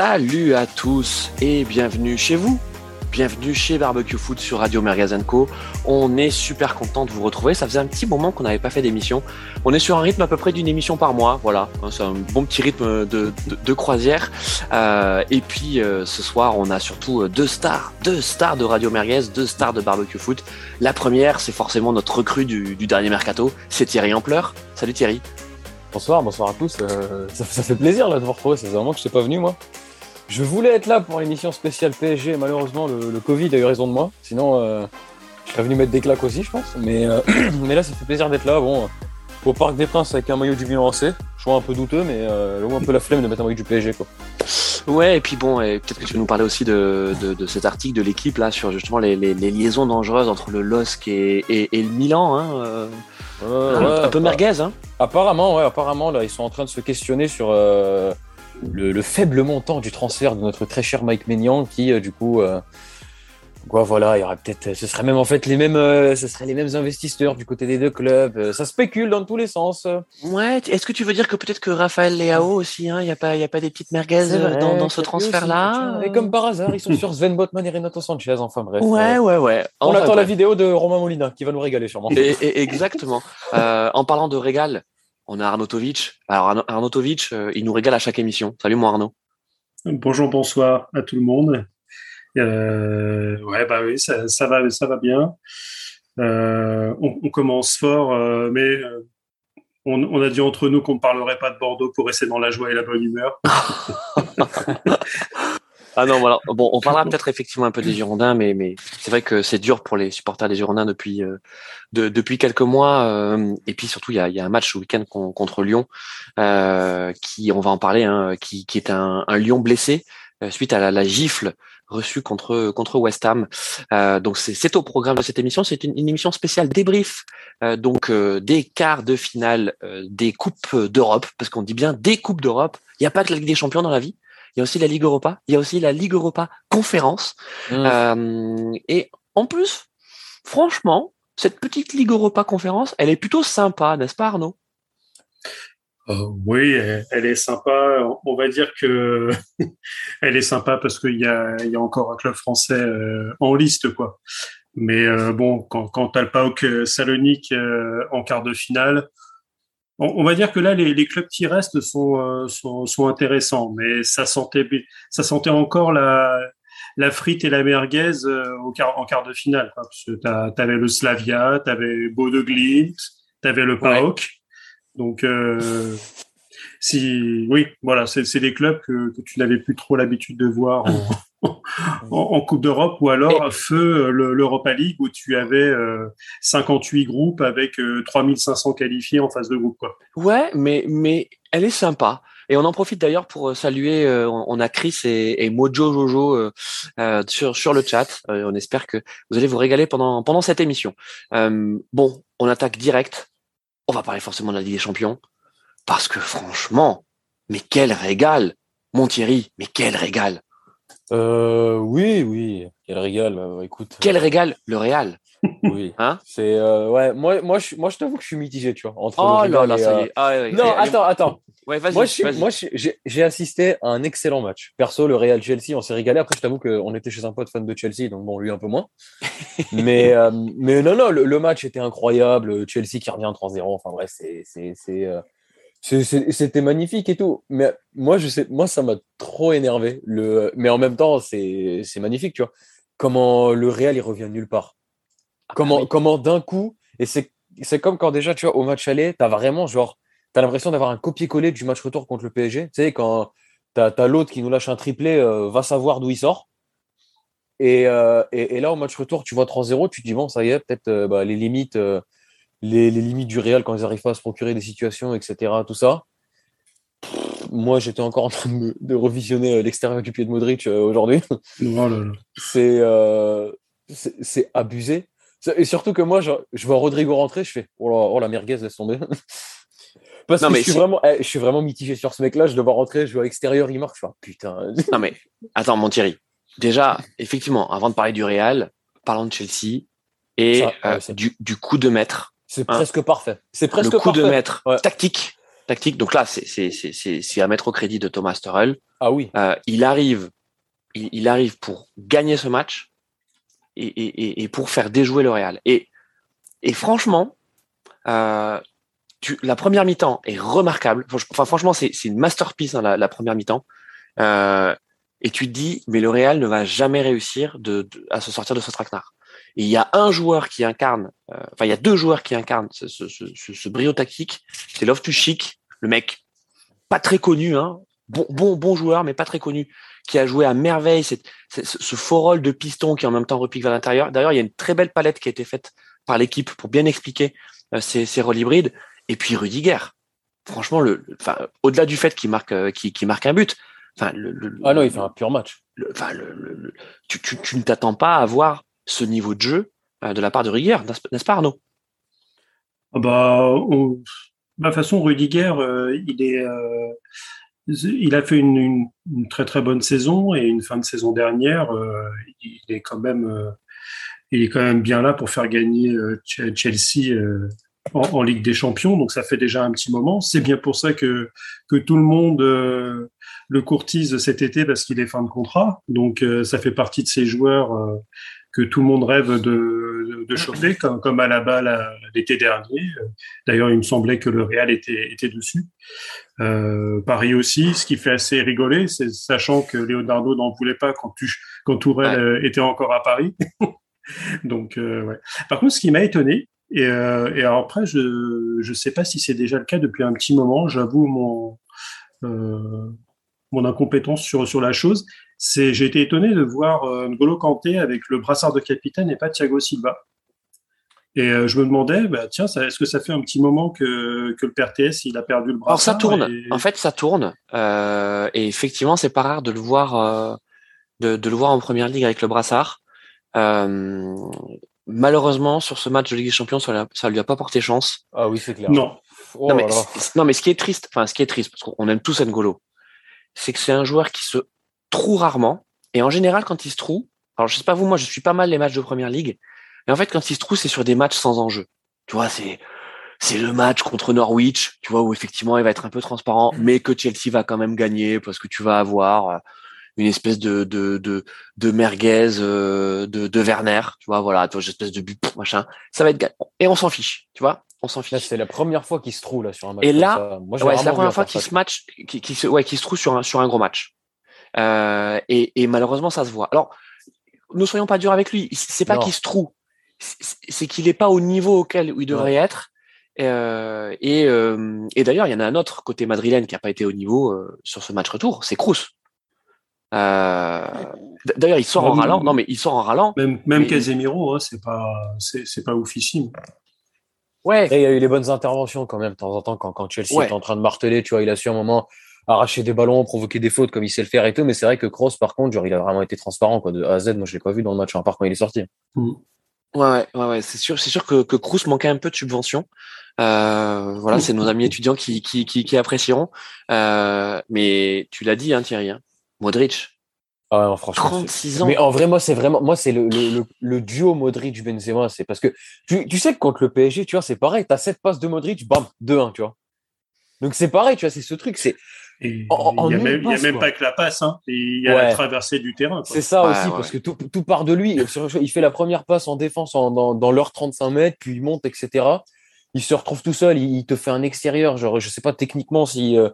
Salut à tous et bienvenue chez vous. Bienvenue chez Barbecue Food sur Radio Co. On est super content de vous retrouver. Ça faisait un petit moment qu'on n'avait pas fait d'émission. On est sur un rythme à peu près d'une émission par mois. Voilà, hein, c'est un bon petit rythme de, croisière. Euh, et puis euh, ce soir, on a surtout euh, deux stars, deux stars de Radio Merguez, deux stars de Barbecue Food. La première, c'est forcément notre recrue du, dernier mercato. C'est Thierry Ampleur. Salut Thierry. Bonsoir, bonsoir à tous. Ça, fait plaisir là, de vous retrouver. C'est vraiment que je suis pas venu moi. Je voulais être là pour l'émission spéciale PSG. Malheureusement, le, Covid a eu raison de moi. Sinon, euh, je serais venu mettre des claques aussi, je pense. Mais, euh, mais là, ça fait plaisir d'être là. Bon, au Parc des Princes avec un maillot du Milan AC. Je un peu douteux, mais euh, un peu la flemme de mettre un maillot du PSG. Quoi. Ouais, et puis bon, peut-être que tu veux nous parler aussi de, de, cet article de l'équipe là sur justement les, les, liaisons dangereuses entre le LOSC et, et, le Milan. Hein, un, peu merguez, hein Apparemment, ouais, apparemment, là, ils sont en train de se questionner sur euh, le, faible montant du transfert de notre très cher Mike Maignan, qui, euh, du coup, euh, quoi, voilà, il y aurait peut-être, ce serait même en fait les mêmes, ce serait les mêmes investisseurs du côté des deux clubs. ça spécule dans tous les sens. Ouais, est-ce que tu veux dire que peut-être que Raphaël Leao aussi, hein, il n'y a pas, il a pas des petites merguez dans, ce transfert-là Et comme par hasard, ils sont sur Sven Botman et Renato Sanchez. Enfin bref. Ouais, ouais, ouais. On attend la vidéo de Romain Molina qui va nous régaler sûrement. Et, exactement. en parlant de régal, on a Arnautovic. Alors Arnautovic, euh, il nous régale à chaque émission. Salut mon Arnaud. Bonjour, bonsoir à tout le monde. Euh, ouais, bah oui, ça, va, ça va bien. Euh, on, commence fort, mais on, a dit entre nous qu'on ne parlerait pas de Bordeaux pour rester dans la joie et la bonne humeur. Ah non, voilà. Bon, on parlera peut-être effectivement un peu des Girondins, mais, mais c'est vrai que c'est dur pour les supporters des Girondins depuis, euh, depuis quelques mois. Euh, et puis surtout, il y a, y a un match ce week-end contre Lyon, euh, qui, on va en parler, hein, qui, qui est un, un Lyon blessé suite à la, gifle reçue contre contre West Ham. donc c'est au programme de cette émission. C'est une, émission spéciale débrief donc des quarts de finale des coupes d'Europe, parce qu'on dit bien des coupes d'Europe. Il n'y a pas que la Ligue des Champions dans la vie il y a aussi la Ligue Europa, il y a aussi la Ligue Europa conférence. Mmh. Euh, et en plus, franchement, cette petite Ligue Europa conférence, elle est plutôt sympa, n'est-ce pas Arnaud? Euh, oui, elle, est sympa. On va dire que elle est sympa parce qu'il y a, encore un club français euh, en liste, quoi. Mais bon, quand, quand tu as le PAOK Salonique en quart de finale, on, va dire que là, les, clubs qui restent euh, sont, sont, intéressants, mais ça sentait, ça sentait encore la, la frite et la merguez euh, au en quart de finale. tu avais le Slavia, tu avais Bodo Glimt, tu avais le PAOK. Donc, euh, si, oui, voilà, c'est des clubs que, que tu n'avais plus trop l'habitude de voir en, en, Coupe d'Europe ou alors feu l'Europa League où tu avais 58 euh, groupes avec 3500 euh, qualifiés en phase de groupe. Quoi. Ouais, mais, mais elle est sympa. Et on en profite d'ailleurs pour euh, saluer, on a Chris et, Mojo Jojo sur, sur le chat. on espère que vous allez vous régaler pendant, pendant cette émission. bon, on attaque direct. On va parler forcément de la Ligue des Champions. Parce que franchement, mais quel régal Mon Thierry, mais quel régal euh, oui, oui. Quel régal. Bah, écoute. Quel euh, régal, le Real. Oui. Hein? C'est euh, ouais. Moi, moi, je, moi, je t'avoue que je suis mitigé, tu vois. Entre oh là là, ça y est. Ah, non, attends, attends. Ouais, moi, moi j'ai assisté à un excellent match. Perso, le Real Chelsea, on s'est régalé. Après, je t'avoue qu'on était chez un pote fan de Chelsea, donc bon, lui un peu moins. mais, mais non, non, le, le, match était incroyable. Chelsea qui revient 3-0. Enfin bref, c'est c'était magnifique et tout. Mais moi, je sais, moi, ça m'a trop énervé. Le, mais en même temps, c'est magnifique, tu vois. Comment le Real, il revient nulle part. Ah, comment, comment d'un coup, et c'est comme quand déjà, tu vois, au match aller, tu as vraiment, genre, tu as l'impression d'avoir un copier-coller du match retour contre le PSG. Tu sais, quand tu as, l'autre qui nous lâche un triplé, euh, va savoir d'où il sort. Euh, et, et, là, au match retour, tu vois 3-0, tu te dis, bon, ça y est, peut-être euh, bah, les limites les, limites du Real quand ils n'arrivent pas à se procurer des situations, etc. Tout ça. Moi, j'étais encore en train de, revisionner euh, l'extérieur du pied de Modric euh, aujourd'hui. Oh euh, c'est c'est abusé. Et surtout que moi, je, vois Rodrigo rentrer, je fais oh la, oh la merguez, laisse tomber. Parce que je, suis vraiment, eh, je suis vraiment mitigé sur ce mec-là. Je dois voir rentrer, je vois extérieur, il marque. Je fais, oh, putain. non, mais attends, mon Thierry. Déjà, effectivement, avant de parler du Real, parlons de Chelsea et du, du coup de maître c'est hein presque parfait. C'est presque le coup de maître tactique. tactique. Donc là, c'est à mettre au crédit de Thomas Tuchel. Ah oui. Euh, il arrive, il, il, arrive pour gagner ce match et, et, et, pour faire déjouer le Real. Et, et franchement, euh, tu, la première mi-temps est remarquable. Enfin, franchement, c'est une masterpiece hein, la, la, première mi-temps. Euh, et tu te dis, mais le Real ne va jamais réussir de, de, à se sortir de ce traquenard. Et il y a un joueur qui incarne, euh, enfin il y a deux joueurs qui incarnent ce, ce, ce, ce brio tactique. C'est Loftus Chic, le mec pas très connu, hein, bon, bon, bon joueur, mais pas très connu, qui a joué à merveille cette, cette, ce faux rôle de piston qui en même temps repique vers l'intérieur. D'ailleurs, il y a une très belle palette qui a été faite par l'équipe pour bien expliquer euh, ces, ces rôles hybrides. Et puis Rudiger, franchement, le, enfin, au-delà du fait qu'il marque, euh, qu'il, marque un but, enfin, le, le, ah non, il fait un pur match. Enfin, le, tu, tu, tu ne t'attends pas à avoir ce niveau de jeu euh, de la part de Rudiger, n'est-ce pas Arnaud? Ah bah. De façon, Rudiger, euh, il est, euh, il a fait une, très très bonne saison et une fin de saison dernière, il est quand même, il est quand même bien là pour faire gagner Chelsea en, en, Ligue des Champions. Donc ça fait déjà un petit moment. C'est bien pour ça que que tout le monde le courtise cet été parce qu'il est fin de contrat. Donc ça fait partie de ces joueurs que tout le monde rêve de, de choper, comme, comme à la balle l'été dernier. D'ailleurs, il me semblait que le Real était, était dessus. Euh, Paris aussi, ce qui fait assez rigoler, c'est sachant que Leonardo n'en voulait pas quand, tu, quand Tourelle ouais. était encore à Paris. Donc, euh, ouais. Par contre, ce qui m'a étonné, et, euh, et alors après, je ne sais pas si c'est déjà le cas depuis un petit moment, j'avoue mon, euh, mon incompétence sur, sur la chose, c'est j'ai été étonné de voir euh, N'Golo Kanté avec le brassard de capitaine et pas Thiago Silva. Et euh, je me demandais, bah, tiens, est-ce que ça fait un petit moment que, que le PRTS il a perdu le brassard Alors ça tourne. Et... En fait, ça tourne. Euh, et effectivement, c'est pas rare de le voir, euh, de, de, le voir en première ligue avec le brassard. Euh, malheureusement, sur ce match de Ligue des Champions, ça, ça lui a pas porté chance. Ah oui, c'est clair. Non. Oh non, mais, non, mais ce qui est triste, enfin, ce qui est triste, parce qu'on aime tous N'Golo, c'est que c'est un joueur qui se trouve rarement. Et en général, quand il se trouve, alors je sais pas vous, moi je suis pas mal les matchs de première ligue, mais en fait quand il se trouve, c'est sur des matchs sans enjeu. Tu vois, c'est c'est le match contre Norwich, tu vois, où effectivement il va être un peu transparent, mais que Chelsea va quand même gagner parce que tu vas avoir une espèce de de de, de merguez de, de Werner, tu vois, voilà, tu vois, une espèce de but machin. Ça va être et on s'en fiche, tu vois. On s'en fiche. C'est la première fois qu'il se trouve là sur un match. Et là, Moi, ouais, c'est la première fois qu'il se match, qui, qui se, ouais, qui se trouve sur un sur un gros match. Euh, et, et, malheureusement, ça se voit. Alors, ne soyons pas durs avec lui. C'est pas qu'il se trouve, c'est qu'il n'est pas au niveau auquel il devrait être. Euh, et, euh, et d'ailleurs, il y en a un autre côté madrilène qui n'a pas été au niveau euh, sur ce match retour, c'est Cruz. Euh, d'ailleurs, il sort en rallant. Non, mais il sort en rallant. Même, même mais... Casemiro, hein, c'est pas, c'est pas oufissime. Ouais. Et il y a eu les bonnes interventions quand même de temps en temps quand, quand Chelsea ouais. est en train de marteler. Tu vois, il a su un moment arracher des ballons, provoquer des fautes comme il sait le faire et tout. Mais c'est vrai que Kroos, par contre, genre, il a vraiment été transparent quoi, de A à Z. Moi, je l'ai pas vu dans le match, à part quand il est sorti. Mm. Ouais, ouais, ouais, ouais. c'est sûr, c'est sûr que, que Kroos manquait un peu de subvention. Euh, voilà, c'est nos amis étudiants qui, qui, qui, qui apprécieront. Euh, mais tu l'as dit, hein, Thierry. Hein. Modric. Ah non, franchement. 36 ans. Mais en vrai, moi, c'est vraiment, moi, c'est le, le, le, le, duo Modric-Benzema. C'est parce que tu, tu sais que contre le PSG, tu vois, c'est pareil. T'as 7 passes de Modric, bam, 2-1, tu vois. Donc c'est pareil, tu vois, c'est ce truc. C'est il n'y a, même, passe, y a même pas que la passe, hein. il y a ouais. la traversée du terrain. C'est ça ouais, aussi, ouais. parce que tout, tout, part de lui. Il fait la première passe en défense en, dans, dans leur 35 mètres, puis il monte, etc. Il se retrouve tout seul, il, il te fait un extérieur. Genre, je sais pas techniquement si. Euh,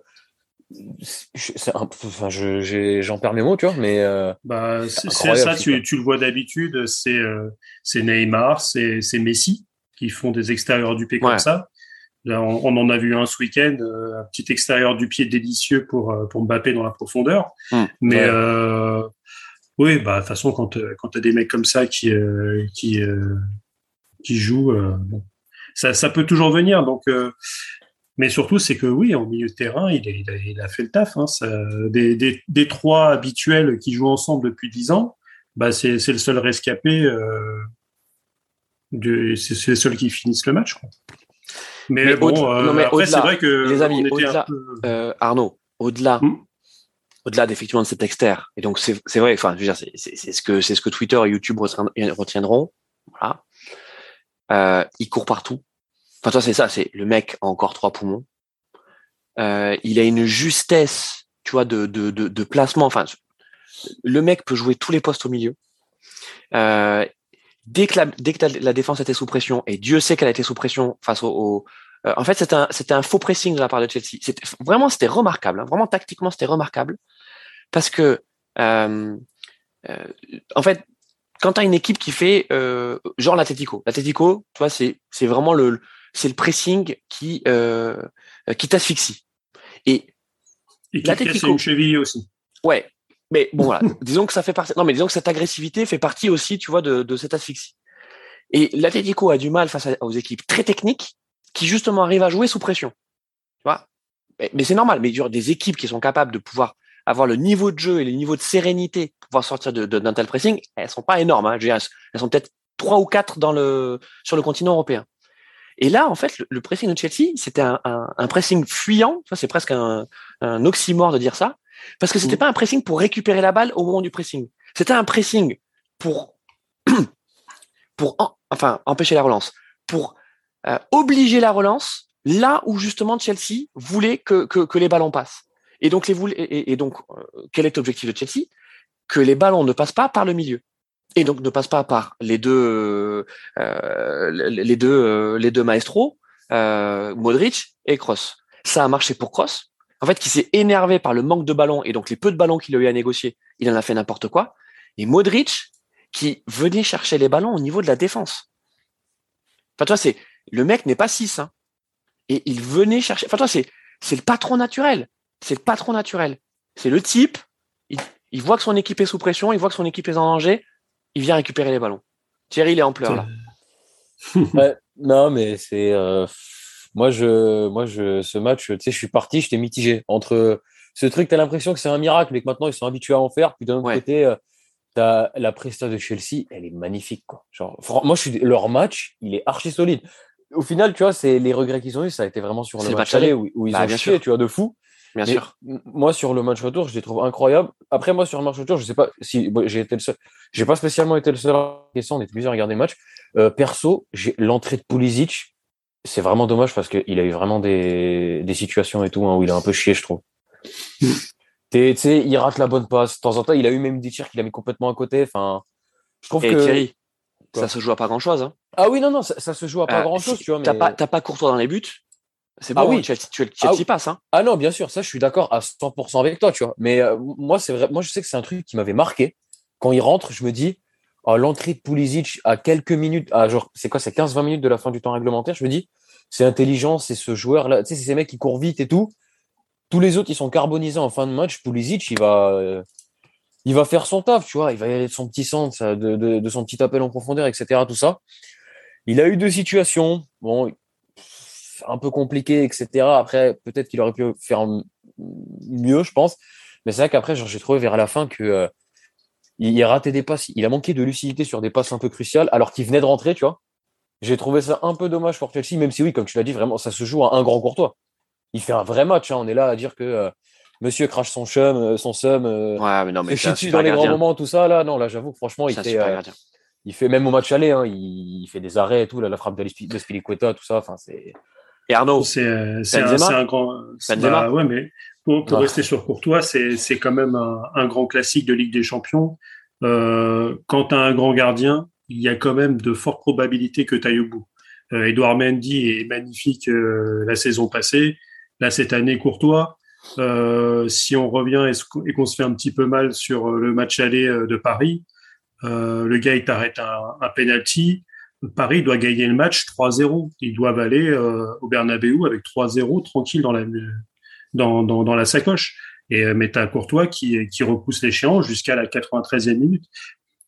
un, enfin, j'en perds mes mots, tu vois, mais. Euh, bah, c'est ça, tu, tu, le vois d'habitude, c'est euh, Neymar, c'est Messi qui font des extérieurs du pied comme ça. Là, on, on, en a vu un ce week-end, euh, un petit extérieur du pied délicieux pour, euh, pour Mbappé dans la profondeur. Mmh, Mais ouais. euh, oui, bah, de toute façon, quand, quand tu as des mecs comme ça qui, euh, qui, qui jouent, bon, ça, ça peut toujours venir. Donc, mais surtout, c'est que oui, en milieu de terrain, il a, il a, il a fait le taf. Hein, ça, des, des, des, trois habituels qui jouent ensemble depuis dix ans, bah, c'est le seul rescapé. c'est les seuls qui finissent le match. Quoi. Mais, mais, bon, euh, mais après, c'est vrai que. Les amis, au-delà, peu... euh, Arnaud, au-delà. Hmm au-delà effectivement de cet externe. Et donc c'est vrai, enfin, je veux dire, c'est ce que c'est ce que Twitter et YouTube retiendront. Voilà. Euh, il court partout. Enfin, toi, c'est ça, c'est le mec a encore trois poumons. il a une justesse, tu vois, de, de, de, de, placement. Enfin, le mec peut jouer tous les postes au milieu. Dès que, la, dès que la défense était sous pression, et Dieu sait qu'elle a été sous pression face au, en fait, c'était un, c'était un faux pressing de la part de Chelsea. C'était, vraiment, c'était remarquable. Hein. Vraiment, tactiquement, c'était remarquable. Parce que, euh, euh, en fait, quand tu as une équipe qui fait euh, genre l'Atletico, l'Atletico, tu vois, c'est c'est vraiment le c'est le pressing qui euh, qui t'asphyxie. Et, et qui casse une cheville aussi. Ouais, mais bon voilà, disons que ça fait partie. Non, mais disons que cette agressivité fait partie aussi, tu vois, de, de cette asphyxie. Et l'Atletico a du mal face aux équipes très techniques qui justement arrivent à jouer sous pression. Tu vois? Mais, c'est normal. Mais il y a des équipes qui sont capables de pouvoir avoir le niveau de jeu et le niveau de sérénité pour pouvoir sortir d'un de, tel pressing, elles sont pas énormes. Hein. Elles sont peut-être trois ou quatre dans le sur le continent européen. Et là, en fait, le, pressing de Chelsea, c'était un, un, un, pressing fuyant. C'est presque un, un oxymore de dire ça, parce que c'était mmh. pas un pressing pour récupérer la balle au moment du pressing. C'était un pressing pour pour enfin empêcher la relance, pour euh, obliger la relance là où justement Chelsea voulait que, que, que les ballons passent. Et donc, les, et, et donc euh, quel est l'objectif de Chelsea? Que les ballons ne passent pas par le milieu. Et donc ne passent pas par les deux, euh, les deux, les deux maestros, Modric et Kroos. Ça a marché pour Kroos. En fait, qui s'est énervé par le manque de ballons et donc les peu de ballons qu'il a eu à négocier, il en a fait n'importe quoi. Et Modric, qui venait chercher les ballons au niveau de la défense. Enfin, toi, c'est le mec n'est pas 6. Hein. Et il venait chercher. Enfin, toi, c'est le patron naturel c'est le patron naturel. C'est le type, il, voit que son équipe est sous pression, il voit que son équipe est en danger, il vient récupérer les ballons. Thierry, il est en pleurs là. non, mais c'est. Euh, moi, je, moi je, ce match, tu sais, je suis parti, j'étais mitigé entre ce truc, tu as l'impression que c'est un miracle, mais que maintenant ils sont habitués à en faire. Puis d'un autre côté, euh, as la prestation de Chelsea, elle est magnifique. Quoi. Genre, moi, je suis, leur match, il est archi solide. Au final, tu vois, c'est les regrets qu'ils ont eu, ça a été vraiment sur le match aller où, ils bah, ont chié, tu vois, de fou. Bien sûr. Moi, sur le match retour, je les trouve incroyables. Après, moi, sur le match retour, je sais pas si j'ai été le seul. J'ai pas spécialement été le seul à on était plusieurs à regarder le match. Euh, perso, j'ai l'entrée de Pulisic. C'est vraiment dommage parce qu'il a eu vraiment des, des situations et tout hein, où il a un peu chié, je trouve. tu sais, il rate la bonne passe. De temps en temps, il a eu même des tirs qu'il a mis complètement à côté. Enfin, je trouve que. Thierry, ça se joue à pas grand chose. Hein. Ah oui, non, non, ça, se joue à pas euh, grand chose, tu vois. T'as pas, pas Courtois dans les buts. C'est bon, ah oui. tu, tu, tu, ah, passes. Hein. Ah non, bien sûr, ça je suis d'accord à 100% avec toi, tu vois. Mais euh, moi, c'est vrai, moi je sais que c'est un truc qui m'avait marqué. Quand il rentre, je me dis, oh, l'entrée de Pulisic à quelques minutes, à genre, c'est quoi, c'est 15-20 minutes de la fin du temps réglementaire, je me dis, c'est intelligent, c'est ce joueur-là, tu sais, c'est ces mecs qui courent vite et tout. Tous les autres, ils sont carbonisés en fin de match. Pulisic, il va, euh, il va faire son taf, tu vois. Il va y aller de son petit centre, de, de, son petit appel en profondeur, etc. Tout ça. Il a eu deux situations. Bon, un peu compliqué, etc. Après, peut-être qu'il aurait pu faire mieux, je pense. Mais c'est vrai qu'après, j'ai trouvé vers la fin que euh, il a raté des passes. Il a manqué de lucidité sur des passes un peu cruciales, alors qu'il venait de rentrer, tu vois. J'ai trouvé ça un peu dommage pour Chelsea, même si oui, comme tu l'as dit, vraiment, ça se joue à un grand courtois. Il fait un vrai match. Hein. On est là à dire que euh, Monsieur crache son chum, euh, son seum, ouais, mais non, mais dessus dans les grands moments, tout ça. Là, non, là, j'avoue, franchement, il fait, il fait même au match aller, hein, il, fait des arrêts et tout, là, la frappe de, de Spilicueta, tout ça. Enfin, c'est et Arnaud, c'est un, un, grand. Bah, ouais, mais pour, pour rester sur Courtois, c'est quand même un, un, grand classique de Ligue des Champions. Euh, quand tu as un grand gardien, il y a quand même de fortes probabilités que tu ailles au bout. Euh, Edouard Mendy est magnifique euh, la saison passée. Là, cette année, Courtois. Euh, si on revient et qu'on se fait un petit peu mal sur le match aller euh, de Paris, euh, le gars il t'arrête un, un penalty. Paris doit gagner le match 3-0. Ils doivent aller euh, au Bernabeu avec 3-0 tranquille dans la dans, dans, dans la sacoche. Et euh, mais t'as Courtois qui, qui repousse l'échéance jusqu'à la 93e minute.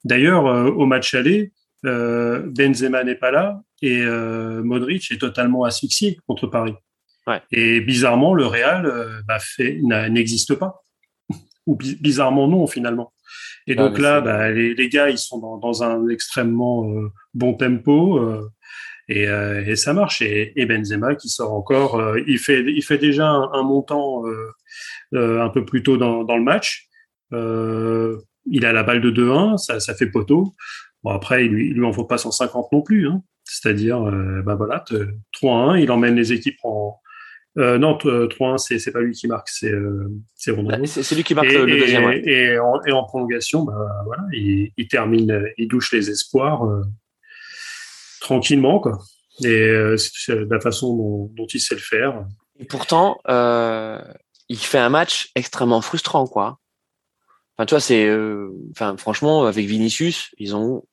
D'ailleurs, euh, au match aller, euh, Benzema n'est pas là et Modric est totalement asphyxié contre Paris. Ouais. Et bizarrement, le Real bah, n'existe pas. Ou bizarrement non finalement. Et donc là, bah, les, les, gars, ils sont dans, dans un extrêmement euh, bon tempo euh, et, euh, et, ça marche. Et, et, Benzema qui sort encore, il fait, il fait déjà un, un montant un peu plus tôt dans, dans le match. il a la balle de 2-1, ça, ça fait poteau. Bon après, il lui, il lui en faut pas 150 non plus. Hein. C'est-à-dire, bah voilà, 3-1, il emmène les équipes en, Euh, non, 3-1, c'est, c'est pas lui qui marque, c'est, euh, c'est bah, C'est, lui qui marque le, deuxième. Et, en, et, en, prolongation, bah, voilà, il, il, termine, il douche les espoirs tranquillement, quoi. Et c'est la façon dont, dont, il sait le faire. Et pourtant, il fait un match extrêmement frustrant, quoi. Enfin, tu vois, c'est, enfin, franchement, avec Vinicius, ils ont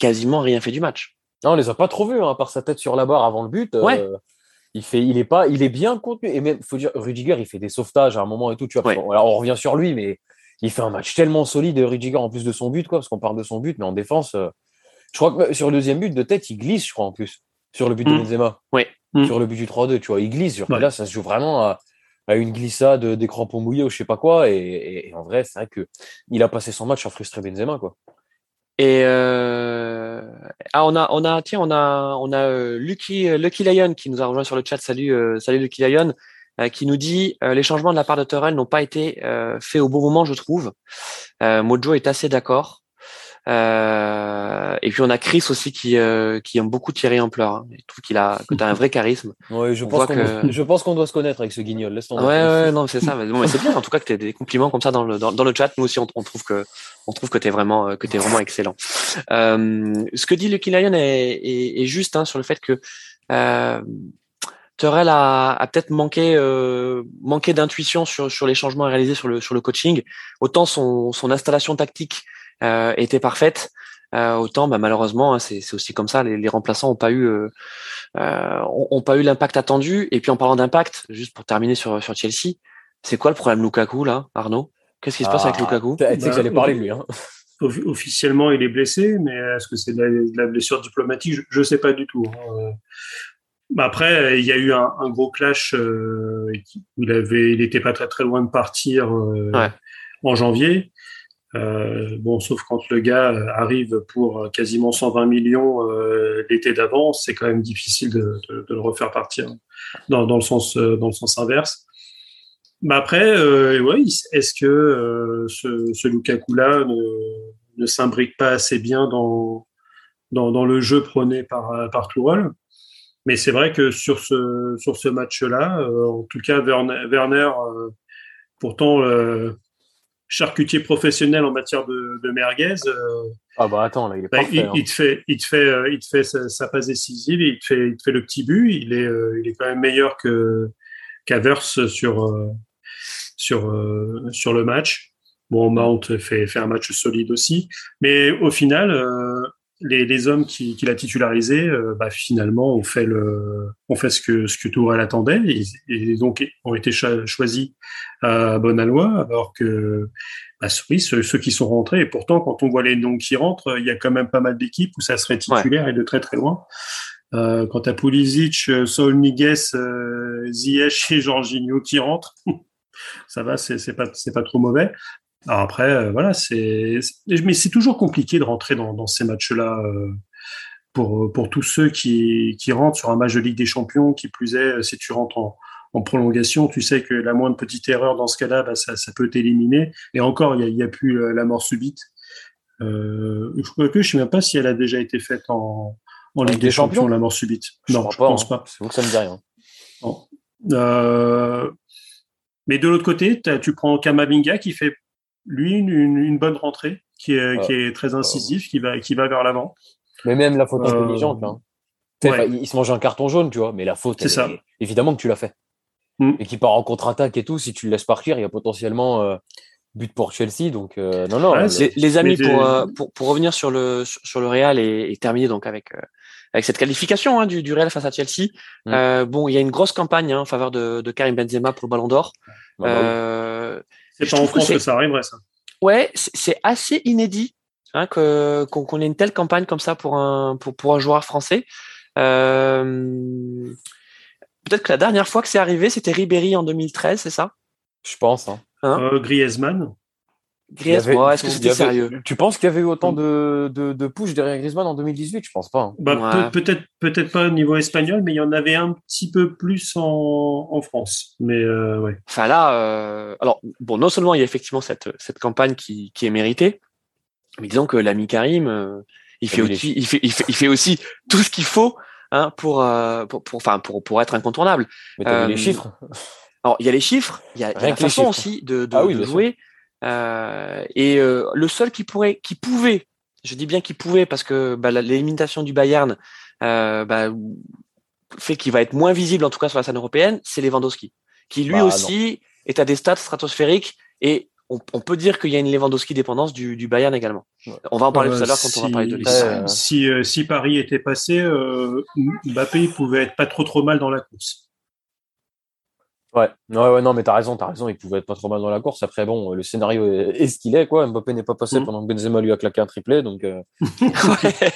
quasiment rien fait du match. Non, on les a pas trop vus, hein, par sa tête sur la barre avant le but. Ouais. il fait, il est pas, il est bien contenu. Et même, faut dire, Rudiger, il fait des sauvetages à un moment et tout. Tu vois, alors on revient sur lui, mais il fait un match tellement solide, Rudiger, en plus de son but, quoi, parce qu'on parle de son but, mais en défense, je crois que sur le deuxième but de tête, il glisse, je crois, en plus, sur le but de mm. Benzema. Oui. Mm. Sur le but du 3-2, tu vois, il glisse. Là, ça se joue vraiment à, une glissade des crampons mouillés ou je sais pas quoi. Et, en vrai, c'est vrai que il a passé son match à frustrer Benzema, quoi. Et euh... ah, on a, on a, tiens, on a, on a euh, Lucky, Lucky Lion qui nous a rejoint sur le chat. Salut, euh, salut Lucky Lion, euh, qui nous dit les changements de la part de Torrel n'ont pas été faits au bon moment, je trouve. Mojo est assez d'accord. Euh, et puis on a Chris aussi qui euh, qui aime beaucoup tirer en pleurs. Hein. Je trouve qu'il a que t'as un vrai charisme. Oui, je, pense que... je pense qu'on doit se connaître avec ce guignol. Laisse ouais, ouais, non, c'est ça. Mais, bon, c'est bien en tout cas que t'aies des compliments comme ça dans le dans, dans le chat. Nous aussi, on, on, trouve que on trouve que t'es vraiment que t'es vraiment excellent. Euh, ce que dit Lucky Lion est, est, est juste hein, sur le fait que euh, Terrell a, a peut-être manqué euh, manqué d'intuition sur sur les changements réalisés sur le sur le coaching. Autant son son installation tactique euh, était parfaite. Euh, autant, bah, malheureusement, hein, c'est aussi comme ça. Les, les remplaçants ont pas eu, euh, ont, pas eu l'impact attendu. Et puis en parlant d'impact, juste pour terminer sur sur Chelsea, c'est quoi le problème Lukaku là, Arnaud? Qu'est-ce qui se passe avec ah, Lukaku? Tu sais que j'allais parler de lui. Hein. Officiellement, il est blessé, mais est-ce que c'est de, la blessure diplomatique? Je ne sais pas du tout. Hein. Après, il y a eu un, un gros clash. Euh, il avait, il était pas très très loin de partir euh, ouais. en janvier. Euh, bon, sauf quand le gars euh, arrive pour quasiment 120 millions euh, l'été d'avant, c'est quand même difficile de, de, de, le refaire partir dans, dans, le sens dans le sens inverse. Mais après, euh, ouais, est-ce que euh, ce, ce Lukaku-là ne, ne s'imbrique pas assez bien dans, dans, dans le jeu prôné par par Tourelle? Mais c'est vrai que sur ce sur ce match-là, en tout cas Werner pourtant charcutier professionnel en matière de, de merguez. Euh, ah bah attends, là, il est bah, il, hein. il, te fait, il te fait, euh, il te fait sa, sa, passe décisive, il te fait, il te fait le petit but. Il est, euh, il est quand même meilleur que qu'Avers sur sur sur le match. Bon, Mount fait fait un match solide aussi, mais au final, les, les, hommes qui, qui l'a titularisé, euh, bah, finalement, ont fait le, ont fait ce que ce que Tourelle attendait et, et donc ont été choisis à Bonalois, alors que bah, oui, ceux, ceux, qui sont rentrés. Et pourtant, quand on voit les noms qui rentrent, il y a quand même pas mal d'équipes où ça serait titulaire et de très très loin. Euh, quant à Pulisic, Saul Niguez, euh, Ziyech et Jorginho qui rentrent, ça va, c'est pas c'est pas trop mauvais. Alors après, euh, voilà, c'est, mais c'est toujours compliqué de rentrer dans, dans ces matchs-là euh, pour, pour tous ceux qui, qui rentrent sur un match de Ligue des Champions. Qui plus est, si tu rentres en, en prolongation, tu sais que la moindre petite erreur dans ce cas-là, bah, ça, ça, peut t'éliminer. Et encore, il n'y a, a, plus euh, la mort subite. Euh, je crois que je sais même pas si elle a déjà été faite en, en Ligue des, Champions, la mort subite. Je non, je pas, pense hein. pas. C'est que ça me dit rien. Euh, mais de l'autre côté, tu prends Kamavinga qui fait lui, une, une, bonne rentrée qui est, qui est très incisif, qui va, qui va vers l'avant. Mais même la faute euh, intelligente, hein. ouais. il se mange un carton jaune, tu vois, mais la faute, c'est ça. évidemment que tu l'as fait. Mm. Et qui part en contre-attaque et tout, si tu le laisses partir, il y a potentiellement euh, but pour Chelsea. Donc, euh, non, non. les, les, amis, pour, euh, pour, pour, revenir sur le, sur, le Real et, et terminer donc avec, euh, avec cette qualification hein, du, du Real face à Chelsea. Mm. bon, il y a une grosse campagne hein, en faveur de, de Karim Benzema pour le Ballon d'Or. Bah, c'est pas en France que, ça arriverait, ça. Ouais, c'est assez inédit hein, que qu'on ait une telle campagne comme ça pour un pour, pour un joueur français. Euh, Peut-être que la dernière fois que c'est arrivé, c'était Ribéry en 2013, c'est ça? Je pense. Hein. hein? Euh, Griezmann. Griezmann, est-ce que c'était sérieux? Tu penses qu'il y avait eu autant de, de, de push derrière Griezmann en 2018 Je pense pas. Hein. Bah, peut-être peut-être pas au niveau espagnol, mais il y en avait un petit peu plus en, en France. Mais euh, ouais. Enfin là, euh, alors bon, non seulement il y a effectivement cette, cette campagne qui, qui est méritée, mais disons que l'ami Karim, euh, il, fait aussi, il, fait, il, fait, il fait aussi tout ce qu'il faut hein, pour, pour, pour, enfin, pour, pour être incontournable. Mais t'as vu les chiffres? Alors, il y a les chiffres, il y a, y a la façon aussi de, de, ah oui, de jouer. Euh, et euh, le seul qui pourrait, qui pouvait, je dis bien qu'il pouvait parce que bah, l'élimination du Bayern euh, bah, fait qu'il va être moins visible en tout cas sur la scène européenne, c'est Lewandowski, qui lui bah, aussi est à des stats stratosphériques et on, on peut dire qu'il y a une Lewandowski dépendance du, du Bayern également. On va en parler tout à l'heure quand on va parler de lui. Si, si, Paris était passé, Mbappé pouvait être pas trop trop mal dans la course. Ouais, ouais, ouais, non, mais t'as raison, t'as raison, il pouvait être pas trop mal dans la course. Après, bon, le scénario est, ce qu'il est, quoi. Mbappé n'est pas passé mm. pendant que Benzema lui a claqué un triplé, donc euh,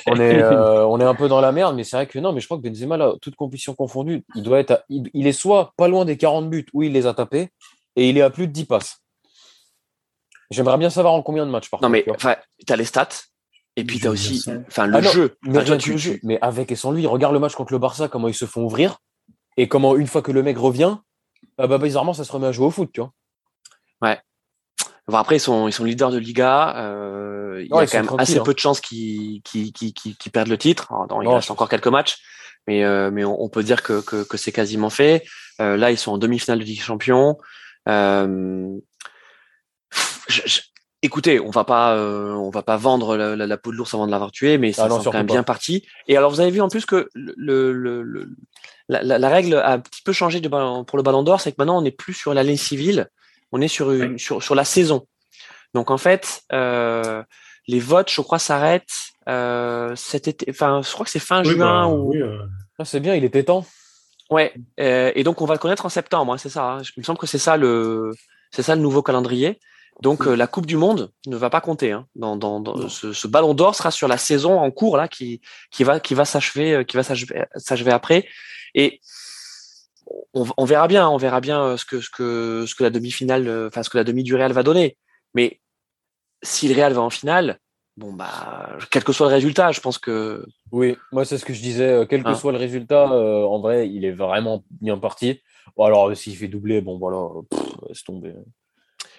on, est, euh, on est un peu dans la merde, mais c'est vrai que non, mais je crois que Benzema, là, toute compétition confondue, il doit être, il, est soit pas loin des 40 buts où il les a tapés, et il est à plus de 10 passes. J'aimerais bien savoir en combien de matchs, par non, contre. Non, mais t'as les stats, et puis t'as aussi, enfin, le, ah jeu. Mais, jeu. mais avec et sans lui, regarde le match contre le Barça, comment ils se font ouvrir, et comment une fois que le mec revient, ah bah, bizarrement, ça se remet à jouer au foot, tu vois. Ouais. Bon, après, ils sont, ils sont leaders de Liga. Euh, il y a quand même assez hein. peu de chances qu'ils qui qui qui perdent le titre. il reste encore quelques matchs, mais, euh, mais on, peut dire que, que, que c'est quasiment fait. Euh, là, ils sont en demi-finale de Ligue des Champions. Écoutez, on va pas, on va pas vendre la, la, peau de l'ours avant de l'avoir tué, mais ah c'est quand même bien parti. Et alors, vous avez vu en plus que le, le, le la, la, règle a un petit peu changé de, pour le Ballon d'Or, c'est que maintenant on n'est plus sur l'année civile, on est sur, une, sur sur la saison. Donc en fait, euh, les votes, je crois, s'arrêtent euh, cet été. Enfin, je crois que c'est fin juin bah, ou. Oui, euh. ah, c'est bien, il était temps. Ouais. Euh, et donc on va le connaître en septembre, hein, c'est ça. Hein. Il me semble que c'est ça le, c'est ça le nouveau calendrier. Donc euh, la Coupe du Monde ne va pas compter. Hein. Dans, dans, dans ce, ce, Ballon d'Or sera sur la saison en cours là qui qui va qui va s'achever qui va s'achever après. Et on, on, verra bien, on verra bien euh, ce que ce que ce que la demi-finale, euh, enfin ce que la demi du Real va donner. Mais si le Real va en finale, bon bah quel que soit le résultat, je pense que oui, moi c'est ce que je disais. Euh, quel que hein. soit le résultat, en vrai, il est vraiment bien parti. Bon alors s'il fait doubler, bon voilà, laisse tomber.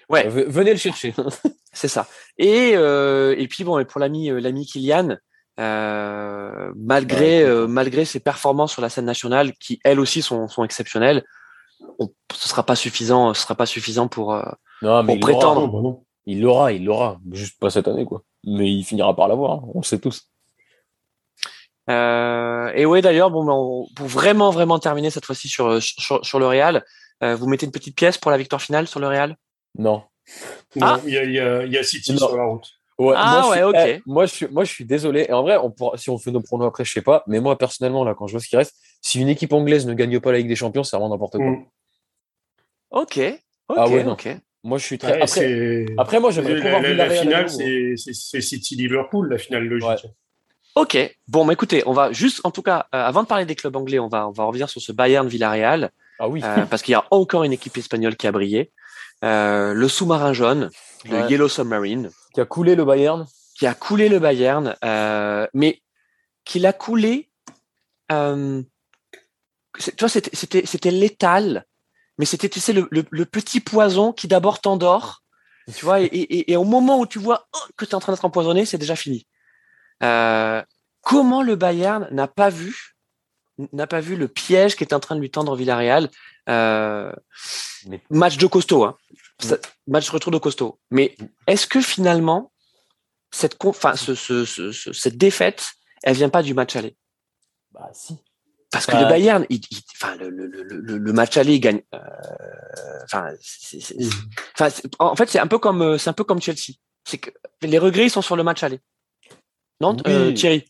Ouais. venez le chercher. c'est ça. Et et puis bon, et pour l'ami l'ami Kylian, euh, malgré euh, malgré ses performances sur la scène nationale qui elles aussi sont, sont exceptionnelles on, ce sera pas suffisant ce sera pas suffisant pour, euh, non, mais prétendre. bah il l'aura il l'aura. Juste pas cette année quoi. Mais il finira par l'avoir hein, on le sait tous. Et ouais d'ailleurs bon ben, pour vraiment vraiment terminer cette fois-ci sur, sur, sur le Real vous mettez une petite pièce pour la victoire finale sur le Real non ah il y a, y, a, y a City sur la route Ouais, ah moi, ouais, je ok. Eh, moi, je suis, moi, je suis désolé. Et en vrai, on pourra, si on fait nos pronos après, je sais pas. Mais moi, personnellement, là, quand je vois ce qui reste, si une équipe anglaise ne gagne pas la Ligue des Champions, c'est vraiment n'importe quoi. Mm. Ok. Ok. Ah ouais, ok. Moi, je suis très. après, après, moi, j'aimerais pouvoir la, la, la finale, c'est City-Liverpool, la finale logique. Ok. Bon, mais écoutez, on va juste, en tout cas, euh, avant de parler des clubs anglais, on va, on va revenir sur ce Bayern-Villarreal. Ah oui. Euh, parce qu'il y a encore une équipe espagnole qui a brillé. Euh, le sous-marin jaune, le Yellow Submarine. Qui a coulé le Bayern qui a coulé le Bayern, euh, mais qui l'a coulé. Euh, tu vois, c'était c'était létal, mais c'était tu sais le, le, petit poison qui d'abord t'endort, tu vois, et, et, et, au moment où tu vois oh, que tu es en train d'être empoisonné, c'est déjà fini. Euh, comment le Bayern n'a pas vu n'a pas vu le piège qui est en train de lui tendre Villarreal euh, Match de costaud, hein. Match de retour de costaud. Mais est-ce que finalement cette, enfin, ce, ce, ce, cette défaite, elle vient pas du match aller? Bah si. Parce que le Bayern, il, enfin, le, le, le, le, match aller, il gagne. Euh, enfin, enfin, en fait, c'est un peu comme, euh, c'est un peu comme Chelsea. C'est que les regrets ils sont sur le match aller. Non, euh, Thierry.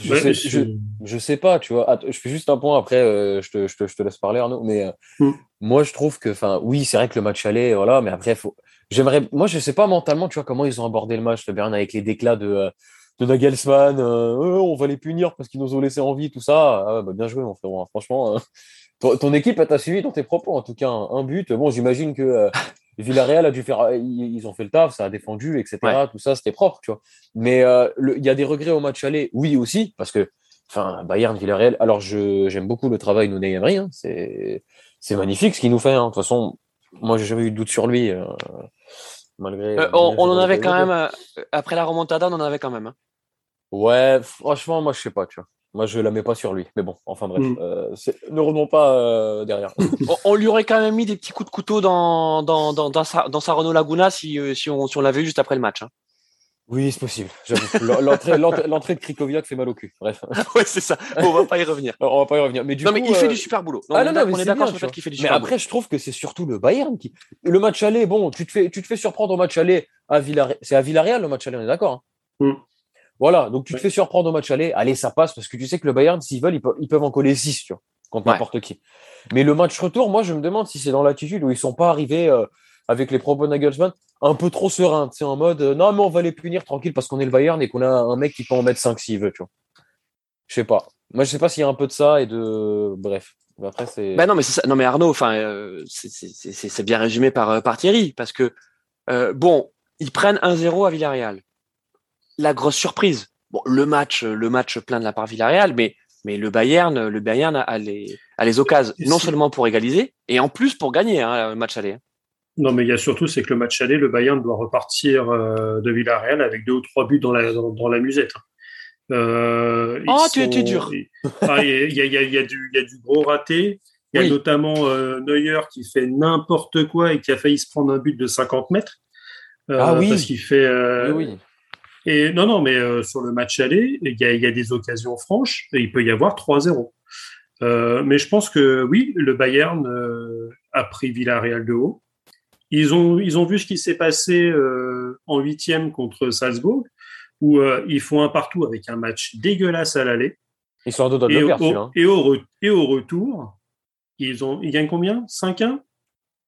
Je, sais, je, je, sais pas, tu vois. je fais juste un point après, euh, je, te, je, te, je te laisse parler Arnaud. Mais euh, mm. moi, je trouve que, enfin, oui, c'est vrai que le match aller, voilà, mais après, faut, J'aimerais, moi, je sais pas mentalement, tu vois, comment ils ont abordé le match, le Bayern, avec les déclats de, euh, de Nagelsmann, on va les punir parce qu'ils nous ont laissé en vie, tout ça. Ah, bah, bien joué, mon frère. Hein. Franchement, euh, ton, équipe, t'a suivi dans tes propos, en tout cas, un, but. Bon, j'imagine que Villarreal a dû faire, ils, ont fait le taf, ça a défendu, etc. Tout ça, c'était propre, tu vois. Mais il y a des regrets au match aller, oui aussi, parce que, enfin, Bayern, Villarreal. Alors, je, j'aime beaucoup le travail de Emery. Hein, c'est, c'est magnifique ce qu'il nous fait. Hein. De toute façon, moi, j'ai jamais eu de doute sur lui. Euh, on, en avait quand même, euh, après la remontada, on en avait quand même. Hein. Ouais, franchement, moi, je sais pas, tu vois. Moi, je la mets pas sur lui. Mais bon, enfin bref, mm. euh, ne revenons pas euh, derrière. on, lui aurait quand même mis des petits coups de couteau dans, dans, dans, dans sa, dans sa Renault Laguna si, euh, si on, si on l'avait juste après le match. Hein. Oui, c'est possible. L'entrée, de Krikoviak fait mal au cul. Bref. ouais, c'est ça. on va pas y revenir. on va pas y revenir. Mais du non, mais il fait du super boulot. ah non, non, on est d'accord sur le fait qu'il fait du super Mais après, je trouve que c'est surtout le Bayern qui. Le match aller, bon, tu te fais, tu te fais surprendre au match aller à Villarreal. C'est à Villarreal le match aller, on est d'accord. Hein mm. Voilà, donc tu te fais surprendre au match aller. Allez, ça passe parce que tu sais que le Bayern, s'ils veulent, ils peuvent, en coller 6, tu vois, contre n'importe qui. Mais le match retour, moi, je me demande si c'est dans l'attitude où ils sont pas arrivés euh, avec les propos Nagelsmann un peu trop serein. C'est en mode euh, non, mais on va les punir tranquille parce qu'on est le Bayern et qu'on a un mec qui peut en mettre 5 s'il veut, tu vois. Je sais pas. Moi, je sais pas s'il y a un peu de ça et de. Bref. Après, c'est. Ben non, mais c'est Non, mais Arnaud, enfin, euh, c'est bien résumé par, par Thierry parce que, bon, ils prennent 1-0 à Villarreal la grosse surprise. Bon, le match, le match plein de la part Villarreal, mais mais le Bayern, le Bayern a les, a les occasions non seulement pour égaliser et en plus pour gagner hein, le match aller. Hein. Non, mais il y a surtout c'est que le match aller, le Bayern doit repartir euh, de Villarreal avec deux ou trois buts dans la dans, la musette. Euh, oh, tu es dur. Il y, a, y, a, y, a du, y a du gros raté. Il y a notamment euh, Neuer qui fait n'importe quoi et qui a failli se prendre un but de 50 mètres. ah oui. Parce qu'il fait. oui et non, non, mais euh, sur le match aller, il y a, y a, des occasions franches et il peut y avoir 3-0. Euh, mais je pense que oui, le Bayern euh, a pris Villarreal de haut. Ils ont, ils ont vu ce qui s'est passé euh, en huitième contre Salzbourg, où euh, ils font un partout avec un match dégueulasse à l'aller. Ils sont de et, au, hein. et, au, et au retour, ils, ont, ils gagnent combien? 5-1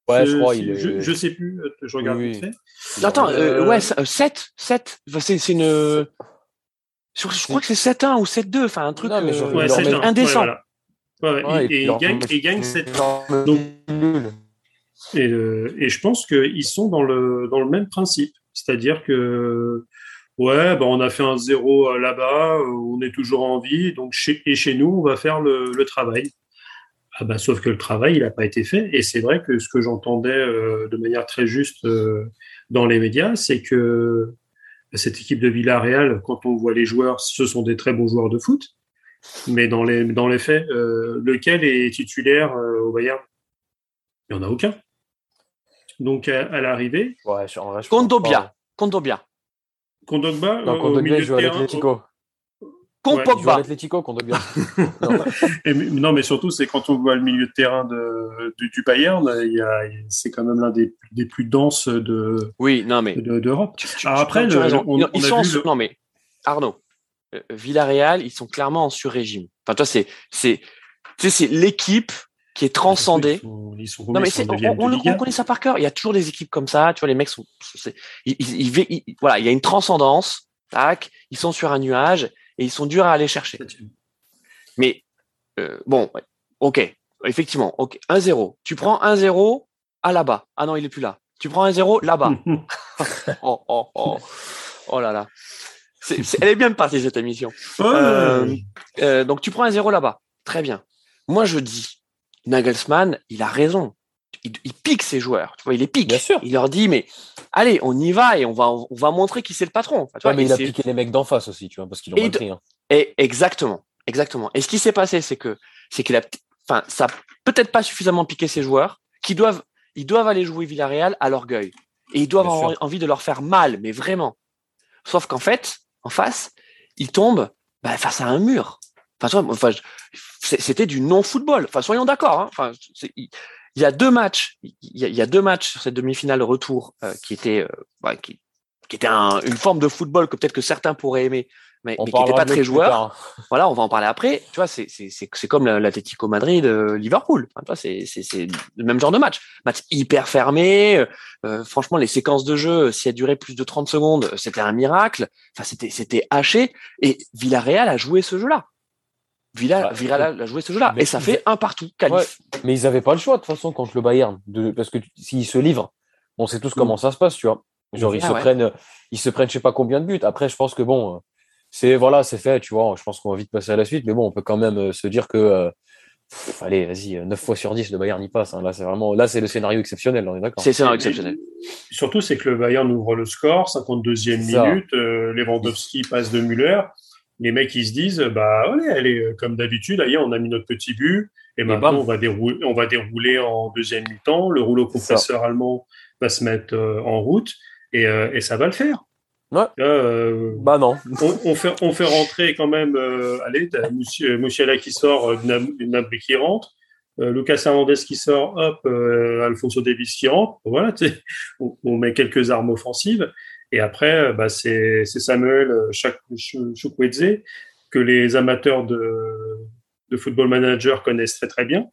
Ouais, je crois. Il est... je, je sais plus, je regarde vite fait. Attends, euh, ouais, 7, 7. c'est, une. Je, je, crois que c'est 7-1 ou 7-2, enfin un truc non, mais euh, ouais, indécent. Ouais, voilà. ouais, et, et, il gagne, il gagne 7 Donc, et, euh, et je pense qu'ils sont dans le, dans le même principe. C'est-à-dire que, ouais, bah, on a fait un 0 là-bas, on est toujours en vie, donc chez, et chez nous, on va faire le, le travail. Ah bah, sauf que le travail, il n'a pas été fait. Et c'est vrai que ce que j'entendais euh, de manière très juste euh, dans les médias, c'est que cette équipe de Villarreal, quand on voit les joueurs, ce sont des très bons joueurs de foot. Mais dans les, dans les faits, euh, lequel est titulaire au Bayern? Il n'y en a aucun. Donc à, l'arrivée. Ouais, Kondobia. Kondobia. Kondogba, non, Kondogba joue à l'Atlético. Contre Pogba. non, mais surtout, c'est quand on voit le milieu de terrain de, du Bayern, c'est quand même l'un des, des, plus denses de oui, non, mais d'Europe. après, ils, sont non mais Arnaud, euh, Villarreal, ils sont clairement en sur-régime. Enfin, toi, c'est c'est c'est l'équipe qui est transcendée. Ils sont, non, mais on, on, connaît ça par cœur. Il y a toujours des équipes comme ça. Tu vois, les mecs sont, ils, voilà, il y a une transcendance. Tac, ils sont sur un nuage et ils sont durs à aller chercher. Mais euh, bon, ok, effectivement, ok, 1-0. Tu prends 1-0 à là-bas. Ah non, il est plus là. Tu prends 1-0 là-bas. oh, oh, oh. oh là là. elle est bien partie cette émission. Euh, euh, donc tu prends un 0 là-bas. Très bien. Moi je dis, Nagelsmann, il a raison il, pique ses joueurs. Tu vois, il les pique. Bien sûr. Il leur dit, mais allez, on y va et on va, on va montrer qui c'est le patron. tu vois, mais il a piqué les mecs d'en face aussi, tu vois, parce qu'ils l'ont pris. Hein. Et exactement, exactement. Et ce qui s'est passé, c'est que, c'est qu'il a, enfin, ça peut-être pas suffisamment piqué ses joueurs, qui doivent, ils doivent aller jouer Villarreal à l'orgueil. Et ils doivent avoir envie de leur faire mal, mais vraiment. Sauf qu'en fait, en face, ils tombent bah, face à un mur. Enfin, enfin c'était du non-football. Enfin, soyons d'accord. Hein. Enfin, il y a deux matchs, il y a, deux matchs sur cette demi-finale retour euh, qui étaient, euh, qui, qui était une forme de football que peut-être que certains pourraient aimer, mais, mais qui n'était pas très joueur. Voilà, on va en parler après. Tu vois, c'est c'est comme l'Atlético Madrid, euh, Liverpool. Enfin, c'est c'est le même genre de match. Match hyper fermé. Euh, franchement, les séquences de jeu, si elles duraient plus de 30 secondes, c'était un miracle. Enfin, c'était c'était haché. Et Villarreal a joué ce jeu-là. Villa, bah, Villa a joué ce jeu-là. Et ça fait un partout. mais ils n'avaient pas le choix, de toute façon, contre le Bayern. De, parce que s'ils se livrent, on sait tous comment mm. ça se passe, tu vois. Genre, ils, se prennent, ils se prennent, je sais pas combien de buts. Après, je pense que bon, c'est, voilà, c'est fait, tu vois. Je pense qu'on va vite passer à la suite. Mais bon, on peut quand même euh, se dire que, euh, allez, vas-y, 9 fois sur 10, le Bayern y passe. Hein. Là, c'est vraiment, là, c'est le scénario exceptionnel, on est d'accord. C'est le scénario exceptionnel. Surtout, c'est que le Bayern ouvre le score, 52e minute, euh, Lewandowski passe de Müller les mecs ils se disent bah ouais, allez, comme d'habitude, on a mis notre petit but et maintenant on va dérouler, on va dérouler en deuxième mi-temps. Le rouleau compresseur allemand va se mettre en route et, et ça va le faire. Ouais. Euh, bah non. On, fait, on fait rentrer quand même. Euh, allez, t'as Musiala qui sort, Gnabry qui rentre, euh, Lucas Hernandez qui sort, hop, euh, Alfonso Davis qui rentre. Voilà, on, on, met quelques armes offensives. Et après, bah, c'est Samuel Chukwueze que les amateurs de, de football manager connaissent très très bien.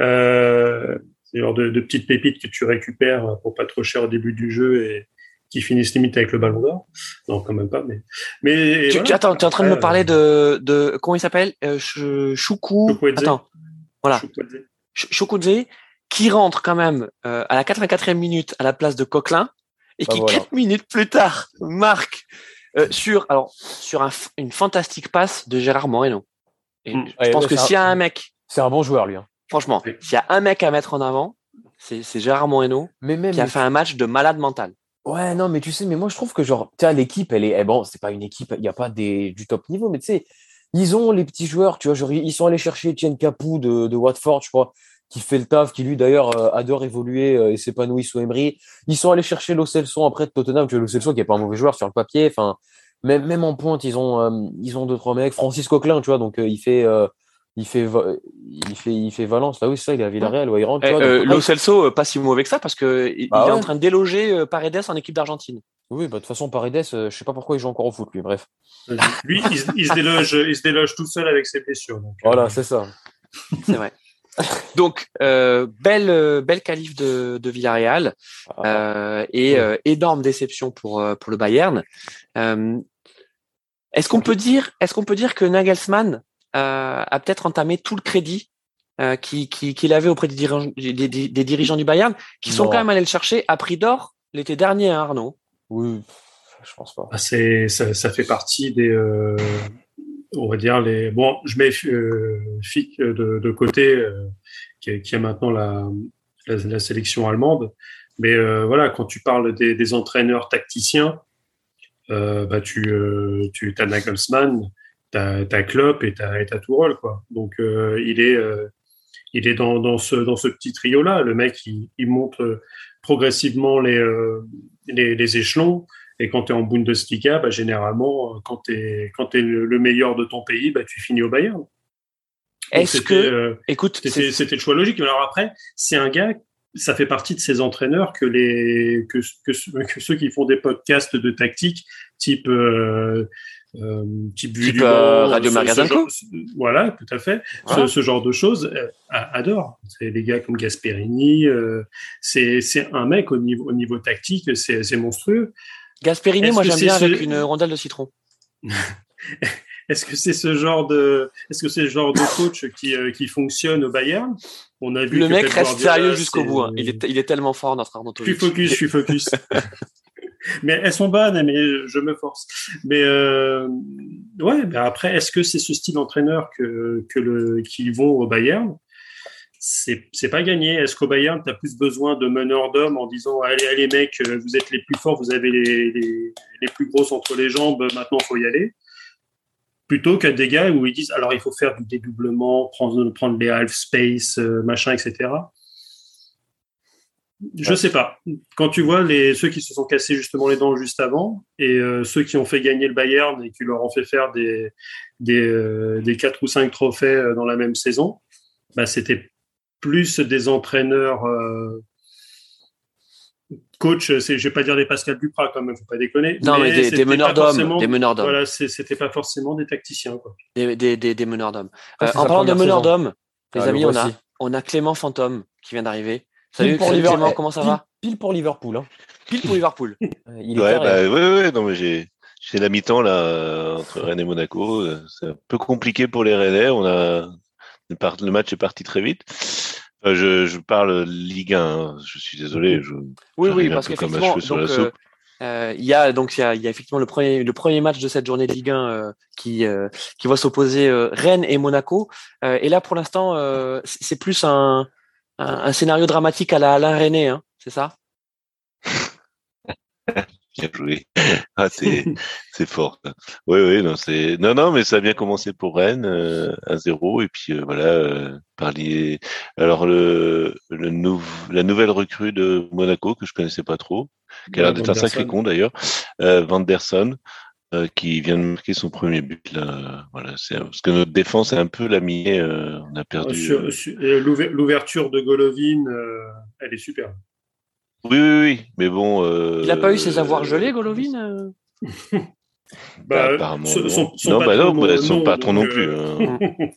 Euh, c'est genre de, de petites pépites que tu récupères pour pas trop cher au début du jeu et, qui finissent limite avec le ballon d'or. Non, quand même pas, mais. mais tu, attends, tu es en train de me parler de, de comment il s'appelle? Euh, Choukou. Attends, voilà. Choukouze, qui rentre quand même euh, à la 84e minute à la place de Coquelin et bah qui voilà. 4 minutes plus tard marque euh, sur alors sur un, une fantastique passe de Gérard Moreno. Et mmh. je pense que s'il y a un mec, c'est un bon joueur lui. Hein. Franchement, s'il y a un mec à mettre en avant, c'est Gérard Moreno mais même qui a fait un match de malade mental. Ouais, non, mais tu sais, mais moi je trouve que genre, tu l'équipe, elle est, eh, bon, c'est pas une équipe, il n'y a pas des, du top niveau, mais tu sais, ils ont les petits joueurs, tu vois, genre, ils sont allés chercher Etienne Capou de, de Watford, je crois, qui fait le taf, qui lui d'ailleurs euh, adore évoluer euh, et s'épanouit sous Emery. Ils sont allés chercher Lo Celso après de Tottenham, tu vois, Lo Celso qui est pas un mauvais joueur sur le papier, enfin, même, même en pointe, ils ont, euh, ils ont deux, trois mecs, Francis Coquelin, tu vois, donc il fait, il fait, il fait, il fait Valence. Là, oui, ça, il est à Villarreal, ouais, il rentre. Lo Celso, euh, pas si mauvais que ça, parce que il, bah, est ouais. en train de déloger Paredes en équipe d'Argentine. Oui, bah, de toute façon, Paredes, je sais pas pourquoi il joue encore au foot, lui. Bref. Lui, il, il, se déloge, il se déloge tout seul avec ses blessures. Donc, voilà, c'est ça. C'est vrai. donc, euh, belle, belle qualif de, de Villarreal ah. et ouais. énorme déception pour, pour le Bayern. est-ce qu'on peut dire, est-ce qu'on peut dire que Nagelsmann euh, a peut-être entamé tout le crédit euh, qu'il qui, qui avait auprès des dirigeants, des, des, des dirigeants, du Bayern, qui sont non. quand même allés le chercher à prix d'or l'été dernier, hein, Arnaud? Oui, je pense pas. Ah, c'est ça, ça, fait partie des, euh, on va dire les. Bon, je mets euh, Fick de, de côté, euh, qui, qui, a maintenant la, la, sélection allemande, mais euh, voilà, quand tu parles des, des entraîneurs tacticiens, bah tu, tu as Nagelsmann t'as as Klopp et t'as as Tourelle quoi. Donc euh, il est euh, il est dans, dans ce dans ce petit trio là. Le mec il, il monte progressivement les, euh, les, les échelons. Et quand tu es en Bundesliga, bah, généralement, quand tu es, quand es le, meilleur de ton pays, bah, tu finis au Bayern. Est-ce que, euh, écoute, c'était le choix logique. Alors après, c'est un gars, ça fait partie de ces entraîneurs que les que, que, que ceux qui font des podcasts de tactique, type euh, euh, type, type euh, Radio Magazine Voilà, tout à fait. Voilà. Ce, ce, genre de choses euh, adore. C'est des gars comme Gasperini. Euh, c'est un mec au niveau, au niveau tactique, c'est monstrueux. Gasperini, moi j'aime bien ce... avec une rondelle de citron. Est-ce que c'est ce genre de, est-ce que c'est le genre de coach qui, euh, qui fonctionne au Bayern? On a vu le mec reste sérieux jusqu'au bout. Hein. Il, est, il est tellement fort notre Arnaud. Je suis focus, je suis focus. mais elles sont bonnes, mais je me force. Mais euh, ouais, ben après, est-ce que c'est ce style d'entraîneur que, que le, qui vont au Bayern? C'est, pas gagné. Est-ce qu'au Bayern, tu as plus besoin de meneurs d'hommes en disant allez, allez, mecs, vous êtes les plus forts, vous avez les, les, plus grosses entre les jambes, maintenant, faut y aller? Plutôt qu'à des gars où ils disent alors il faut faire du dédoublement, prendre, prendre les half space, euh, machin, etc. Je sais pas. Quand tu vois les ceux qui se sont cassés justement les dents juste avant et euh, ceux qui ont fait gagner le Bayern et qui leur ont fait faire des des, euh, des quatre ou cinq trophées euh, dans la même saison, bah c'était plus des entraîneurs euh, coach, je vais pas dire des Pascal Duprat quand même, faut pas déconner. Non, mais, mais des, des, meneurs d'hommes, des meneurs d'hommes. Voilà, c'était pas forcément des tacticiens quoi. Des, des, des, des meneurs d'hommes. Euh, en parlant de meneurs d'hommes, les ah, amis, on a on a Clément Fantôme qui vient d'arriver. Salut, pour Clément, comment ça pile, va? Pile pour Liverpool. Hein. Pile pour Liverpool. Il est ouais, bah, ouais, ouais, non, mais j'ai, j'ai la mi-temps là entre Rennes et Monaco. C'est un peu compliqué pour les Rennais. On a le match est parti très vite. Je, je, parle Ligue 1. Hein. Je suis désolé. Je, oui, oui, parce qu'effectivement, donc, euh, il y a donc il y a, il y a effectivement le premier le premier match de cette journée de Ligue 1 euh, qui euh, qui va s'opposer euh, Rennes et Monaco et là pour l'instant c'est plus un, un, un scénario dramatique à la Alain René hein, c'est ça? Bien joué. Ah, c'est, c'est fort. Oui, oui, non, c'est, non, non, mais ça a bien commencé pour Rennes, euh, à zéro, et puis euh, voilà, euh. Alors le, le nou... la nouvelle recrue de Monaco que je connaissais pas trop, qui a l'air d'être un sacré con d'ailleurs, euh, Vanderson. Euh, qui vient de marquer son premier but là. Voilà, c'est parce que notre défense est un peu lamiée. Euh, on a perdu. Sur, sur- l'ouver- L'ouverture de Golovin, euh, elle est superbe. Oui, oui, oui, mais bon. euh, Il n'a pas eu ses avoirs gelés, Golovin euh Bah, Bah, son- non. son- son non, bah patron, non, bah, son non, patron non plus. euh, hein.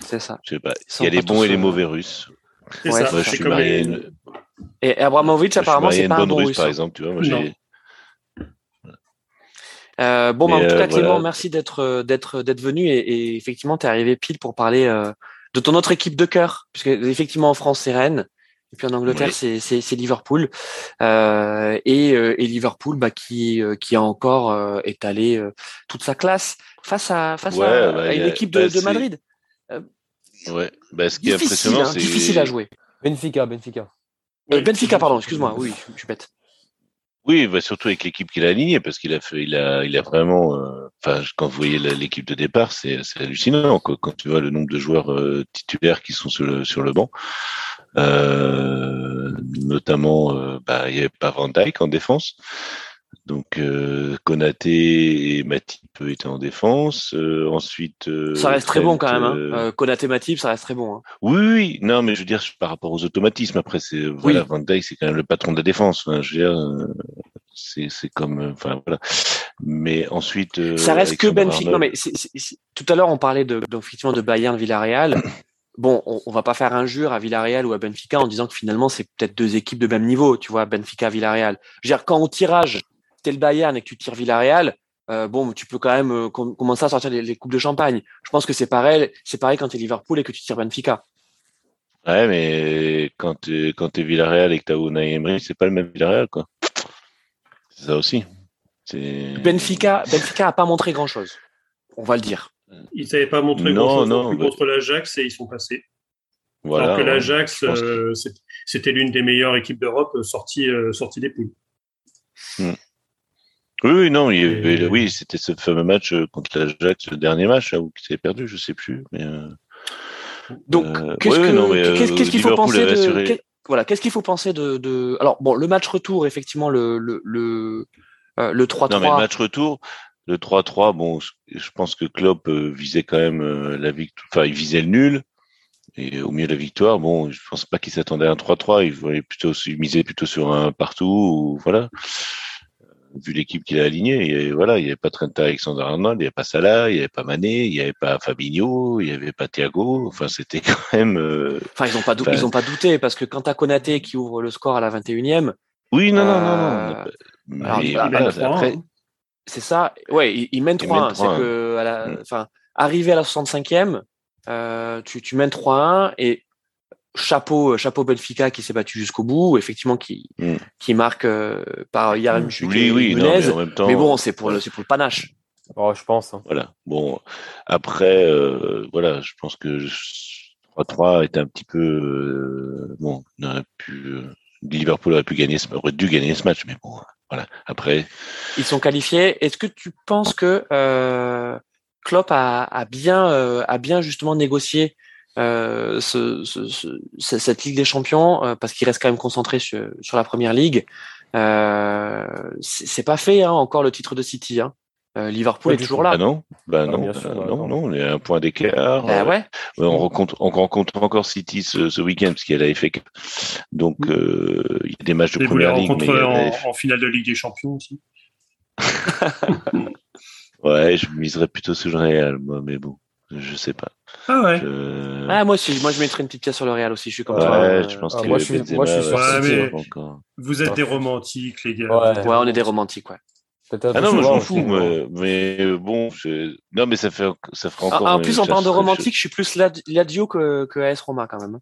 C'est ça. Je sais pas. Il y a les bons et les euh, mauvais Russes. Ouais, ça. Moi, je suis marié à une, Et Abramovic, moi, apparemment, c'est une pas un bonne bon russe, russe. par exemple. Tu vois, moi, j'ai. Euh, bon, bah, en tout euh, cas, Clément, voilà. merci d'être euh, d'être d'être venu et, et effectivement, tu es arrivé pile pour parler euh, de ton autre équipe de cœur, puisque effectivement en France c'est Rennes et puis en Angleterre Oui. c'est Liverpool euh, et euh, et Liverpool bah qui euh, qui a encore euh, étalé euh, toute sa classe face à face Ouais, à, bah, à une a- équipe de, bah, de Madrid. Ouais. Bah, ce qui est Difficile, impressionnant, hein, c'est. difficile à jouer. Benfica, Benfica. Euh, Benfica, pardon, excuse-moi. Oui, je suis bête. Oui, bah surtout avec l'équipe qu'il a alignée, parce qu'il a fait, il a, il a vraiment, euh, enfin, quand vous voyez l'équipe de départ, c'est, c'est hallucinant quoi, quand tu vois le nombre de joueurs euh, titulaires qui sont sur le sur le banc. Euh, notamment, euh, bah, il y avait pas Van Dijk en défense, donc euh, Konaté et Matip étaient en défense. Euh, ensuite, euh, Ça reste très bon quand même. Hein. euh, Konaté Matip, ça reste très bon. Hein. Oui, oui, oui. non, mais je veux dire par rapport aux automatismes. Après, c'est voilà, Van Dijk, c'est quand même le patron de la défense. Enfin, je veux dire, c'est c'est comme, enfin voilà. Mais ensuite, euh, ça reste que Benfica. Non, mais c'est- c'est- c'est- tout à l'heure, on parlait de- effectivement de Bayern, Villarreal. Bon, on, on va pas faire injure à Villarreal ou à Benfica en disant que finalement c'est peut-être deux équipes de même niveau, tu vois, Benfica, Villarreal. Je veux dire, quand au tirage, t'es le Bayern et que tu tires Villarreal, euh, bon, tu peux quand même euh, com- commencer à sortir les, les coupes de champagne. Je pense que c'est pareil, c'est pareil quand t'es Liverpool et que tu tires Benfica. Ouais, mais quand t'es quand t'es Villarreal et que t'as Unai Emery, c'est pas le même Villarreal, quoi. C'est ça aussi. Benfica, Benfica a pas montré grand chose. On va le dire. Ils n'avaient pas montré Non, grand-chose non, non plus bah- contre l'Ajax et ils sont passés. Voilà. Alors que ouais. l'Ajax, euh, c'était l'une des meilleures équipes d'Europe euh, sorties euh, sorties des poules. Oui, oui, non, il y avait- Et- oui, c'était ce fameux match contre l'Ajax, le dernier match, là, où qui s'est perdu, je sais plus, mais. euh, Donc, qu'est-ce ouais, euh, qu'il faut penser de voilà, qu'est-ce qu'il faut penser de, de alors bon le match retour effectivement le le le euh, le 3-3 Non, mais le match retour, le 3-3, bon, je- pense que Klopp euh, visait quand même euh, la victoire, enfin, il visait le nul. Et au milieu de la victoire, bon, je pense pas qu'il s'attendait à un 3-3, il voulait plutôt, il misait plutôt sur un partout, ou voilà. Euh, Vu l'équipe qu'il a alignée, et voilà, il n'y avait pas Trent Alexander-Arnold, il n'y avait pas Salah, il n'y avait pas Mané, il n'y avait pas Fabinho, il n'y avait pas Thiago, enfin, c'était quand même, euh, enfin ils ont pas dou- Enfin- ils ont pas douté parce que quand t'as Konaté qui ouvre le score à la 21e oui, non, non, non, non. Mais alors, voilà, 3-1, après. C'est ça ouais il, il mène Il 3-1 mène c'est 3-1. que à la Mm. enfin arrivé à la 65e euh, tu tu mènes 3-1 et chapeau chapeau Benfica qui s'est battu jusqu'au bout effectivement qui Mm. qui marque euh, par Yaramchuk oui, et oui, non, Nunez. mais en même temps. mais bon c'est pour le c'est pour le panache Oh, je pense. hein. Voilà. Bon, après, euh, voilà, je pense que 3-3 était un petit peu euh, bon. On aurait pu, euh, Liverpool aurait pu gagner, aurait dû gagner ce match, mais bon, voilà. Après, Ils sont qualifiés. Est-ce que tu penses que euh, Klopp a, a bien, euh, a bien justement négocié euh, ce, ce- ce- ce- cette Ligue des Champions euh, parce qu'il reste quand même concentré sur, sur la Première Ligue? Euh, c'est pas fait hein, encore le titre de City. Hein. Euh, Liverpool est toujours là. bah non, bah Ah, non, sûr, ouais, non, non. non, il y a un point d'écart. Bah Euh, ouais. on rencontre, on rencontre encore City ce, ce week-end parce qu'il y a la FA Cup. Donc, euh, il y a des matchs de Et vous les première ligue, mais il y rencontrez a la en, FA en finale de Ligue des Champions aussi. Ouais, je miserais plutôt sur le Real, moi, mais bon, je sais pas. Ah ouais. Je- Ah, moi aussi, moi je mettrais une petite pièce sur le Real aussi. Je suis comme Ouais, toi. Ouais, euh, je pense ah, que moi, je suis- Benzema moi, je suis sur ouais. Vous êtes des romantiques, les gars. Ouais. On est des romantiques. romantiques, ouais. Ah non, moi je m'en fous, mais euh, bon, je... non, mais ça fait, ça fera En, encore. en plus, euh, en parlant de romantique, je suis plus Lad- Lazio que, que AS Roma quand même.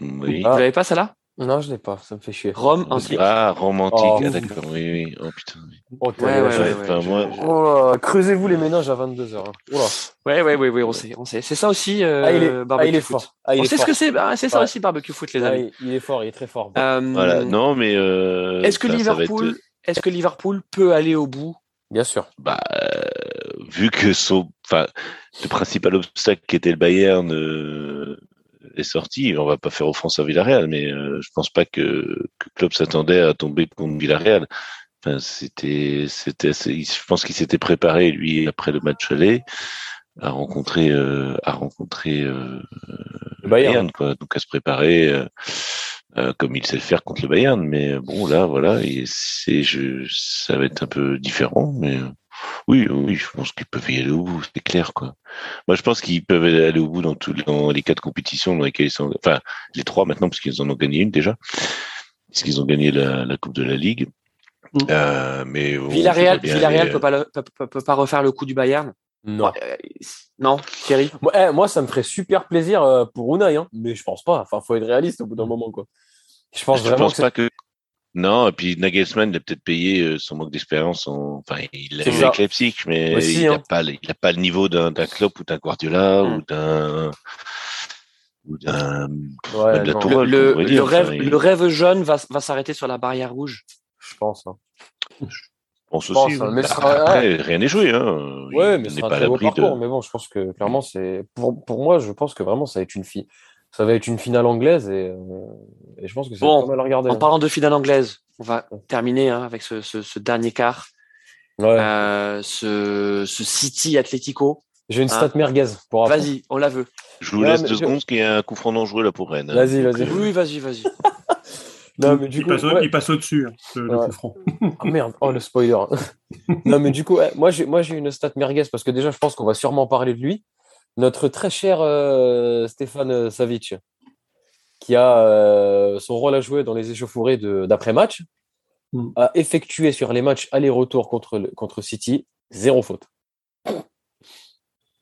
Oui. Ah. Vous l'avez pas ça là Non, je l'ai pas, ça me fait chier. Rome en slip. Ah, romantique, Oh. ah, d'accord, oui, oui. Oh putain. oui. Oh, Ouais, ouais, ouais. Enfin, moi- Oh creusez-vous les ménages à 22h. Oula. Ouais, ouais, ouais, ouais, on sait, on sait. C'est ça aussi, euh, Ah, il est, ah, il est foot. fort. Ah, il on est sait ce que c'est, bah, c'est ça aussi barbecue foot, les Ah, amis. il, il est fort, il est très fort. Euh, Voilà, non, mais. euh, Est-ce que ça- être- Liverpool, que Liverpool peut aller au bout? Bien sûr. bah, euh, vu que son, enfin, le principal obstacle qui était le Bayern euh, est sorti, on va pas faire offense à Villarreal, mais euh, je pense pas que, que Klopp s'attendait à tomber contre Villarreal. Enfin, c'était, c'était, je pense qu'il s'était préparé lui après le match aller à rencontrer, euh, à rencontrer euh, Le Bayern. Bayern, quoi. Donc à se préparer euh, euh, comme il sait le faire contre le Bayern. Mais bon, là, voilà, et c'est, je, ça va être un peu différent. Mais euh, oui, oui, je pense qu'ils peuvent y aller au bout, c'est clair, quoi. Moi, je pense qu'ils peuvent aller au bout dans, tous dans les quatre compétitions dans lesquelles ils sont, enfin, les trois maintenant, parce qu'ils en ont gagné une déjà, parce qu'ils ont gagné la, la Coupe de la Ligue. Mm. Euh, mais bon, Villarreal, Villarreal peut pas, le- peut, peut- peut pas refaire le coup du Bayern? Non. Euh, non, Thierry? Moi, eh, moi, ça me ferait super plaisir euh, pour Unai, hein, mais je pense pas. Enfin, faut être réaliste au bout d'un moment, quoi. Je pense Je vraiment pense que c'est- pas que. Non, et puis Nagelsmann, il a peut-être payé euh, son manque d'expérience. En... Enfin, il l'a C'est eu avec Leipzig, mais Aussi, il n'a hein. pas, le- il a pas le niveau d'un Klopp ou d'un Guardiola Mm. ou d'un ou d'un Ouais, même de la non, Tourelle, Le, rêve, Enfin, il- le rêve jaune va, va s'arrêter sur la barrière rouge. je pense. hein. je pense je pense, aussi. hein, mais sera- après, rien n'est joué. Hein. Ouais, Il mais ce n'est sera un très beau de. parcours. Mais bon, je pense que clairement, c'est pour, pour moi, je pense que vraiment, ça va être une fille. Ça va être une finale anglaise et, euh, et je pense que c'est Bon, pas mal à regarder. En hein. parlant de finale anglaise, on va terminer hein, avec ce, ce- ce dernier quart. Ouais. Euh, ce, ce City Atlético. J'ai une Ah. stat merguez pour après. Vas-y, on la veut. Je vous Ouais, laisse deux je- secondes, parce qu'il y a un coup franc dangereux là pour Rennes. hein. Vas-y, vas-y. euh, Oui, vas-y, vas-y. Non, mais du il, coup, passe ouais. il passe au-dessus, hein, le, coup franc. Ah merde, oh le spoiler. non, mais du coup, ouais, moi j'ai moi j'ai une stat merguez parce que déjà, je pense qu'on va sûrement parler de lui. Notre très cher euh, Stéphane Savic, qui a euh, son rôle à jouer dans les échauffourées d'après-match, Mm. a effectué sur les matchs aller-retour contre, le- contre City zéro faute.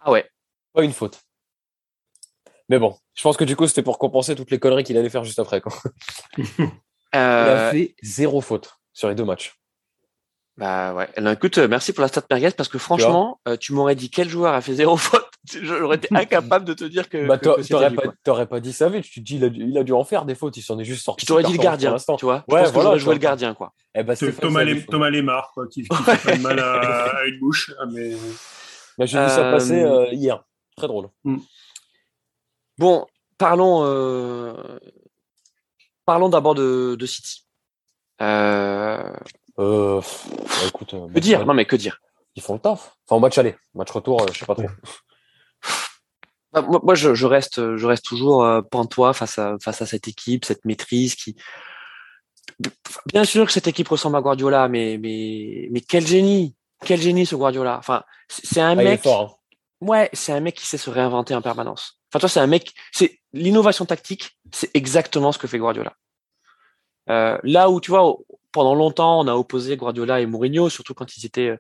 Ah ouais. Pas une faute. Mais bon, je pense que du coup, c'était pour compenser toutes les conneries qu'il allait faire juste après. Quoi. Il a Euh, fait zéro faute sur les deux matchs. bah ouais. Alors, écoute, euh, merci pour la stat merguez parce que franchement, euh, tu m'aurais dit quel joueur a fait zéro faute. J'aurais été incapable de te dire que. Bah, t'aurais pas, pas dit Savic, tu te dis il a, dû, il a dû en faire des fautes, il s'en est juste sorti. Je t'aurais dit le gardien, tu vois. Je Ouais, pense que voilà, joué le gardien, quoi. Eh ben, Thomas, Lem- Thomas Lemar, quoi, qui, qui fait pas de mal à, à une bouche. ah, Mais... Bah, J'ai vu ça Euh, passer euh, hier. Très drôle. Bon, parlons, euh, parlons d'abord de, de City. Euh, Euh, bah, écoute, euh, que dire? Non, mais que dire? Ils font le taf. Enfin, au match aller. Match retour, euh, je sais pas trop. Bah, moi, moi, je, je reste, je reste toujours euh, pantois face à face à cette équipe, cette maîtrise qui. Bien sûr que cette équipe ressemble à Guardiola, mais mais mais quel génie, quel génie ce Guardiola. Enfin, c'est un Ah, mec. fort. hein. Ouais, c'est un mec qui sait se réinventer en permanence. Enfin, toi, c'est un mec. C'est l'innovation tactique. C'est exactement ce que fait Guardiola. Euh, là où tu vois, pendant longtemps, on a opposé Guardiola et Mourinho, surtout quand ils étaient,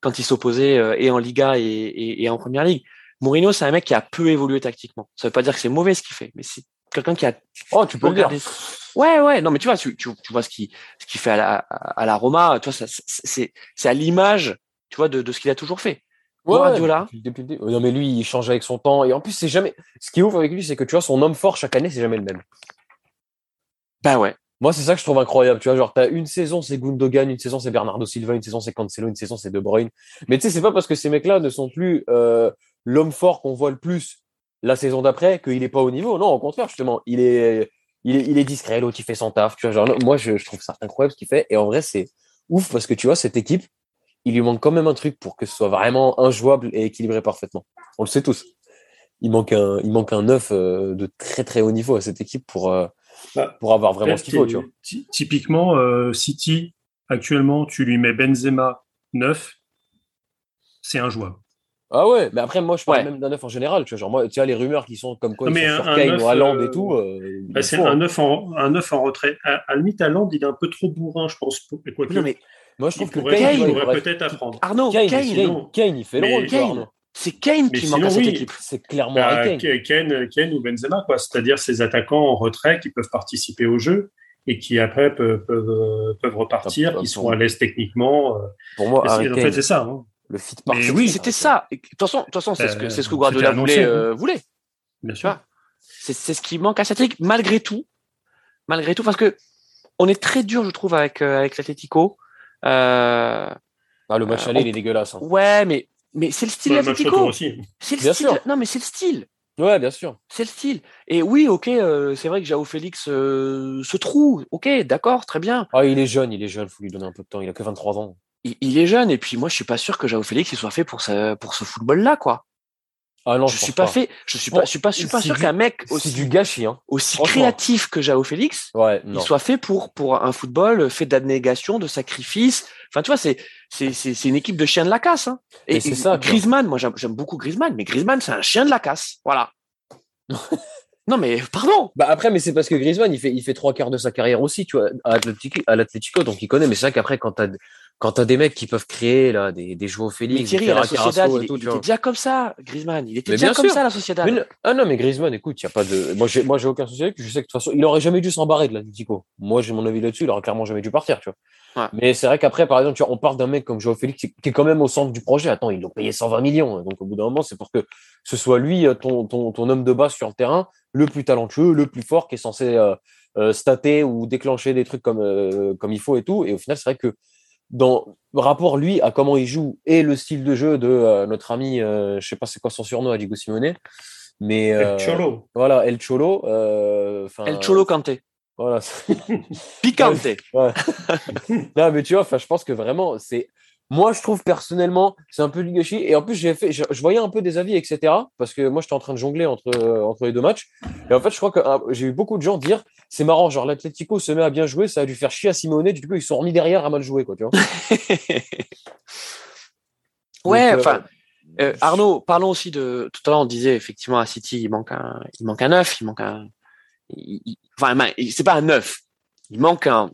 quand ils s'opposaient euh, et en Liga et, et, et en Première Ligue. Mourinho, c'est un mec qui a peu évolué tactiquement. Ça veut pas dire que c'est mauvais ce qu'il fait, mais c'est quelqu'un qui a Oh, tu peux le dire. Ouais, ouais. Non, mais tu vois, tu, tu, tu vois ce qu'il ce qu'il fait à la, à la Roma. Tu vois, ça, c'est- c'est à l'image, tu vois, de, de ce qu'il a toujours fait. Ouais, Guardiola. Non, mais lui, il change avec son temps. Et en plus, c'est jamais. Ce qui est ouf avec lui, c'est que tu vois, son homme fort chaque année, c'est jamais le même. Bah ouais. Moi, c'est ça que je trouve incroyable. Tu vois, genre, t'as une saison, c'est Gundogan, une saison, c'est Bernardo Silva, une saison, c'est Cancelo, une saison, c'est De Bruyne. Mais tu sais, c'est pas parce que ces mecs-là ne sont plus euh, l'homme fort qu'on voit le plus la saison d'après qu'il est pas au niveau. Non, au contraire, justement, il est, il est, il est discret, l'autre, il fait son taf. Tu vois, genre, non, moi, je, je trouve ça incroyable ce qu'il fait. Et en vrai, c'est ouf parce que tu vois, cette équipe, il lui manque quand même un truc pour que ce soit vraiment injouable et équilibré parfaitement. On le sait tous. Il manque un, il manque un neuf euh, de très très haut niveau à cette équipe pour, euh, Bah, pour avoir vraiment ce qu'il faut, tu vois. Ty- Typiquement, euh, City, actuellement, tu lui mets Benzema 9, c'est injouable. Ah ouais, mais après, moi, je parle Ouais. même d'un neuf en général. Tu vois, genre, moi, tu vois, les rumeurs qui sont comme quoi Non, ils mais sont un- sur un Kane ou Haaland euh, et tout. euh, Bah, c'est faut, un hein. 9 en, un 9 en retrait. À, à la limite, Haaland, il est un peu trop bourrin, je pense. pour- Quoique, Non, mais Moi, je il trouve que pourrait, Kane, il pourrait pourrait- peut-être apprendre. Arnaud, Kane, Kane, Kane, sinon- Kane, il fait le rôle. Kane, c'est Kane Mais qui sinon, manque à cette oui. équipe. C'est clairement Bah, Kane. Ken, Ken ou Benzema, quoi. C'est-à-dire ces attaquants en retrait qui peuvent participer au jeu et qui après peuvent, peuvent, peuvent repartir, qui sont à l'aise techniquement. euh, Pour moi, en Kane, fait, c'est ça. hein. Le fit parfait. Oui, c'était ça. De toute façon, de toute façon, c'est ce que c'est ce que c'était Guardiola voulait. hein. euh, voulait. Bien sûr. c'est c'est ce qui manque à cette équipe, malgré tout. Malgré tout, parce que on est très dur, je trouve, avec, euh, avec l'Atletico. Euh, Ah, le match Euh, aller, on- il est dégueulasse. hein. ouais, mais, mais c'est le style Ouais, l'Atletico. C'est le Bien style. sûr. Non, mais c'est le style. Ouais, bien sûr. C'est le style. Et oui, ok, euh, c'est vrai que Jao Félix euh, se trouve. Ok, d'accord, très bien. Ah, il est jeune, il est jeune, faut lui donner un peu de temps. Il a que 23 ans. Il, il est jeune, et puis moi, je suis pas sûr que Jao Félix il soit fait pour, ce- pour ce football-là, quoi. Ah non, je suis pas fait. Je suis pas, je suis pas, je suis pas c'est sûr qu'un mec aussi, du gâchis, hein. aussi créatif que Jao Félix Ouais, il soit fait pour pour un football fait d'abnégation, de sacrifice. Enfin, tu vois, c'est c'est c'est une équipe de chiens de la casse. Hein. Et, c'est ça. Griezmann, moi j'aime beaucoup Griezmann, mais Griezmann c'est un chien de la casse. Voilà. non mais pardon. Bah après, mais c'est parce que Griezmann, il fait, il fait trois quarts de sa carrière aussi, tu vois, à l'Atlético, donc il connaît. Mais c'est vrai qu'après, quand t'as, quand t'as des mecs qui peuvent créer, là, des, des joueurs Félix, Thierry la Sociedad, il, et tout, il tu était déjà comme ça, Griezmann. Il était Mais déjà comme sûr. ça la Sociedad. Mais ah non, mais Griezmann, écoute, y a pas de, moi, j'ai, moi, j'ai aucun souci avec. Je sais que de toute façon, il aurait jamais dû s'embarrer de l'Atlético. Moi, j'ai mon avis là-dessus, il aurait clairement jamais dû partir, tu vois. Ouais. Mais c'est vrai qu'après, par exemple, tu vois, on parle d'un mec comme Joao Félix qui qui est quand même au centre du projet. Attends, ils l'ont payé 120 millions. hein. Donc, au bout d'un moment, c'est pour que ce soit lui, euh, ton, ton, ton homme de base sur le terrain, le plus talentueux, le plus fort, qui est censé euh, euh, stater ou déclencher des trucs comme, euh, comme il faut et tout. Et au final, c'est vrai que dans le rapport, lui, à comment il joue et le style de jeu de euh, notre ami, euh, je sais pas c'est quoi son surnom à Diego Simone, mais euh, El Cholo. voilà, El Cholo. euh, El Cholo Kanté. Voilà. Picante. Ouais. non, mais tu vois, enfin, je pense que vraiment, c'est. Moi, je trouve personnellement, c'est un peu du gâchis. Et en plus, j'ai fait, je, je voyais un peu des avis, etc. Parce que moi, j'étais en train de jongler entre, euh, entre les deux matchs. Et en fait, je crois que j'ai eu beaucoup de gens dire c'est marrant, genre l'Atlético se met à bien jouer, ça a dû faire chier à Simone. Du coup, ils se sont remis derrière à mal jouer, quoi, tu vois. ouais, euh, enfin. euh, Arnaud, parlons aussi de. Tout à l'heure, on disait effectivement à City, il manque un, il manque un neuf, il manque un. il- il- enfin, c'est pas un neuf. Il manque un,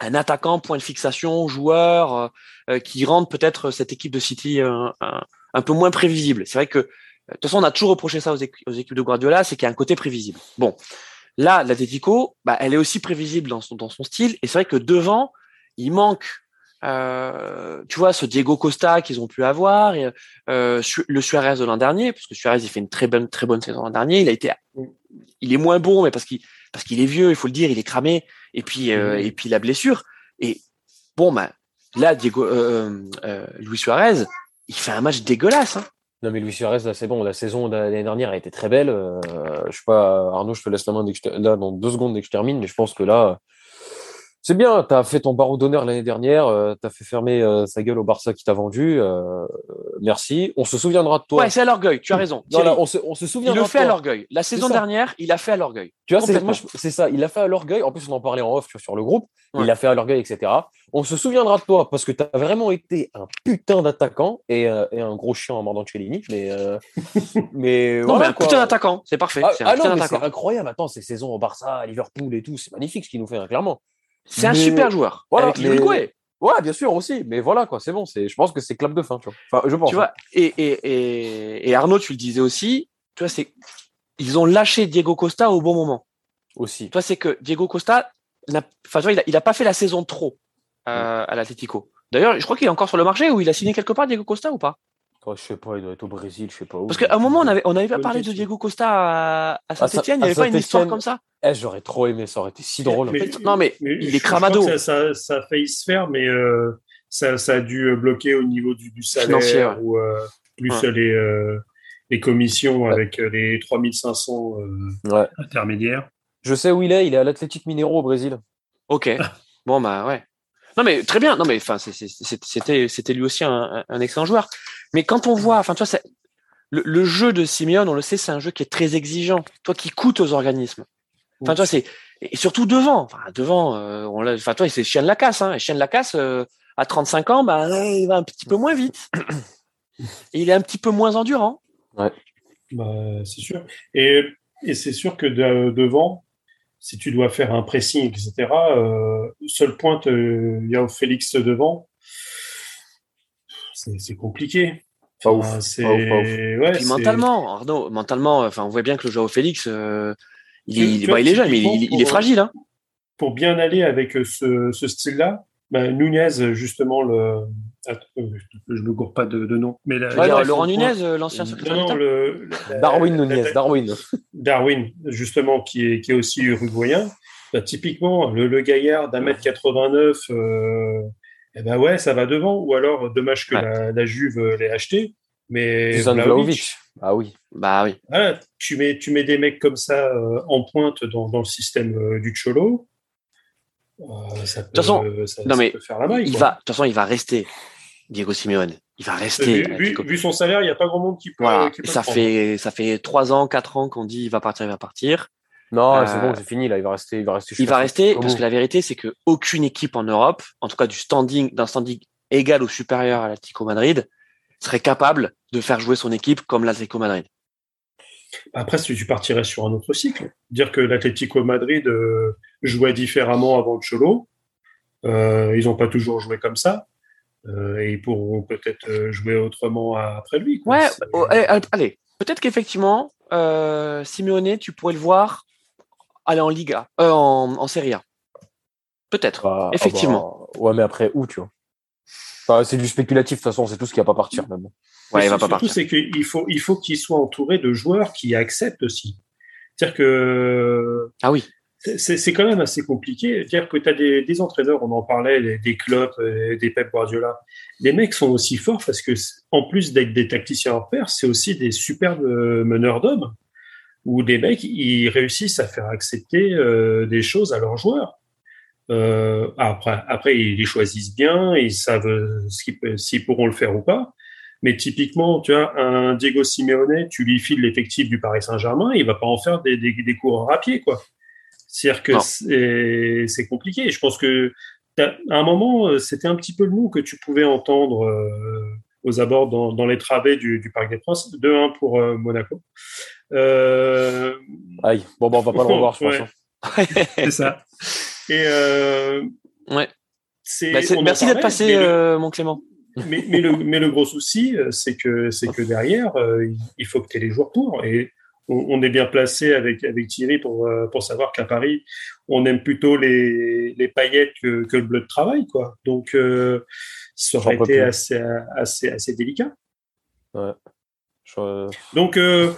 un attaquant, point de fixation, joueur euh, euh, qui rende peut-être cette équipe de City euh, un, peu moins prévisible. C'est vrai que, euh, de toute façon, on a toujours reproché ça aux, équ- aux équipes de Guardiola, c'est qu'il y a un côté prévisible. Bon, là, l'Atletico, bah, elle est aussi prévisible dans son, style, et c'est vrai que devant, il manque, euh, tu vois, ce Diego Costa qu'ils ont pu avoir, et, le Suarez de l'an dernier, parce que Suarez, il fait une très bonne, très bonne saison l'an dernier. Il a été, il est moins bon, mais parce qu'il, parce qu'il est vieux, il faut le dire, il est cramé, et puis, euh, et puis la blessure. Et bon, bah, là, Diego, euh, euh, Luis Suarez, il fait un match dégueulasse. Hein. Non, mais Luis Suarez, là, c'est bon. La saison de l'année dernière a été très belle. Je sais pas, Arnaud, je te laisse la main dès que je te- là, dans deux secondes dès que je termine, mais je pense que là, c'est bien. Tu as fait ton barreau d'honneur l'année dernière. euh, tu as fait fermer euh, sa gueule au Barça qui t'a vendu. euh, merci. On se souviendra de toi. Ouais, c'est à l'orgueil, tu as raison. Non, là, on se, on se il souviendra le de fait à l'orgueil. La saison dernière, il a fait à l'orgueil. Tu vois, c'est, ça. Il a fait à l'orgueil. En plus, on en parlait en off sur le groupe. Ouais. Il a fait à l'orgueil, etc. On se souviendra de toi parce que tu as vraiment été un putain d'attaquant et, euh, et un gros chien en mordant Cellini. Mais, mais Non, voilà, mais un quoi. putain d'attaquant, c'est parfait. Ah, c'est ah incroyable. Attends, ces saisons au Barça, à Liverpool et tout, c'est magnifique ce qu'il nous fait, hein, clairement. C'est un super joueur. Voilà, avec mais-. Ouais, bien sûr aussi. Mais voilà, quoi, c'est bon. C'est, je pense que c'est clap de fin, tu vois. Enfin, je pense. Tu vois, et, et, et, et Arnaud, tu le disais aussi, tu vois, c'est, ils ont lâché Diego Costa au bon moment. aussi. Tu vois, c'est que Diego Costa, n'a- enfin, tu vois, il a, il a pas fait la saison trop euh, à l'Atlético. D'ailleurs, je crois qu'il est encore sur le marché ou il a signé quelque part Diego Costa ou pas? Je sais pas, il doit être au Brésil, je sais pas où. Parce qu'à un moment, on avait, on avait pas parlé de. Diego Costa à, à Sa- Saint-Etienne. Il n'y avait pas une histoire comme ça Eh, j'aurais trop aimé, ça aurait été si drôle. Mais- Non, mais Mais il je- est cramado. Ça, ça, ça a failli se faire, mais euh, ça, ça a dû bloquer au niveau du, du salaire ouais. ou euh, plus Ouais. les, euh, les commissions avec euh, les 3500 euh, Ouais. intermédiaires. Je sais où il est, il est à l'Athletic Mineiro au Brésil. Ok. Bon, bah ouais. Non, mais très bien. Non, mais c'était, c'était lui aussi un excellent joueur. Mais quand on voit, enfin, tu vois, c'est- le, le jeu de Simeone, on le sait, c'est un jeu qui est très exigeant. Toi, qui coûte aux organismes. Enfin, tu vois, c'est et surtout devant. Enfin, devant, euh, on l'a. Enfin, toi, c'est chien de la casse. Hein. Et chien de la casse, euh, à 35 ans, bah, il va un petit peu moins vite. Et il est un petit peu moins endurant. Bah, c'est sûr. Et, et c'est sûr que de- devant, si tu dois faire un pressing, etc., euh, seul pointe euh, Yao Félix devant, c'est compliqué. Pas Enfin, ouf, c'est pas ouf, pas ouf. ouais, Puis c'est- mentalement, Arnaud, mentalement, enfin, on voit bien que le Joao Félix, euh, il, est, il, bah, est jeune, mais il, est fragile. Hein. pour bien aller avec ce, ce style-là, bah, Nunez, justement, le. Attends, je ne me gourre pas de, de nom. Mais la, Ouais, la- Laurent Nunez, euh, l'ancien secrétaire Non, non, d'État le, la- Darwin Nunez, Darwin. Darwin, justement, qui est, qui est aussi uruguayen. Bah, typiquement, le, le gaillard d'un mètre 89, euh, eh ben ouais, ça va devant. Ou alors, dommage que Ouais. la, la Juve euh, l'ait acheté. Mais Vlahovic. Ah oui. Bah oui. voilà, tu, mets, tu mets des mecs comme ça euh, en pointe dans, dans le système euh, du Cholo. euh, ça peut, toute façon, ça, non, ça mais peut faire la maille. Il quoi. va, de toute façon, il va rester. Diego Simeone. Il va rester. Vu, vu- son salaire, il n'y a pas grand monde qui peut. Voilà. qui peut Et ça fait, ça fait trois ans, quatre ans qu'on dit il va partir, il va partir. Non, Euh, c'est bon, c'est fini là. Il va rester. Il va rester. Il va rester parce que la vérité, c'est que aucune équipe en Europe, en tout cas du standing, d'un standing égal ou supérieur à l'Atlético Madrid, serait capable de faire jouer son équipe comme l'Atlético Madrid. Après, si tu partirais sur un autre cycle, dire que l'Atlético Madrid euh, jouait différemment avant le Cholo, euh, ils n'ont pas toujours joué comme ça, euh, et ils pourront peut-être euh, jouer autrement après lui. quoi. Ouais, oh, eh, allez, allez. peut-être qu'effectivement, euh, Simeone, tu pourrais le voir aller en Liga, euh, en, en Serie A. Peut-être. Bah, Effectivement. ah bah, ouais, mais après où, tu vois? Enfin, C'est du spéculatif de toute façon. C'est tout ce qui va pas partir même. Ouais, Mais il va pas partir. c'est qu'il faut, il faut qu'il soit entouré de joueurs qui acceptent aussi. C'est-à-dire que Ah oui. c'est quand même assez compliqué. Dire que tu as des, des entraîneurs, on en parlait, des, des clubs, euh, des Pep Guardiola. Les mecs sont aussi forts parce que, en plus d'être des tacticiens hors pair, c'est aussi des superbes euh, meneurs d'hommes où des mecs, ils réussissent à faire accepter euh, des choses à leurs joueurs. Euh, après, après, ils les choisissent bien, ils savent s'ils pourront le faire ou pas. Mais typiquement, tu vois, un Diego Simeone, tu lui files l'effectif du Paris Saint-Germain, il va pas en faire des, des, des coureurs à pied, quoi. C'est-à-dire que c'est c'est compliqué. Je pense que à un moment, euh, c'était un petit peu le mot que tu pouvais entendre euh, aux abords dans, dans les travées du, du Parc des Princes. 2-1 pour euh, Monaco. Euh, Aïe. Bon, bah, on va pas le revoir, je pense. Hein. c'est ça. Et euh, Ouais. Bah, merci d'être passé, le- euh, mon Clément. mais, mais, le, mais le gros souci, c'est que, c'est que derrière, il faut que tu aies les joueurs pour. Et on, on est bien placé avec, avec Thierry pour, pour savoir qu'à Paris, on aime plutôt les, les paillettes que, que le bleu de travail. Quoi. Donc, ça aurait été assez, assez, assez délicat. Je- Donc, euh,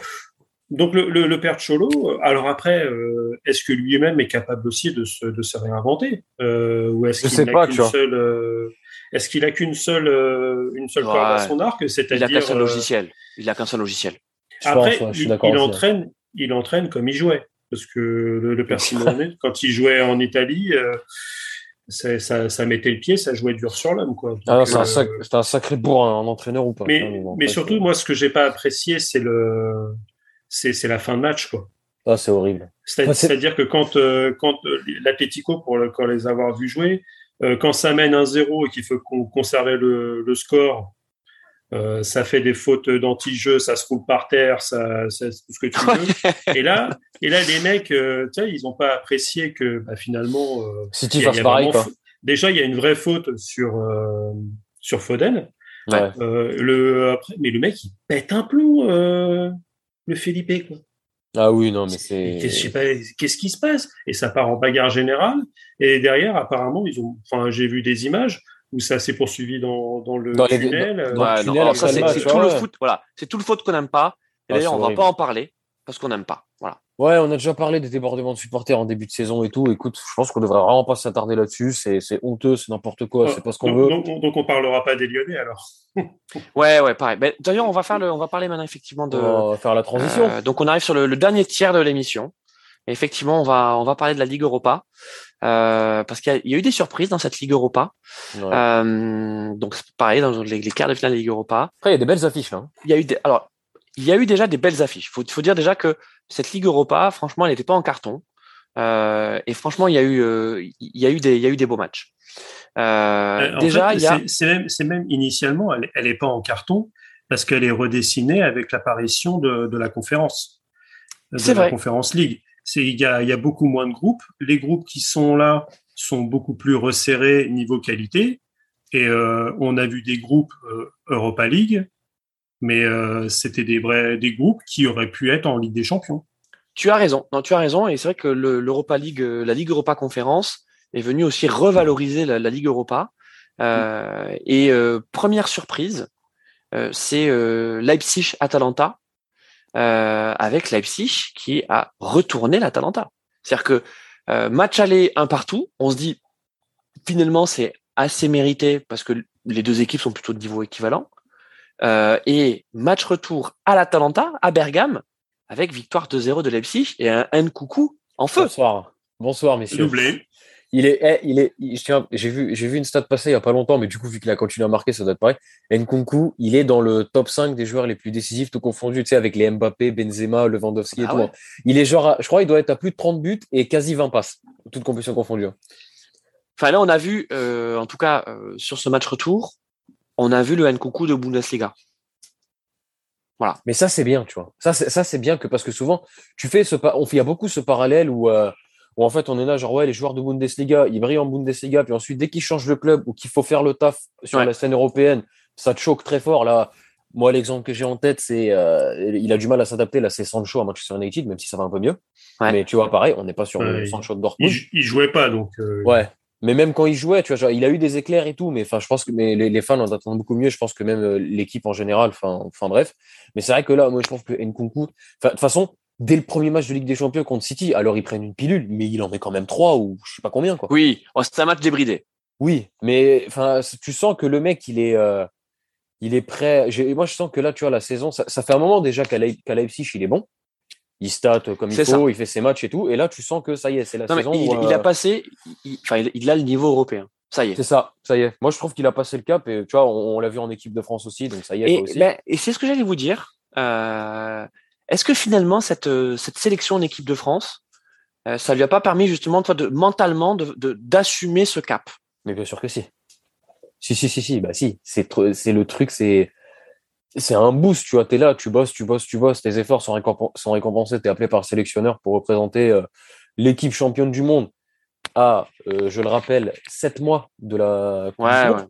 donc le, le, le père Cholo, euh, alors après, euh, est-ce que lui-même est capable aussi de se, de se réinventer euh, Ou est-ce Je qu'il sais n'a pas, qu'une tu vois. seule, euh, est-ce qu'il a qu'une seule, euh, une seule Ouais. corde à son arc Il a C'est-à-dire qu'un seul euh, logiciel. Il a qu'un seul logiciel. je Après, pense, ouais, il, il entraîne, il entraîne comme il jouait. Parce que le, le père Simeone, quand il jouait en Italie, euh, ça, ça, ça mettait le pied, ça jouait dur sur l'homme. quoi. Ah c'est un, euh, sac- c'est un sacré bourrin, un entraîneur ou pas. mais, bon, mais après, surtout, c'est- moi, ce que j'ai pas apprécié, c'est le, c'est, c'est la fin de match, quoi. Ah, c'est horrible. C'est- C'est-à-dire que quand, euh, quand euh, l'Atletico, pour, le, pour les avoir vus jouer, euh, quand ça mène 1-0 et qu'il faut con- conserver le, le score, euh, ça fait des fautes d'anti-jeu, ça se roule par terre, ça, ça- tout ce que tu veux. et là, et là, les mecs, euh, tu sais, ils n'ont pas apprécié que bah, finalement, euh, City il y a- il fasse y a pareil, quoi. déjà il y a une vraie faute sur euh, sur Foden. Ouais. Euh, le après, mais le mec il pète un plomb, euh, le Felipe quoi. Ah oui, non, mais c'est. Qu'est-ce qui se passe? Et ça part en bagarre générale. Et derrière, apparemment, ils ont. Enfin, j'ai vu des images où ça s'est poursuivi dans, dans le Dans tunnel. dans- Ouais, le non, tunnel c'est tout le foot. Voilà, c'est tout le foot qu'on n'aime pas. Et Ah, d'ailleurs, on va horrible. pas en parler parce qu'on n'aime pas. Voilà. Ouais, on a déjà parlé des débordements de supporters en début de saison et tout. Écoute, je pense qu'on devrait vraiment pas s'attarder là-dessus. C'est c'est honteux, c'est n'importe quoi, c'est pas ce qu'on donc, veut. donc, on- donc on parlera pas des Lyonnais alors. Ouais, ouais, pareil. Ben, D'ailleurs, on va faire le, on va parler maintenant effectivement de. On va faire la transition. Euh, donc, on arrive sur le, le dernier tiers de l'émission. Et effectivement, on va, on va parler de la Ligue Europa euh, parce qu'il y, a- il y a eu des surprises dans cette Ligue Europa. Ouais. Euh, donc, pareil dans les, les quarts de finale de la Ligue Europa. Après, il y a des belles affiches hein. Il y a eu des, alors, il y a eu déjà des belles affiches. Faut, faut dire déjà que cette Ligue Europa, franchement, elle n'était pas en carton. Euh, et franchement, il y a eu, euh, il y a eu des, il y a eu des beaux matchs. Euh, Euh, en déjà, fait, il y a, c'est- même, c'est même initialement, elle, elle est pas en carton parce qu'elle est redessinée avec l'apparition de, de la conférence, de C'est la vrai. conférence League. C'est il y a, il y a beaucoup moins de groupes. Les groupes qui sont là sont beaucoup plus resserrés niveau qualité. Et euh, on a vu des groupes euh, Europa League, mais euh, c'était des vrais des groupes qui auraient pu être en Ligue des Champions. Tu as raison. Non, tu as raison. Et c'est vrai que l'Europa League, la Ligue Europa Conférence est venue aussi revaloriser la, Ligue Europa. Euh, et première surprise, c'est Leipzig-Atalanta avec Leipzig qui a retourné l'Atalanta. C'est-à-dire que match aller un partout, on se dit finalement c'est assez mérité parce que les deux équipes sont plutôt de niveau équivalent. et match retour à l'Atalanta, à Bergame, avec victoire 2-0 de Leipzig et un coucou en feu. Bonsoir. Bonsoir, messieurs. Doublé. Il est, eh, il est, j'ai vu, j'ai vu une stat passer il y a pas longtemps, mais du coup, vu qu'il a continué à marquer, ça doit être pareil. Nkunku, il est dans le top 5 des joueurs les plus décisifs, tout confondu, tu sais, avec les Mbappé, Benzema, Lewandowski et ah tout. Hein. Il est genre, je crois, il doit être à plus de 30 buts et quasi 20 passes, toutes compétitions confondues. Hein. Enfin, là, on a vu, euh, en tout cas, euh, sur ce match retour, on a vu le Nkunku de Bundesliga. Voilà. Mais ça, c'est bien, tu vois. Ça, c'est, ça, c'est bien que parce que souvent, tu fais ce, on fait, il y a beaucoup ce parallèle où, euh, où en fait on est là, genre ouais, les joueurs de Bundesliga, ils brillent en Bundesliga, puis ensuite dès qu'ils changent de club ou qu'il faut faire le taf sur la scène européenne, ça te choque très fort. Là, moi l'exemple que j'ai en tête, c'est euh, il a du mal à s'adapter. Là, c'est Sancho à Manchester United, même si ça va un peu mieux. Mais tu vois, pareil, on n'est pas sur le Sancho de Dortmund. Il, jouait pas donc. Euh, ouais. Mais même quand il jouait, tu vois, genre, il a eu des éclairs et tout, mais enfin, je pense que mais les, fans en attendent beaucoup mieux. Je pense que même euh, l'équipe en général, enfin, enfin bref. Mais c'est vrai que là, moi, je pense que Nkunku, de toute façon, dès le premier match de Ligue des Champions contre City, alors ils prennent une pilule, mais il en met quand même trois ou je sais pas combien. Quoi. Oui, oh, c'est un match débridé. Oui, mais enfin, tu sens que le mec, il est, euh, il est prêt. Moi, je sens que là, tu vois, la saison, ça, fait un moment déjà qu'à Leipzig, il est bon. Il stat comme il faut, il fait ses matchs et tout. Et là, tu sens que ça y est, c'est la saison. Il, il, a euh, passé, enfin, il, a le niveau européen. Ça y est. C'est ça, ça y est. Moi, je trouve qu'il a passé le cap et tu vois, on, l'a vu en équipe de France aussi, donc ça y est. Et. Ben, et c'est ce que j'allais vous dire. Euh, est-ce que finalement, cette, euh, cette sélection en équipe de France, euh, ça lui a pas permis justement toi, de, mentalement d'assumer de, ce cap? Mais bien sûr que si. Si, si, si, si, bah si. C'est le truc, c'est c'est un boost, tu vois, tu es là, tu bosses, tu bosses, tu bosses, tes efforts sont, récompensés, tu es appelé par le sélectionneur pour représenter euh, l'équipe championne du monde à, je le rappelle, 7 mois de la Ouais, ouais.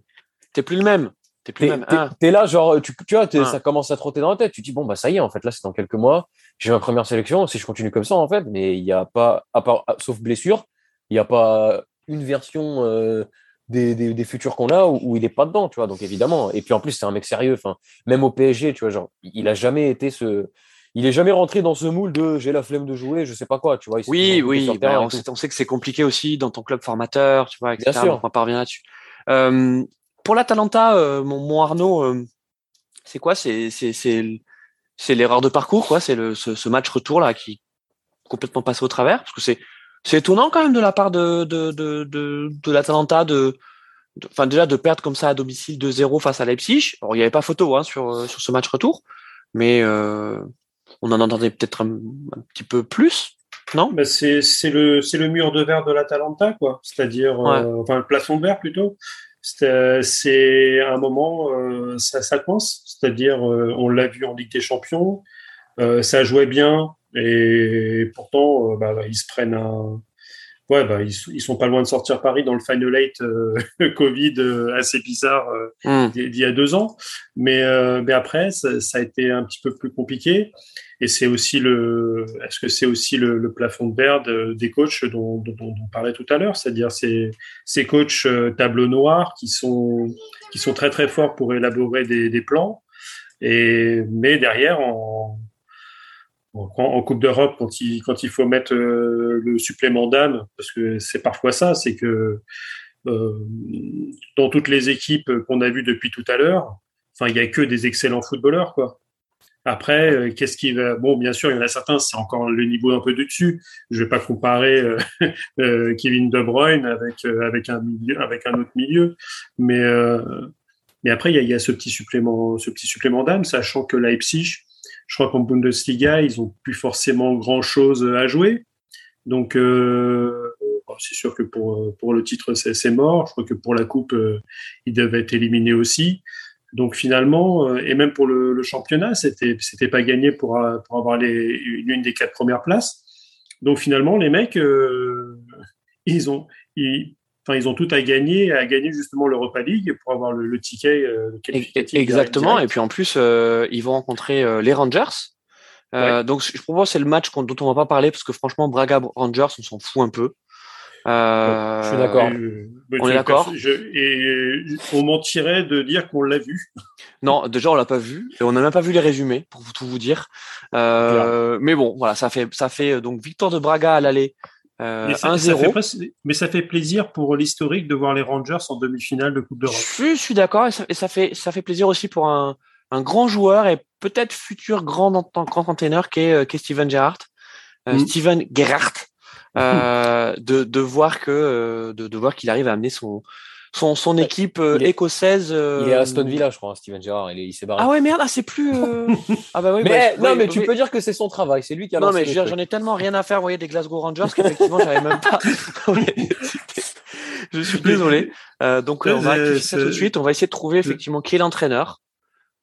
T'es plus le même. T'es es, là, genre, tu, tu vois, ça commence à trotter dans la tête. Tu te dis, bon, bah, ça y est, en fait, là, c'est dans quelques mois. J'ai ma première sélection. Si je continue comme ça, en fait, mais il n'y a pas, à part, sauf blessure, il n'y a pas une version euh, des, des, des, futurs qu'on a où, il n'est pas dedans, tu vois. Donc, évidemment. Et puis, en plus, c'est un mec sérieux. Enfin, même au PSG, tu vois, genre, il a jamais été ce. Il est jamais rentré dans ce moule de j'ai la flemme de jouer, je sais pas quoi, tu vois. Oui, oui, bah, on, sait, on, sait, que c'est compliqué aussi dans ton club formateur, tu vois, etc. Bien sûr. on parvient là-dessus. Euh, pour l'Atalanta, euh, mon, mon, Arnaud, euh, c'est quoi? C'est c'est l'erreur de parcours, quoi. C'est ce, ce, match retour là qui complètement passé au travers, parce que c'est c'est étonnant quand même de la part de de de de, de l'Atalanta de enfin déjà de perdre comme ça à domicile 2-0 face à Leipzig. Alors il n'y avait pas photo hein, sur euh, sur ce match retour, mais euh, on en entendait peut-être un, petit peu plus. Non? Bah c'est le c'est le mur de verre de l'Atalanta quoi, c'est-à-dire enfin le plafond de verre plutôt. C'est un moment, euh, ça, ça coince, c'est-à-dire euh, on l'a vu en Ligue des Champions, euh, ça jouait bien et pourtant bah, bah, ils se prennent un, ouais, bah, ils, ils, sont pas loin de sortir Paris dans le Final Eight euh, Covid assez bizarre euh, hmm. d'il y a deux ans. Mais, mais après, ça, ça, a été un petit peu plus compliqué. Et c'est aussi le, est-ce que c'est aussi le, le, plafond de verre des coachs dont, dont, dont, on parlait tout à l'heure, c'est-à-dire ces, ces coachs euh, tableau noir qui sont, qui sont très très forts pour élaborer des, des plans, et mais derrière en, en, Coupe d'Europe, quand il, quand il faut mettre euh, le supplément d'âme, parce que c'est parfois ça, c'est que euh, dans toutes les équipes qu'on a vues depuis tout à l'heure, enfin, il y a que des excellents footballeurs, quoi. Après, euh, qu'est-ce qui va Bon, bien sûr, il y en a certains, c'est encore le niveau un peu du dessus. Je vais pas comparer euh, euh, Kevin De Bruyne avec avec un autre milieu, mais mais après, il y a, il y a ce petit supplément, ce petit supplément d'âme, sachant que Leipzig, je crois qu'en Bundesliga, ils ont plus forcément grand chose à jouer. Donc, c'est sûr que pour, pour le titre, c'est mort. Je crois que pour la coupe, ils devaient être éliminés aussi. Donc finalement, euh, et même pour le, le championnat, c'était c'était pas gagné pour, euh, pour avoir les, une des quatre premières places. Donc finalement, les mecs, euh, ils ont ils, enfin, ils ont tout à gagner, à gagner justement l'Europa League pour avoir le, le ticket qualificatif. Exactement. Et puis en plus, ils vont rencontrer les Rangers. Donc, je propose c'est le match dont on va pas parler parce que franchement, Braga Rangers, on s'en fout un peu. Euh, je suis d'accord. on est d'accord. Et on mentirait de dire qu'on l'a vu. Non, déjà on l'a pas vu et on n'a même pas vu les résumés pour tout vous dire. Euh, mais bon, voilà, ça fait ça fait donc victoire de Braga à l'aller. Euh, 1-0. Mais ça fait plaisir pour l'historique de voir les Rangers en demi-finale de Coupe d'Europe. Je, suis d'accord et, ça, fait ça fait plaisir aussi pour un, un grand joueur et peut-être futur grand, grand entraîneur qui est, euh, qui est Steven Gerrard. Euh, mm. Steven Gerrard. Euh, de, de voir que euh, de, de voir qu'il arrive à amener son son, son équipe euh, écossaise. Il est à Aston Villa, je crois, hein, Steven Gerrard. Il, il s'est barré. Ah ouais, merde, ah, c'est plus. ah bah oui. mais bah, non, mais tu peux dire que c'est son travail. C'est lui qui a. Non, mais j'en ai tellement rien à faire, vous voyez, des Glasgow Rangers qu'effectivement, j'avais même pas. je suis désolé. Euh, donc, on va activer ça tout de suite. On va essayer de trouver effectivement qui est l'entraîneur.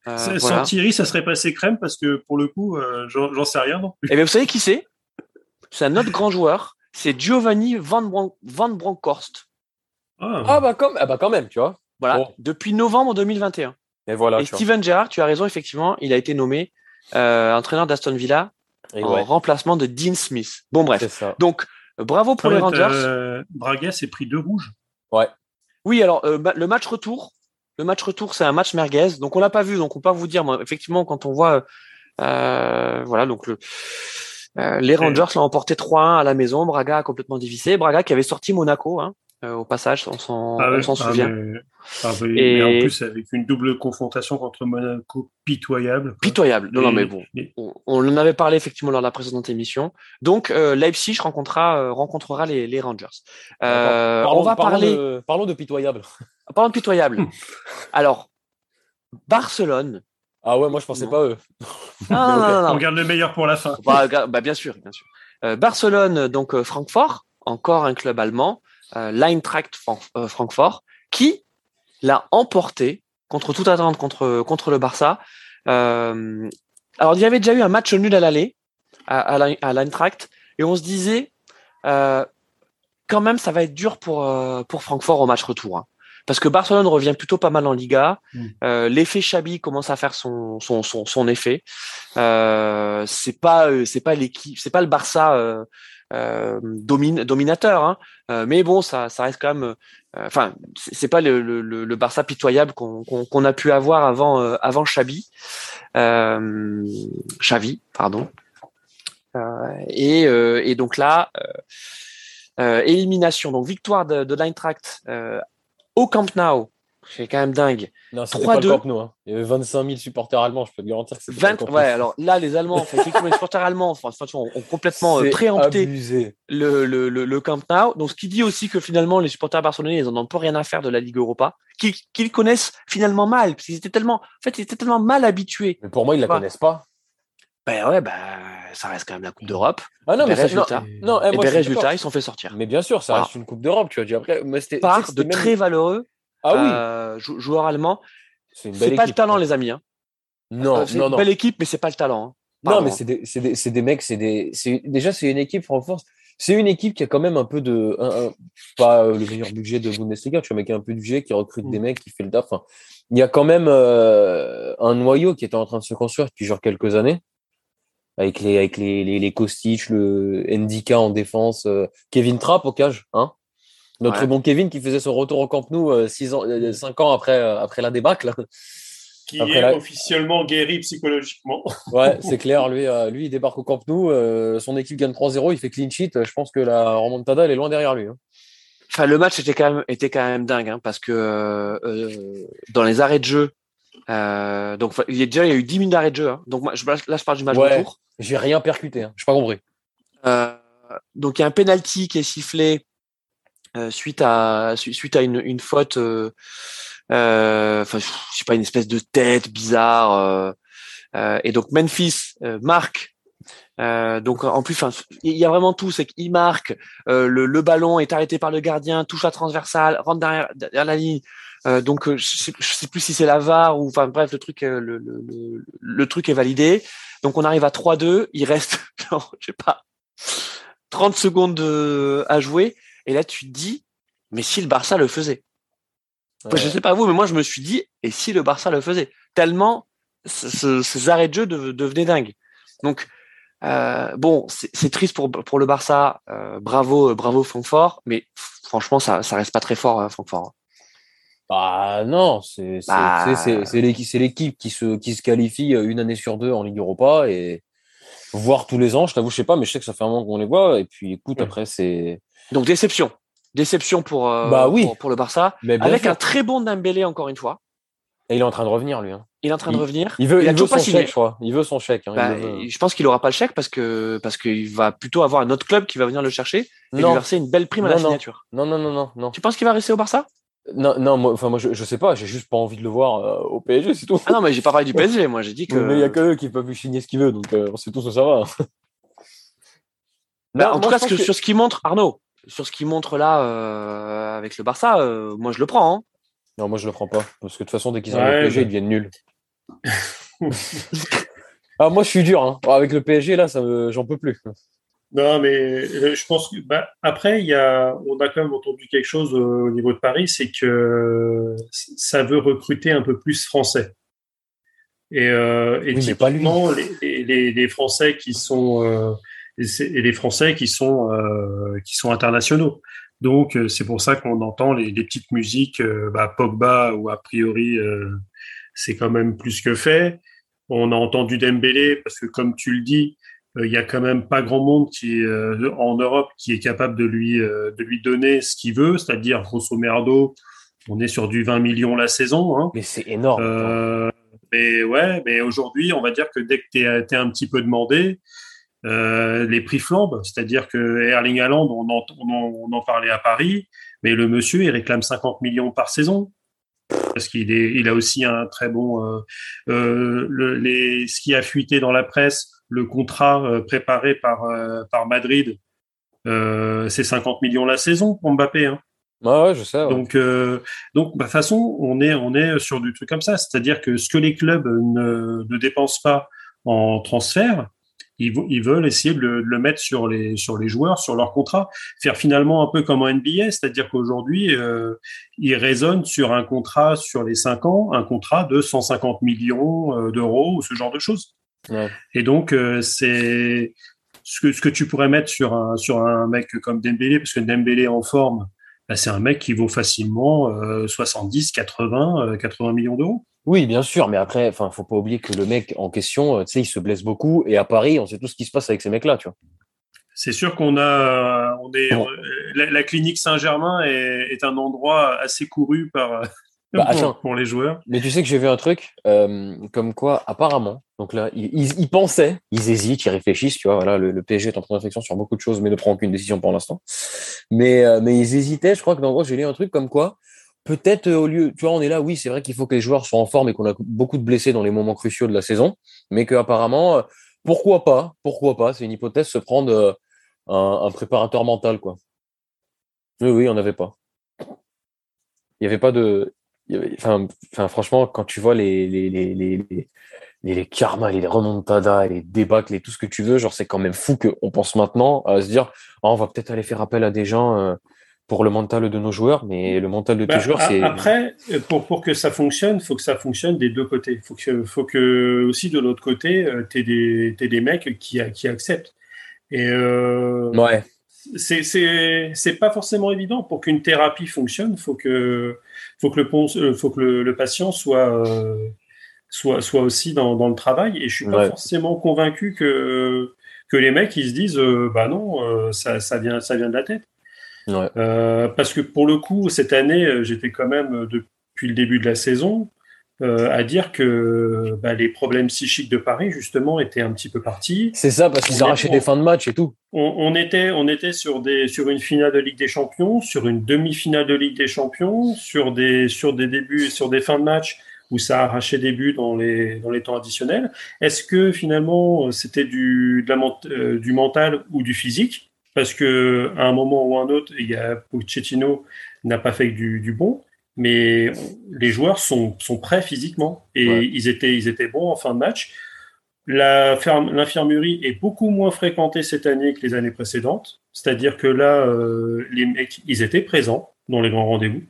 Euh, Sans voilà. Thierry, ça serait passé crème parce que pour le coup, euh, j'en sais rien non plus. Eh bien, vous savez qui c'est? C'est un autre grand joueur. C'est Giovanni Van, Bron Van Bronckhorst. Ah. ah, bah, comme, ah bah quand même, tu vois. Voilà, depuis novembre 2021. Et voilà. Et Steven Gerrard, tu as raison, effectivement, il a été nommé euh, entraîneur d'Aston Villa et en ouais. remplacement de Dean Smith. Bon, bref. Donc, bravo pour les Rangers. Euh, Braga s'est pris deux rouges. Ouais. Oui, alors, euh, le match retour, le match retour, c'est un match merguez. Donc, on l'a pas vu. Donc, on peut pas vous dire, effectivement, quand on voit, euh, voilà, donc le, euh, les Rangers l'ont emporté 3-1 à la maison. Braga a complètement dévissé. Braga qui avait sorti Monaco, hein, euh, au passage, on s'en ah ouais, ah souvient. Mais, ah et... mais, en plus, avec une double confrontation contre Monaco pitoyable. Quoi. Pitoyable. Non, et, non, mais bon. Et... On, on, en avait parlé effectivement lors de la précédente émission. Donc, euh, Leipzig rencontrera, euh, rencontrera les, les Rangers. Euh, parlons, on va parlons parler. De, parlons de pitoyable. Parlons de pitoyable. Alors, Barcelone. Ah ouais, moi je pensais non. pas eux. Non, non, non, non, On garde le meilleur pour la fin. Bah, bah bien sûr, bien sûr. Euh, Barcelone, donc Francfort, encore un club allemand euh, l'Eintracht euh, Francfort, qui l'a emporté contre toute attente contre, contre le Barça. Euh, alors, il y avait déjà eu un match nul à l'aller à, à l'Eintracht, et on se disait, euh, quand même, ça va être dur pour, euh, pour Francfort au match retour. Hein. Parce que Barcelone revient plutôt pas mal en Liga. Mm. Euh, L'effet Chabi commence à faire son, son, son, son effet. Euh, c'est pas c'est pas l'équipe, c'est pas le Barça euh, euh, domine, dominateur. Hein. Euh, mais bon, ça, ça reste quand même. Euh, enfin, c'est pas le, le, le, Barça pitoyable qu'on qu qu a pu avoir avant avant Xabi, Xavi, pardon. et, et donc là, élimination, donc victoire de, de l'Eintracht au Camp Nou c'est quand même dingue. Non, c'était pas le Camp Nou. Hein. Il y avait 25 000 supporters allemands, je peux te garantir que c'était 20... Ouais, alors là, les Allemands, enfin, les supporters allemands enfin, ont, ont complètement euh, préempté le, le, le, le, Camp Nou. Donc, ce qui dit aussi que finalement, les supporters barcelonais, ils en ont pas rien à faire de la Ligue Europa, qu'ils qu connaissent finalement mal, parce qu'ils étaient tellement, en fait, ils étaient tellement mal habitués. Mais pour moi, ils la connaissent pas. Ben ouais, ben, ça reste quand même la Coupe d'Europe. Ah non, mais résultat, non, non, et ben résultats, ils sont fait sortir. Mais bien sûr, ça voilà. reste une Coupe d'Europe, tu vois. Après, mais Par de même... très valeureux ah oui. Euh, joueur allemand. C'est pas équipe, le talent, quoi. les amis. Hein. Non, euh, non, une belle équipe, mais c'est pas le talent. Hein. non, mais c'est des, des, des, mecs, c'est des, déjà c'est une équipe Francfort. C'est une équipe qui a quand même un peu de, un, un, pas le meilleur budget de Bundesliga, tu vois, mais qui a un peu de budget, qui recrute mmh. des mecs, qui fait le taf. Enfin, il y a quand même euh, un noyau qui est en train de se construire depuis genre quelques années, avec les, avec les, les, les Kostic, le Ndika en défense, euh, Kevin Trapp au cage, hein. Notre ouais. bon Kevin qui faisait son retour au Camp Nou euh, six ans, euh, cinq ans après, euh, après la débâcle. Qui après est la... officiellement guéri psychologiquement. Ouais, c'est clair. Lui, euh, lui, il débarque au Camp Nou. Euh, son équipe gagne 3-0. Il fait clean sheet. Je pense que la remontada, elle est loin derrière lui. Hein. Enfin, le match était quand même, était quand même dingue hein, parce que euh, dans les arrêts de jeu, donc il y a déjà il y a eu 10 minutes d'arrêt de jeu. Hein. Donc moi, je, là, je parle du match ouais, retour. J'ai rien percuté. Hein. Je pas compris. donc il y a un penalty qui est sifflé euh, suite à suite à une, une faute, euh, euh, enfin je sais pas une espèce de tête bizarre. et donc Memphis marque euh, donc en plus, il y a vraiment tout, c'est qu'il marque, euh, le, le, ballon est arrêté par le gardien, touche la transversale, rentre derrière, derrière la ligne. Euh, donc je sais, je sais plus si c'est la VAR ou enfin bref, le truc, le, le, le, truc est validé. Donc on arrive à 3-2, il reste, je sais pas, 30 secondes à jouer. Et là, tu te dis, mais si le Barça le faisait? Ouais. Je sais pas vous, mais moi, je me suis dit, et si le Barça le faisait? Tellement ce, ce, ces arrêts de jeu devenaient dingues. Donc, Euh, bon, c'est triste pour, pour le Barça. Euh, bravo, bravo Francfort, mais franchement, ça, ça reste pas très fort, hein, Francfort. Bah non, c'est bah... l'équipe qui se, qui se qualifie une année sur deux en Ligue Europa et voir tous les ans. Je t'avoue, je sais pas, mais je sais que ça fait un moment qu'on les voit. Et puis, écoute, après, c'est. Donc déception, déception pour, euh, bah, oui. pour, le Barça, avec un très bon Dembélé encore une fois. Et il est en train de revenir, lui. Hein. Il est en train de revenir. Il veut, il, veut son chèque, je crois. Il veut son chèque. Hein. Bah, je pense qu'il aura pas le chèque parce que parce qu'il va plutôt avoir un autre club qui va venir le chercher et lui verser une belle prime à la signature. Non, non, non, non, non. Tu penses qu'il va rester au Barça? Non, non, moi, enfin, moi, je, je sais pas, j'ai juste pas envie de le voir euh, au PSG, c'est tout. Ah non, mais j'ai pas parlé du PSG, moi, j'ai dit que. Mais il y a que eux qui peuvent lui signer ce qu'il veut, donc euh, on sait tous où ça va. Bah, en tout cas, sur ce qu'il montre, Arnaud, sur ce qu'il montre là euh, avec le Barça, euh, moi je le prends. Hein. Non, moi je le prends pas. Parce que de toute façon, dès qu'ils arrivent au PSG, ils deviennent nuls. ah, moi je suis dur. Hein. Avec le PSG, là, ça j'en peux plus. Non, mais euh, je pense que bah, après, il y a, on a quand même entendu quelque chose au niveau de Paris, c'est que ça veut recruter un peu plus français. Et, euh, et typiquement, les, les, les, Français qui sont et, les Français qui sont euh, qui sont internationaux. Donc euh, c'est pour ça qu'on entend les, les, petites musiques, euh, bah, Pogba ou a priori c'est quand même plus que fait. On a entendu Dembélé parce que comme tu le dis, il y a quand même pas grand monde qui en Europe qui est capable de lui de lui donner ce qu'il veut, c'est-à-dire grosso merdo, on est sur du 20 millions la saison. Hein. Mais c'est énorme. Euh, mais ouais, mais aujourd'hui, on va dire que dès que tu es, es, un petit peu demandé, euh, les prix flambent, c'est-à-dire que Erling Haaland, on en, on, en, parlait à Paris, mais le monsieur, il réclame 50 millions par saison parce qu'il est, il a aussi un très bon. Euh, euh, le, les, ce qui a fuité dans la presse, le contrat euh, préparé par euh, par Madrid, euh, c'est 50 millions la saison pour Mbappé. Hein. Ouais, je sais. Ouais. Donc, donc, de toute façon, on est, on est sur du truc comme ça. C'est-à-dire que ce que les clubs ne, ne dépensent pas en transfert, ils, veulent essayer de le, mettre sur les, sur les joueurs, sur leur contrat, faire finalement un peu comme en NBA, c'est-à-dire qu'aujourd'hui, euh, ils raisonnent sur un contrat sur les cinq ans, un contrat de 150 millions d'euros ou ce genre de choses. Ouais. Et donc, euh, c'est ce que, ce que tu pourrais mettre sur un, sur un mec comme Dembélé, parce que Dembélé en forme, bah, c'est un mec qui vaut facilement 70, 80, 80 millions d'euros. Oui, bien sûr, mais après, enfin, faut pas oublier que le mec en question, tu sais, il se blesse beaucoup, et à Paris, on sait tout ce qui se passe avec ces mecs-là, tu vois. C'est sûr qu'on a, on est, la, clinique Saint-Germain est, est, un endroit assez couru par bah, pour, pour, les joueurs. Mais tu sais que j'ai vu un truc, euh, comme quoi, apparemment, donc là, ils, ils, pensaient, ils hésitent, ils réfléchissent, tu vois, voilà, le, le, PSG est en train de réflexion sur beaucoup de choses, mais ne prend aucune décision pour l'instant. Mais, euh, mais ils hésitaient, je crois que dans gros, j'ai lu un truc comme quoi, peut-être euh, au lieu, tu vois, on est là, oui, c'est vrai qu'il faut que les joueurs soient en forme et qu'on a beaucoup de blessés dans les moments cruciaux de la saison, mais qu'apparemment, pourquoi pas, pourquoi pas, c'est une hypothèse, se prendre un, un, préparateur mental, quoi. Oui, oui, on n'avait pas. Il n'y avait pas de. Enfin, enfin, franchement, quand tu vois les, les, les, les, les, karmas, les remontadas, les débats, les, tout ce que tu veux, genre, c'est quand même fou qu'on pense maintenant à se dire, oh, on va peut-être aller faire appel à des gens pour le mental de nos joueurs, mais le mental de tes bah, joueurs, c'est. Après, pour, pour que ça fonctionne, faut que ça fonctionne des deux côtés. Faut que, faut que aussi de l'autre côté, euh, tu des, des mecs qui, qui acceptent. Et euh, ouais. C'est pas forcément évident. Pour qu'une thérapie fonctionne, faut que, faut que, le, euh, faut que le, le patient soit, euh, soit, soit aussi dans, dans le travail. Et je suis pas forcément convaincu que, que les mecs ils se disent bah non, ça, ça, vient, ça vient de la tête. Ouais. Euh, parce que pour le coup, cette année, euh, j'étais quand même, euh, depuis le début de la saison, euh, à dire que bah, les problèmes psychiques de Paris, justement, étaient un petit peu partis. C'est ça, parce qu'ils arrachaient des fins de match et tout. On, on, était, on était sur, des, sur une finale de Ligue des Champions, sur une demi-finale de Ligue des Champions, sur des, sur des débuts, sur des fins de match où ça arrachait des buts dans les, dans les temps additionnels. Est-ce que finalement c'était du, de la, du mental ou du physique? Parce que à un moment ou un autre, il y a Pochettino n'a pas fait du, du, bon, mais les joueurs sont, sont prêts physiquement et ouais. ils étaient ils étaient bons en fin de match. L'infirmerie est beaucoup moins fréquentée cette année que les années précédentes, c'est-à-dire que là, euh, les mecs, ils étaient présents dans les grands rendez-vous.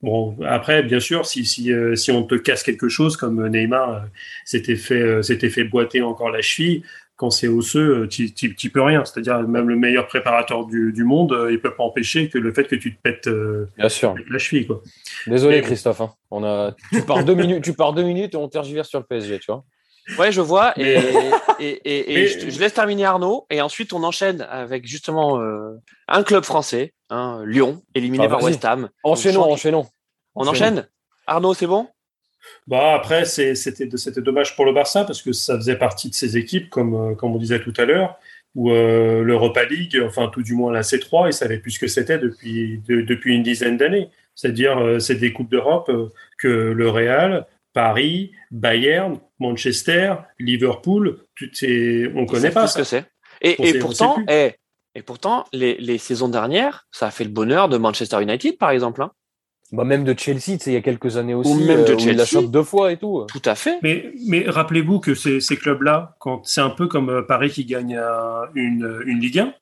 Bon, après, bien sûr, si, si, euh, si on te casse quelque chose, comme Neymar euh, s'était fait, s'était fait boiter encore la cheville, quand c'est osseux, tu n'y peux rien. C'est-à-dire même le meilleur préparateur du, du monde, euh, il peut pas empêcher que le fait que tu te pètes euh, Bien sûr. la cheville. Quoi. Désolé, Christophe. hein. On a... tu, pars deux minutes, tu pars deux minutes et on tergiverse sur le PSG, tu vois. Ouais, je vois. Et, Mais- et, et, et Mais- je, je laisse terminer Arnaud. Et ensuite, on enchaîne avec justement euh, un club français, hein, Lyon, éliminé Ah, par. West Ham. Enchaînons, enchaînons. On enchaîne? Arnaud, c'est bon? Bah après, c'était dommage pour le Barça parce que ça faisait partie de ces équipes, comme, euh, comme on disait tout à l'heure, où euh, l'Europa League, enfin tout du moins la C3, ils savaient plus ce que c'était depuis, de- depuis une dizaine d'années. C'est-à-dire, euh, c'est des Coupes d'Europe euh, que le Real, Paris, Bayern, Manchester, Liverpool, tout est, on Ils connaît pas ce que c'est. Et, et pourtant, plus. eh, et pourtant, les, les saisons dernières, ça a fait le bonheur de Manchester United, par exemple. hein. Bah, même de Chelsea, tu sais, il y a quelques années aussi. même de euh, où il la Chelsea. chope deux fois et tout. Tout à fait. Mais, mais rappelez-vous que ces, ces clubs-là, quand c'est un peu comme euh, Paris qui gagne un- une, une Ligue 1,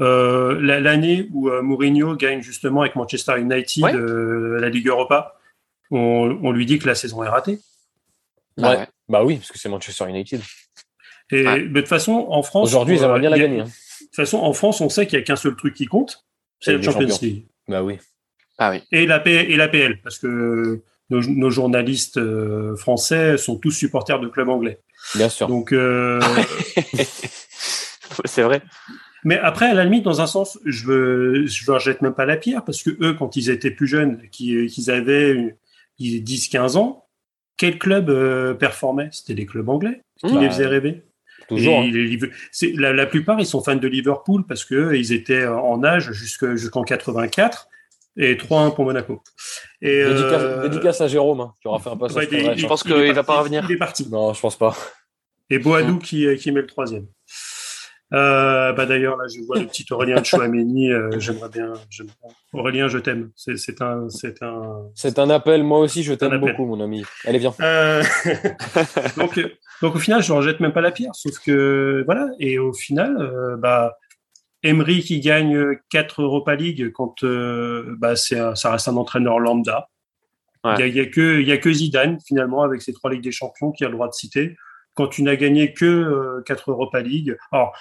euh, la- l'année où euh, Mourinho gagne justement avec Manchester United Ouais. euh, la Ligue Europa, on, on lui dit que la saison est ratée. Ah Ouais. ouais. Bah oui, parce que c'est Manchester United. Et de toute façon, en France, Aujourd'hui, ils euh, aimeraient bien la gagner. hein. De toute façon, en France, on sait qu'il n'y a qu'un seul truc qui compte, c'est la Champions. League Bah oui. Ah oui. et la, P- et la PL, parce que nos, nos journalistes euh, français sont tous supporters de clubs anglais. Bien sûr. Donc, euh, c'est vrai. Mais après, à la limite, dans un sens, je veux, je leur jette même pas la pierre parce que eux, quand ils étaient plus jeunes, qu'ils qu'ils avaient 10-15 ans, quel club euh, performait? C'était les clubs anglais qui Mmh. les faisaient rêver. Toujours. Et hein. les la, la plupart, ils sont fans de Liverpool parce que eux, ils étaient en âge jusque- jusqu'en 84 et 3-1 pour Monaco. Et, Dédicace, euh, dédicace à Jérôme, hein, qui aura fait un passage ouais, il- je pense qu'il va parti, pas revenir. Il est parti. Non, je pense pas. Et Boadou Mmh. qui, qui met le troisième. Euh, bah d'ailleurs là je vois le petit Aurélien de Chouameni, euh, j'aimerais bien, Aurélien je t'aime, c'est un c'est un C'est un appel. Moi aussi, je t'aime beaucoup, mon ami. Allez, viens. Euh, donc euh, donc au final je leur jette même pas la pierre, sauf que voilà et au final euh, bah Emery qui gagne 4 Europa League quand euh, bah c'est un- ça reste un entraîneur lambda. Il Ouais. y, a, a que a Zidane finalement avec ses trois ligues des champions qui a le droit de citer. Quand tu n'as gagné que euh, quatre Europa League, alors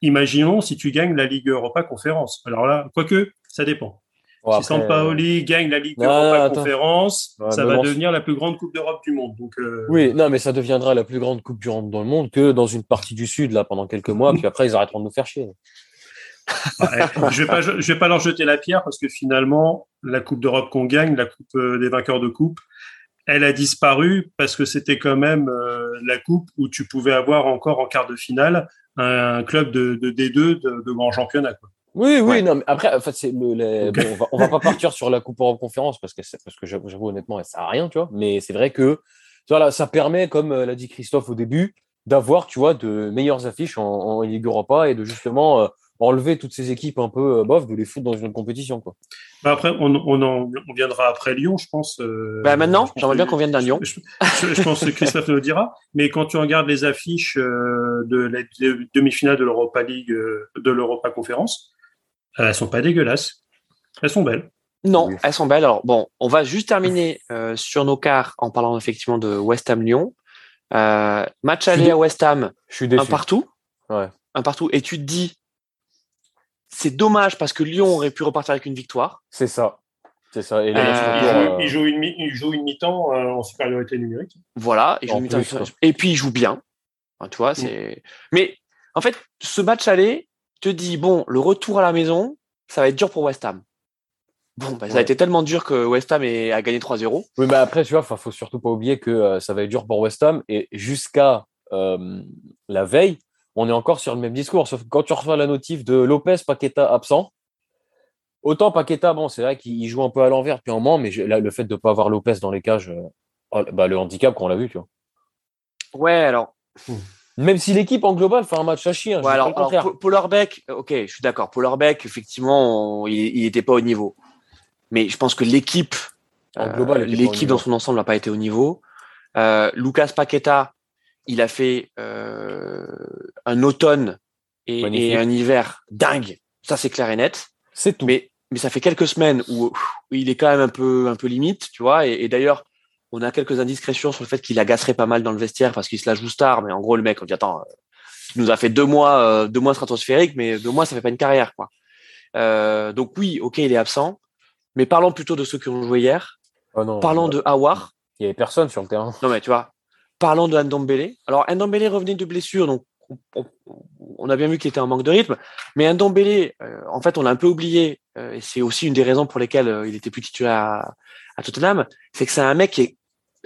imaginons si tu gagnes la Ligue Europa Conférence. Alors là, quoique ça dépend. Bon, si Sampaoli gagne la Ligue Non, Europa non. Conférence, Ouais, ça va devenir la plus grande Coupe d'Europe du monde. Donc euh, Oui, non, mais ça deviendra la plus grande coupe du monde dans le monde que dans une partie du Sud, là, pendant quelques mois, puis après, ils arrêteront de nous faire chier. Je vais pas je vais pas leur jeter la pierre parce que finalement la Coupe d'Europe qu'on gagne, la Coupe euh, des vainqueurs de coupe, elle a disparu parce que c'était quand même euh, la coupe où tu pouvais avoir encore en quart de finale un club de, de D2 de, de grand championnat. Quoi. Oui, oui, Ouais. non, mais après, en fait, c'est le, les- Ok. bon, on, va, on va pas partir sur la Coupe Europe Conférence parce que, c'est- parce que j'avoue, honnêtement, elle sert à rien, tu vois. Mais c'est vrai que, voilà, ça permet, comme euh, l'a dit Christophe au début, d'avoir, tu vois, de meilleures affiches en, en Ligue Europa et de justement euh, enlever toutes ces équipes un peu euh, bof, de les foutre dans une autre compétition, quoi. Bah, après, on, on, en, on viendra après Lyon, je pense. euh, Bah maintenant, j'aimerais bien qu'on vienne d'un Lyon. Je, je- je pense que Christophe nous le dira. Mais quand tu regardes les affiches euh, de la de- demi-finale de l'Europa League, euh, de l'Europa Conférence, elles sont pas dégueulasses. Elles sont belles. Non, Oui. elles sont belles. Alors bon, on va juste terminer euh, sur nos quarts en parlant effectivement de West Ham Lyon. Euh, match aller à West Ham, Je suis un déçu. partout. Ouais. Un partout. Et tu te dis, c'est dommage parce que Lyon aurait pu repartir avec une victoire. C'est ça. C'est ça. Et Euh, Il joue, euh, il joue une, mi- il joue une mi-temps euh, en supériorité numérique. Voilà. Et, En et puis il joue bien. Tu vois, c'est. Mais en fait, ce match aller te dit bon, le retour à la maison, ça va être dur pour West Ham. Bon, bah, ça a été tellement dur que West Ham est- a gagné 3-0. Oui, mais après, tu vois, il faut surtout pas oublier que euh, ça va être dur pour West Ham. Et jusqu'à euh, la veille, on est encore sur le même discours. Sauf que quand tu reçois la notif de Lopez, Paqueta absent, autant Paqueta, bon, c'est vrai qu'il joue un peu à l'envers depuis un moment, mais là, le fait de ne pas avoir Lopez dans les cages, euh, oh, bah, le handicap qu'on l'a vu, tu vois. Ouais, alors Même si l'équipe en global fait un match à chier, hein, Ouais, alors, le alors contraire. Paul- ok, je suis d'accord. Pollerbeck, effectivement, on- il n'était pas au niveau. Mais je pense que l'équipe, En euh, global, au l'équipe dans son ensemble n'a pas été au niveau. Euh, Lucas Paqueta, il a fait euh, un automne et, un hiver dingue. Ça, c'est clair et net. C'est tout. Mais, mais ça fait quelques semaines où, où il est quand même un peu, un peu limite, tu vois. Et, et d'ailleurs, on a quelques indiscrétions sur le fait qu'il agacerait pas mal dans le vestiaire parce qu'il se la joue star. Mais en gros, le mec, on dit attends, euh, qui nous a fait deux mois, deux mois stratosphériques, mais deux mois, ça fait pas une carrière, quoi. donc oui, ok, il est absent, mais parlons plutôt de ceux qui ont joué hier. Oh parlons de Awar. Il y avait personne sur le terrain. Non mais tu vois, parlons de Ndombele. Alors Ndombele revenait de blessure, donc on, a bien vu qu'il était en manque de rythme. Mais Ndombele, euh, en fait, on l'a un peu oublié, euh, et c'est aussi une des raisons pour lesquelles euh, il était plus titulaire à, à Tottenham, c'est que c'est un mec qui est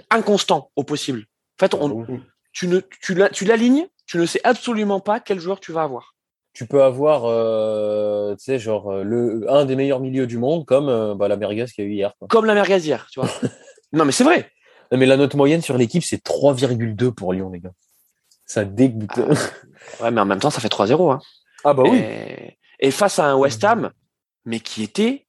inconstant au possible. En fait, on, ah tu ne tu l'alignes, tu ne sais absolument pas quel joueur tu vas avoir. Tu peux avoir, tu sais, genre le un des meilleurs milieux du monde, comme bah, la Merguez qu'il y a eu hier. Comme la Merguez hier, tu vois. non, mais c'est vrai. Mais la note moyenne sur l'équipe, c'est 3,2 pour Lyon, les gars. Ça dégoûte. Ah. ouais, mais en même temps, ça fait 3-0. Hein. Ah bah oui. Et, face à un West Ham, mais qui était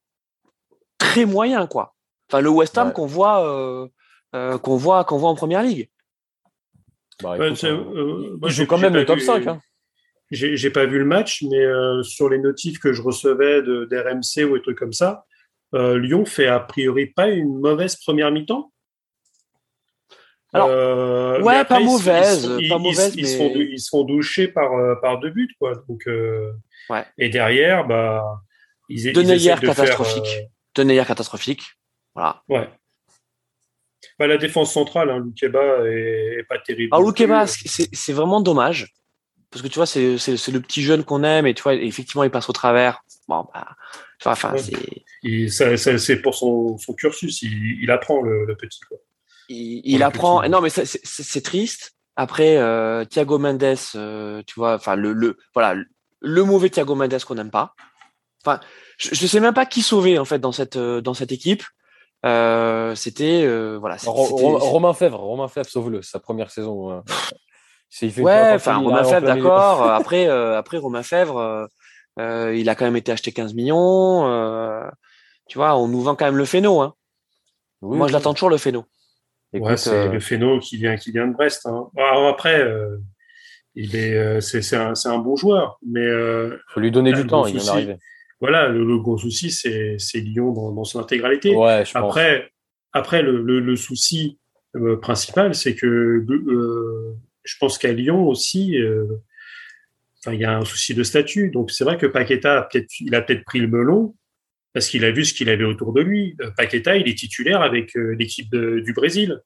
très moyen, quoi. Enfin, le West Ham qu'on voit, euh, euh, qu'on voit, qu'on voit en première ligue. Bah, écoute, hein. euh, il joue quand même le top 5. Hein. J'ai pas vu le match, mais sur les notifs que je recevais d'RMC ou des trucs comme ça, Lyon fait a priori pas une mauvaise première mi-temps. Alors, euh, ouais, pas mauvaise, ils, pas mauvaise, ils, se font, doucher par, euh, par deux buts, quoi. Donc, euh, ouais. Et derrière, bah, ils, de ils de catastrophique. Faire, de Neyer catastrophique. Voilà. Ouais. Bah, la défense centrale, hein, Loukeba est, pas terrible. Alors, Loukeba, c'est vraiment dommage. Parce que tu vois, c'est le petit jeune qu'on aime et tu vois, effectivement, il passe au travers. Bon, bah, enfin, c'est. C'est pour son, son cursus, il, il apprend le, le petit, quoi il, apprend. Non, mais c'est triste. Après, euh, Thiago Mendes, euh, tu vois, enfin le, le voilà le mauvais Thiago Mendes qu'on n'aime pas. Enfin, je, ne sais même pas qui sauver en fait dans cette euh, dans cette équipe. Euh, c'était voilà. Romain Fèvre, Romain Fèvre sauve-le, sa première saison. Il fait ouais, enfin Romain Fèvre, d'accord. après, après Romain Fèvre, il a quand même été acheté 15 millions. tu vois, on nous vend quand même le phéno. Hein. Moi, je l'attends toujours le phéno ouais, c'est euh, le Phéno qui vient, qui vient de Brest. Hein. Alors après, euh, il est, euh, c'est, c'est un, c'est un bon joueur, mais euh, faut lui donner du temps. il vient d'arriver. Voilà, le, le, gros souci, c'est, c'est Lyon dans, dans son intégralité. Ouais, je après, pense. après le, le, le souci principal, c'est que je pense qu'à Lyon aussi. Enfin, il y a un souci de statut. Donc, c'est vrai que Paqueta, a peut-être, il a peut-être pris le melon, parce qu'il a vu ce qu'il avait autour de lui. Euh, Paqueta, il est titulaire avec euh, l'équipe du Brésil.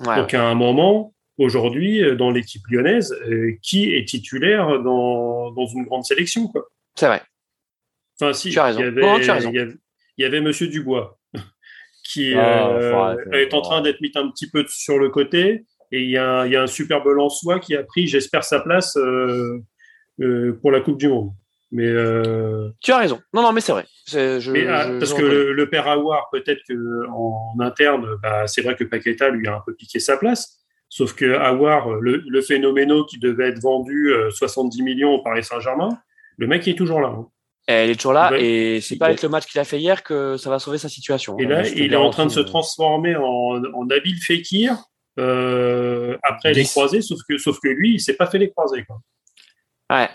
Donc à un moment, aujourd'hui, euh, dans l'équipe lyonnaise, qui est titulaire dans, dans une grande sélection C'est vrai. Enfin, si, il y, avait, il, y avait, Monsieur Dubois qui ah, est en train d'être mis un petit peu sur le côté. Et il y a, il y a un superbe Lançois qui a pris, j'espère, sa place pour la Coupe du Monde. Mais euh... tu as raison. Non, non, mais c'est vrai. Je, ah, parce que le, père Aouar, peut-être que en interne, bah, c'est vrai que Paqueta lui a un peu piqué sa place. Sauf que Aouar, le, le phénoméno qui devait être vendu 70 euh, millions au Paris Saint-Germain, le mec il est toujours là. Hein. Elle est toujours là et c'est pas avec le match qu'il a fait hier que ça va sauver sa situation. Et là, il est en train de se transformer en, en Nabil Fekir euh, après les croisés, sauf que, sauf que lui, il s'est pas fait les croisés. Quoi.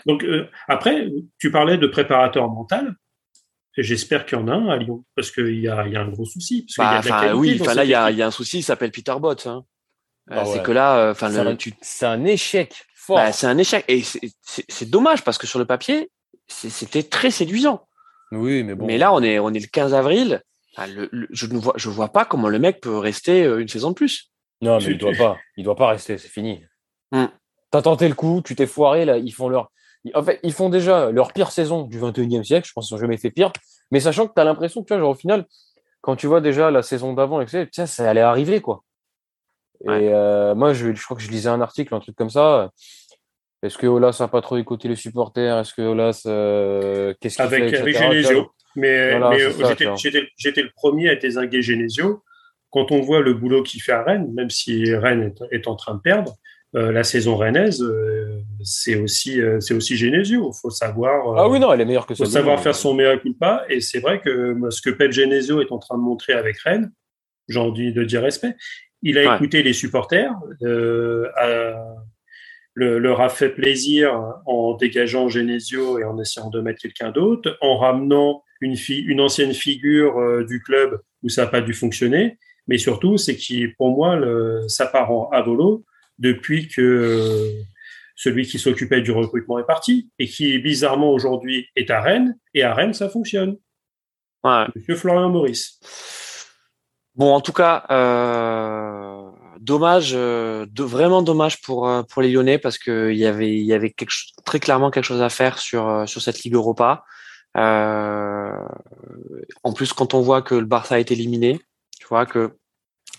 Donc euh, après, tu parlais de préparateur mental. J'espère qu'il y en a un à Lyon parce qu'il y a, y a un gros souci. Parce bah, y a oui, là il y a, y a, un souci, il s'appelle Peter Bott. Hein. Euh, ah c'est que là, euh, enfin, c'est un échec fort. Bah, c'est un échec et c'est dommage parce que sur le papier, c'était très séduisant. Oui, mais bon. Mais là, on est on est le 15 avril. je ne vois je vois pas comment le mec peut rester une saison de plus. Non, mais il doit pas. Il doit pas rester. C'est fini. Hum. T'as tenté le coup, tu t'es foiré, là, ils font leur. En fait, ils font déjà leur pire saison du 21e siècle. Je pense qu'ils n'ont jamais fait pire. Mais sachant que tu as l'impression que, tu vois, genre, au final, quand tu vois déjà la saison d'avant, etc., ça allait arriver, quoi. Et euh, moi, je, je, crois que je lisais un article, un truc comme ça. Est-ce que Olas n'a pas trop écouté les supporters Est-ce que Olas. Euh, qu'est-ce qu'il fait Avec Genesio. Mais, mais euh, j'étais le premier à être désingué Genesio. Quand on voit le boulot qu'il fait à Rennes, même si Rennes est, est en train de perdre, euh, la saison rennaise, euh, c'est aussi euh, c'est aussi Genesio. Il faut savoir. ah oui non, elle est meilleure que ça. Faut savoir faire son mea culpa. Et c'est vrai que ce que Pep Genesio est en train de montrer avec Rennes, j'ai envie de dire respect. Il a écouté les supporters, leur a fait plaisir en dégageant Genesio et en essayant de mettre quelqu'un d'autre, en ramenant une, une ancienne figure du club où ça n'a pas dû fonctionner. Mais surtout, c'est qui, pour moi, le, ça part en à volo depuis que celui qui s'occupait du recrutement est parti et qui bizarrement aujourd'hui est à Rennes et à Rennes ça fonctionne. Ouais. Monsieur Florian Maurice. Bon, en tout cas, euh, dommage, euh, de, vraiment dommage pour euh, pour les Lyonnais parce que il y avait il y avait quelque, très clairement quelque chose à faire sur euh, sur cette Ligue Europa. Euh, en plus, quand on voit que le Barça est éliminé, tu vois que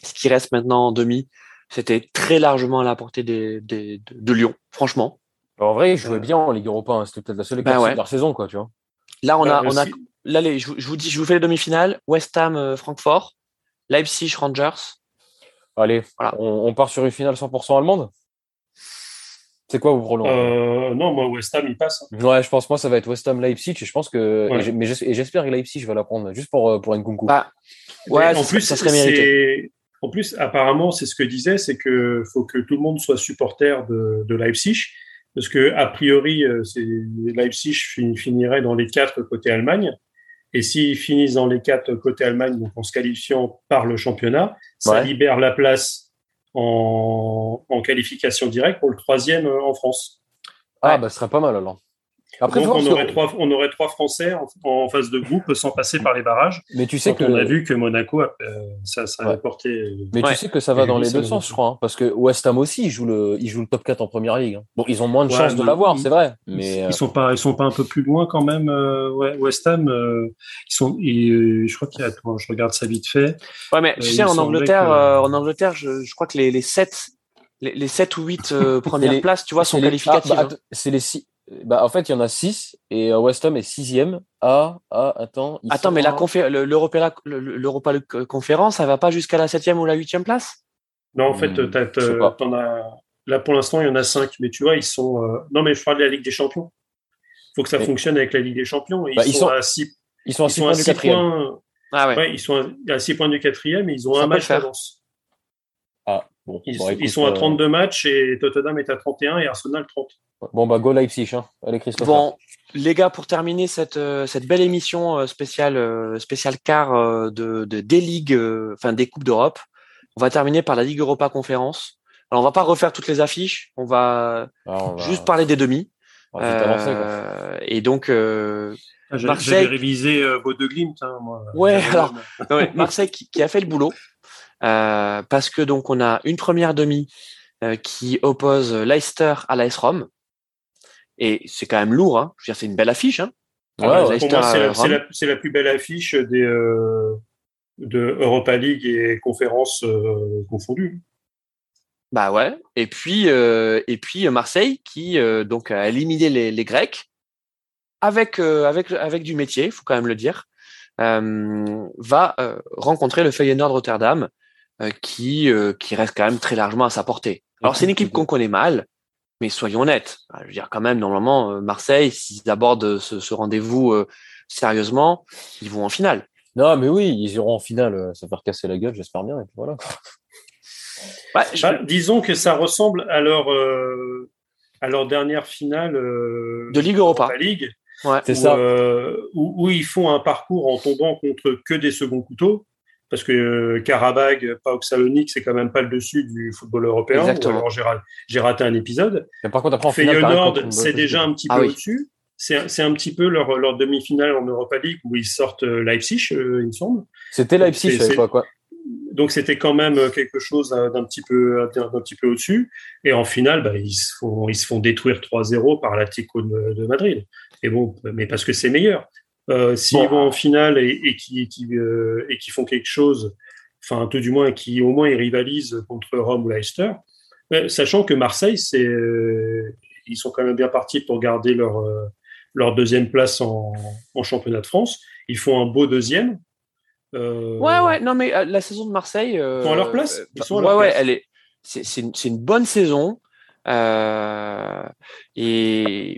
ce qui reste maintenant en demi, c'était très largement à la portée des, des de, de, Lyon, franchement. en vrai, ils jouaient bien en Ligue Europa. Hein. C'était peut-être la seule équipe bah ouais. de leur saison, quoi, tu vois. Là, on a, on a, aussi- là, les, je, vous- je vous dis, je vous fais les demi-finales. West Ham, euh, Francfort, Leipzig, Rangers. Allez, Voilà. on, on part sur une finale 100% allemande? C'est quoi vos pronoms Euh, non, moi West Ham il passe. hein. Ouais, je pense moi ça va être West Ham Leipzig et je pense que Ouais. et j'ai- mais j'espère que Leipzig va la prendre juste pour euh, pour Nkunku. Bah, ouais, en plus, ça serait mérité. En plus, apparemment, c'est ce que disait, c'est que faut que tout le monde soit supporter de, de Leipzig, parce que a priori, euh, c'est Leipzig fin- finirait dans les quatre côté Allemagne, et s'ils finissent dans les quatre côté Allemagne, donc en se qualifiant par le championnat, ça Ouais. libère la place en, en qualification directe pour le troisième euh, en France. ah ouais. bah ce serait pas mal alors. Après, donc on aurait, que- trois, on aurait trois Français en, en phase de groupe sans passer par les barrages. mais tu sais que on a vu que Monaco, euh, ça, ça Ouais. a porté. euh, mais Ouais. tu sais que ça va Et dans les deux sens, je crois, hein, parce que West Ham aussi, il joue le il joue le top 4 en première ligue. hein. Bon, ils ont moins de Ouais, chances de l'avoir, c'est vrai, mais ils, euh, ils sont pas, ils sont pas un peu plus loin quand même. euh, ouais, West Ham, euh, ils sont, ils, euh, je crois qu'il y a, attends, je regarde ça vite fait. Ouais, mais Euh, tu sais, en Angleterre, que- euh, en Angleterre, je, je crois que les, les 7 les, les 7 ou 8 euh, premières les- places, tu vois, sont qualificatives. ah, bah, hein. att- c'est les six. Bah en fait, il y en a 6 et euh, West Ham est sixième. Ah ah attends. ils Attends, mais la à- confé- le- l'Europa le- le- l'Europa League Conférence, ça va pas jusqu'à la 7 ou la 8 place? Non, en fait, Hmm, t'en as. Là, pour l'instant, il y en a cinq, mais tu vois, ils sont. euh, Non, mais je parle de la Ligue des Champions. Il faut que ça Mais- fonctionne avec la Ligue des Champions. Et Bah, ils, ils sont sont- à six. Ils sont à Ils 6 sont à points du six quatrième. points. Ah ouais. Ouais, ils sont à, à six points du quatrième et ils ont Ça un match d'avance. Ah bon. Ils, bon, ils sont à euh, 32 matchs et Tottenham est à 31 et Arsenal 30. Bon bah go Leipzig hein. Allez Christophe. Bon, les gars, pour terminer cette, euh, cette belle émission euh, spéciale, euh, spéciale quart euh, de, de, des ligues, euh, enfin des Coupes d'Europe, on va terminer par la Ligue Europa Conférence. Alors, on va pas refaire toutes les affiches, on va Alors, on va- juste parler des demi. on va vite avancer, quoi. Euh, et donc, euh, Ah, J'avais Marseille- révisé euh, Bode Glimt, hein, moi. Ouais, alors- non, Marseille qui, qui a fait le boulot, euh, parce que donc on a une première demi euh, qui oppose Leicester à l'AS Rome. Et c'est quand même lourd, hein. Je veux dire, c'est une belle affiche, hein. Ouais, Ah, ouais. Pour moi, c'est la, c'est la- c'est la plus belle affiche des, euh, de Europa League et conférences euh, confondues. Bah ouais. Et puis euh, et puis euh, Marseille qui euh, donc a éliminé les, les Grecs avec euh, avec avec du métier, faut quand même le dire, euh, va euh, rencontrer le Feyenoord Rotterdam euh, qui euh, qui reste quand même très largement à sa portée. Alors c'est une équipe qu'on connaît mal, mais soyons honnêtes. Ah, Je veux dire quand même normalement euh, Marseille s'ils abordent ce, ce rendez-vous euh, sérieusement, ils vont en finale. Non mais oui, ils iront en finale, euh, se faire casser la gueule, j'espère bien et puis voilà. Ouais, je- Bah, disons que ça ressemble à leur, euh, à leur dernière finale euh, De Ligue Europa. League, ouais. C'est où, ça. euh, où, où ils font un parcours en tombant contre que des seconds couteaux. Parce que euh, Karabag, PAOK Salonique, c'est quand même pas le dessus du football européen. Exactement. Alors j'ai ra- j'ai raté un épisode. Mais par contre après en Feyenoord, c'est déjà un petit Ah peu oui. au-dessus. C'est un petit peu leur, leur demi-finale en Europa League où ils sortent euh, Leipzig, euh, il me semble. C'était Leipzig c'est- l'époque quoi. Donc c'était quand même quelque chose d'un petit peu d'un petit peu au-dessus. Et en finale, bah, ils se font ils se font détruire 3-0 par l'Atlético de, de Madrid. Et bon, mais parce que c'est meilleur. Euh, S'ils Bon. vont en finale et, et qui qui euh, et qui font quelque chose, enfin tout du moins qui au moins ils rivalisent contre Rome ou Leicester, euh, sachant que Marseille c'est euh, ils sont quand même bien partis pour garder leur euh, leur deuxième place en, en championnat de France. Ils font un beau deuxième. Euh, Ouais, ouais, non, mais euh, la saison de Marseille. euh, Ils sont à leur place. Ils sont à ouais, leur ouais, place. elle est. C'est c'est une, une bonne saison. Euh, et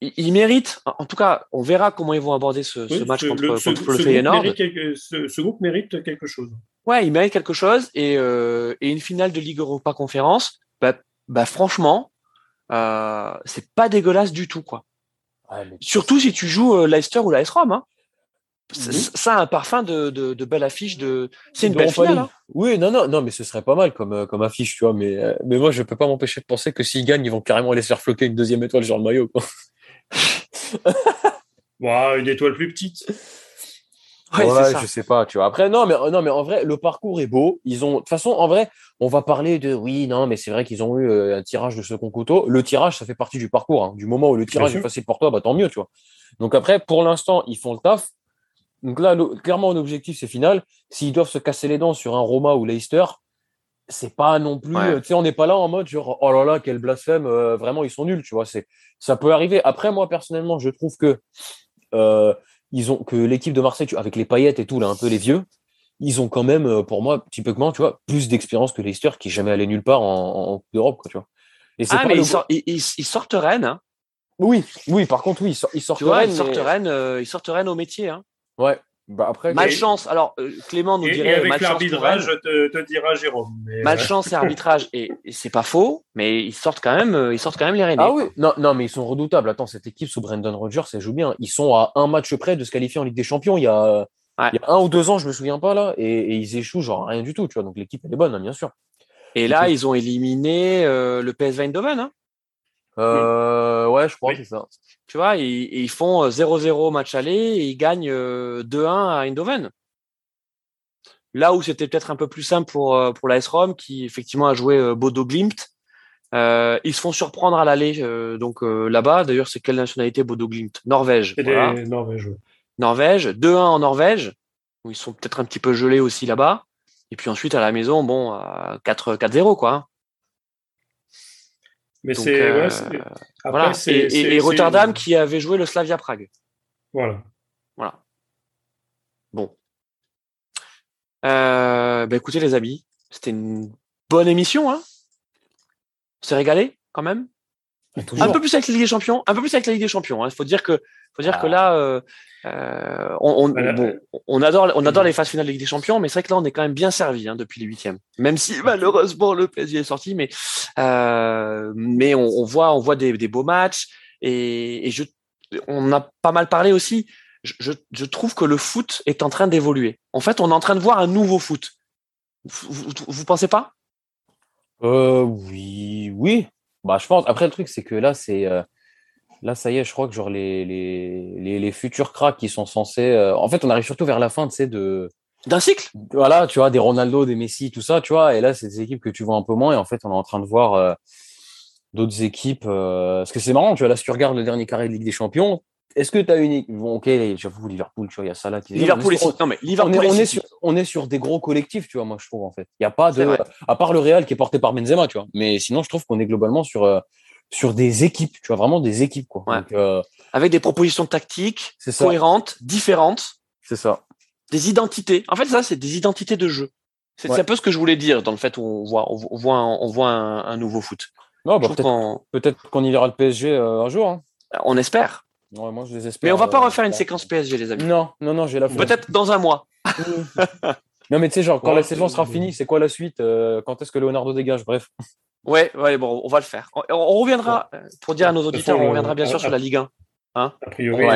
ils ils méritent. En tout cas, on verra comment ils vont aborder ce, match ce- contre, le, contre ce- le ce groupe Feyenoord. mérite quelque- ce, ce groupe mérite quelque chose. Ouais, ils méritent quelque chose. Et, euh, et une finale de Ligue Europa Conférence, bah, bah franchement, euh, c'est pas dégueulasse du tout, quoi. Ouais, Surtout si tu joues euh, Leicester ou l'AS Rome. Hein. ça a un parfum de, de, belle affiche. De... C'est une belle finale. Hein. oui, non, non, non, mais ce serait pas mal comme, comme affiche, tu vois. Mais, mais moi, je peux pas m'empêcher de penser que s'ils gagnent, ils vont carrément aller se faire floquer une deuxième étoile sur le maillot. Quoi. une étoile plus petite. Ouais, je sais pas, tu vois. Après, non, mais non, mais en vrai, le parcours est beau. Ils ont, de toute façon, en vrai, on va parler de, oui, non, mais c'est vrai qu'ils ont eu euh, un tirage de second couteau. Le tirage, ça fait partie du parcours. Hein. Du moment où le tirage est facile pour toi, bah tant mieux, tu vois. Donc après, pour l'instant, ils font le taf. Donc là, clairement, un objectif, c'est final. S'ils doivent se casser les dents sur un Roma ou Leicester, c'est pas non plus, tu sais, on n'est pas là en mode genre, oh là là, quel blasphème, euh, vraiment, ils sont nuls, tu vois. C'est, ça peut arriver. Après, moi, personnellement, je trouve que euh, ils ont que l'équipe de Marseille, avec les paillettes et tout, là, un peu les vieux, ils ont quand même, euh, pour moi, typiquement, tu vois, plus d'expérience que Leicester qui n'est jamais allé nulle part en, en d'Europe, quoi, tu vois. Et ah, mais ils, sortent Rennes, hein. Oui, oui, par contre, oui, ils, sortent Rennes. Ils sortent, Rennes, euh, ils sortent Rennes au métier, hein. Ouais. Bah après, malchance. Alors euh, Clément nous dirait. Et avec l'arbitrage, te, te dira Jérôme. Malchance et arbitrage, et, c'est pas faux, mais ils sortent quand même, ils sortent quand même les Rennes. Ah oui, non, non, mais ils sont redoutables. Attends, cette équipe sous Brendan Rodgers, ça joue bien. Ils sont à un match près de se qualifier en Ligue des Champions. Il y a, il y a un ou deux ans, je me souviens pas là, et, ils échouent genre rien du tout, tu vois. Donc l'équipe elle est bonne, hein, bien sûr. Et là, ils ont éliminé euh, le PSV Eindhoven. Hein euh, ouais, je crois que c'est ça. Tu vois, ils, ils font 0-0 match aller et ils gagnent 2-1 à Eindhoven. Là où c'était peut-être un peu plus simple pour, euh, pour l'AS Rome, qui effectivement a joué euh, Bodo Glimt. Euh, ils se font surprendre à l'aller donc là-bas. D'ailleurs, c'est quelle nationalité Bodo Glimt? Norvège. Norvège. Norvège. 2-1 en Norvège, où ils sont peut-être un petit peu gelés aussi là-bas. Et puis ensuite à la maison, bon, 4-0 quoi. Mais c'est voilà. Et, et, Rotterdam qui avait joué le Slavia Prague. Voilà. Voilà. Bon. Euh, bah écoutez les amis, c'était une bonne émission. Hein on s'est régalé quand même. Un peu plus avec la Ligue des Champions, un peu plus avec la Ligue des Champions. Il hein. faut dire que, faut dire que ah. là, euh, euh, on, on, on, adore, on adore les phases finales de Ligue des Champions, mais c'est vrai que là, on est quand même bien servi hein, depuis les huitièmes. Même si malheureusement le PSG est sorti, mais euh, mais on, voit, on voit des, des beaux matchs et, et je, on a pas mal parlé aussi je, je, trouve que le foot est en train d'évoluer. En fait, on est en train de voir un nouveau foot. Vous, vous, pensez pas? Euh, Oui, oui. Bah, je pense. Après, le truc, c'est que là, c'est là, ça y est. Je crois que genre les les, les, futurs cracks qui sont censés. Euh, en fait, on arrive surtout vers la fin, tu sais, de d'un cycle? Voilà, tu vois, des Ronaldo, des Messi, tout ça, tu vois. Et là, c'est des équipes que tu vois un peu moins. Et en fait, on est en train de voir euh, d'autres équipes. parce que c'est marrant, tu vois, là, si tu regardes le dernier carré de Ligue des Champions, est-ce que tu as une bon, ok j'avoue Liverpool tu vois il y a ça là qui Liverpool non mais Liverpool on est, sur on est sur des gros collectifs tu vois moi je trouve en fait il y a pas de à part le Real qui est porté par Benzema tu vois mais sinon je trouve qu'on est globalement sur euh, sur des équipes tu vois vraiment des équipes quoi. Euh, avec des propositions tactiques cohérentes différentes. C'est ça. Des identités. En fait ça c'est des identités de jeu. C'est un peu ce que je voulais dire dans le fait où on voit on voit un, on voit un, nouveau foot. Non bah, peut-être qu'on y verra le PSG euh, un jour hein. on espère. Moi, je les espère. Mais on va pas euh, refaire une séquence PSG, les amis. Non, non, non, j'ai la Peut-être dans un mois. non, mais tu sais, genre, quand la saison sera finie, c'est quoi la suite euh, Quand est-ce que Leonardo dégage Bref. Ouais, ouais, bon, on va le faire. On, reviendra, euh, pour dire à nos auditeurs, on reviendra bien sûr sur la Ligue 1. Hein a priori,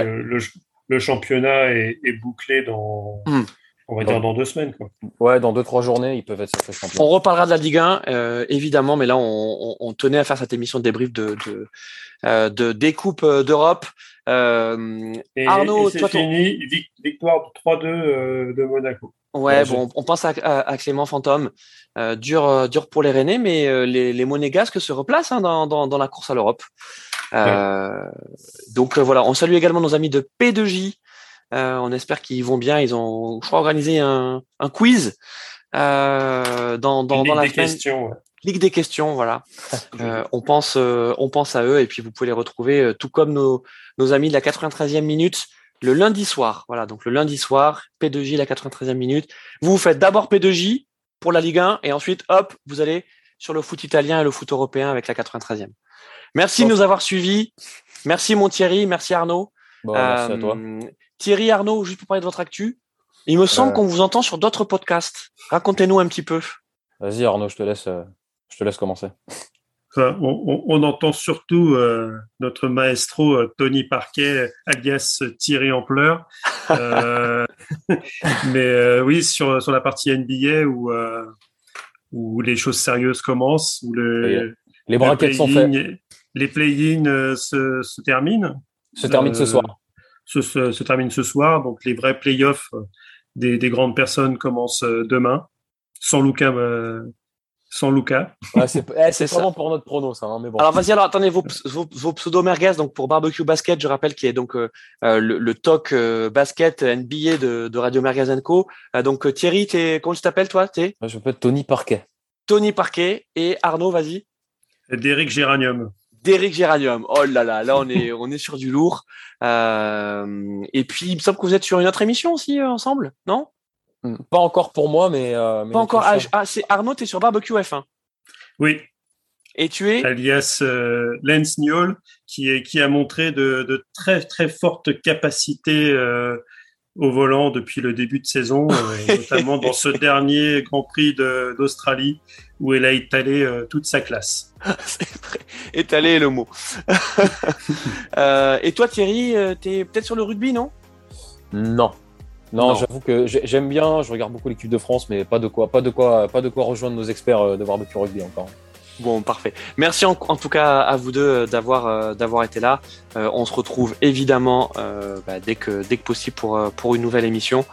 le, championnat est, bouclé dans. Hmm. On va dire dans deux semaines. Quoi. Ouais, dans deux, trois journées, ils peuvent être sacrés champions. On reparlera de la Ligue 1, évidemment, mais là, on, tenait à faire cette émission de débrief de, de, euh, de des coupes d'Europe. Euh, Arnaud, c'est fini, victoire 3-2 euh, de Monaco. Ouais, bon, on pense à, Clément Fantôme. Euh, dur, euh, dur pour les Rennais, mais euh, les, les Monégasques se replacent hein, dans, dans, dans, la course à l'Europe. Donc voilà, on salue également nos amis de P2J. on espère qu'ils vont bien. Ils ont, je crois, organisé un, un quiz dans, dans, dans la Questions, Ligue des questions, voilà. Euh, on pense, euh, on pense à eux et puis vous pouvez les retrouver euh, tout comme nos, nos amis de la 93e minute le lundi soir. Voilà, donc le lundi soir, P2J la 93e minute. Vous, vous faites d'abord P2J pour la Ligue 1 et ensuite, hop, vous allez sur le foot italien et le foot européen avec la 93e. Merci de nous avoir suivis. Merci mon Thierry, merci Arnaud. merci à toi. Thierry, Arnaud, juste pour parler de votre actu. Il me semble qu'on vous entend sur d'autres podcasts. Racontez-nous un petit peu. Vas-y Arnaud, je te laisse. Je te laisse commencer. On, entend surtout euh, notre maestro euh, Tony Parquet, alias Thierry en pleurs. Euh, mais oui, sur, sur la partie NBA où, où les choses sérieuses commencent, où le, les braquettes sont faites. Les play-in se, se, terminent. Se terminent ce soir. Se, se, se terminent ce soir. Donc les vrais play-offs des, des, grandes personnes commencent demain. Sans Lucas sans Lucas. c'est eh, vraiment pour notre prono, ça. Hein, mais bon. Alors vas-y, alors attendez vos, vos, pseudo merguez donc pour barbecue basket, je rappelle qui est donc euh, euh, le, le, talk euh, basket NBA de, de Radio Merguez Co. donc Thierry, es, comment tu t'appelles toi es Je m'appelle Tony Parquet. Tony Parquet et Arnaud, vas-y. Derek Géranium. Derek Géranium. Oh là là, là on est on est sur du lourd. et puis il me semble que vous êtes sur une autre émission aussi ensemble, non? Hmm. Pas encore pour moi, mais. Euh, pas encore. Ah, ah, c'est Arnaud, tu es sur Barbecue F1. Oui. Et tu es Alias euh, Lance Newell, qui, est, qui a montré de, de très très fortes capacités euh, au volant depuis le début de saison, notamment dans ce dernier Grand Prix d'Australie, où elle a étalé toute sa classe. Étalé le mot. et toi, Thierry, tu es peut-être sur le rugby, non? Non. Non, j'avoue que j'aime bien, je regarde beaucoup l'équipe de France, mais pas de quoi, pas de quoi, pas de quoi rejoindre nos experts euh, de barbecue rugby encore. Bon, parfait. Merci en, tout cas à vous deux euh, d'avoir euh, d'avoir été là. on se retrouve évidemment bah, dès que dès que possible pour pour une nouvelle émission.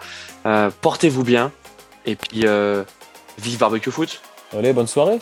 Portez-vous bien et puis vive barbecue foot. Allez, bonne soirée.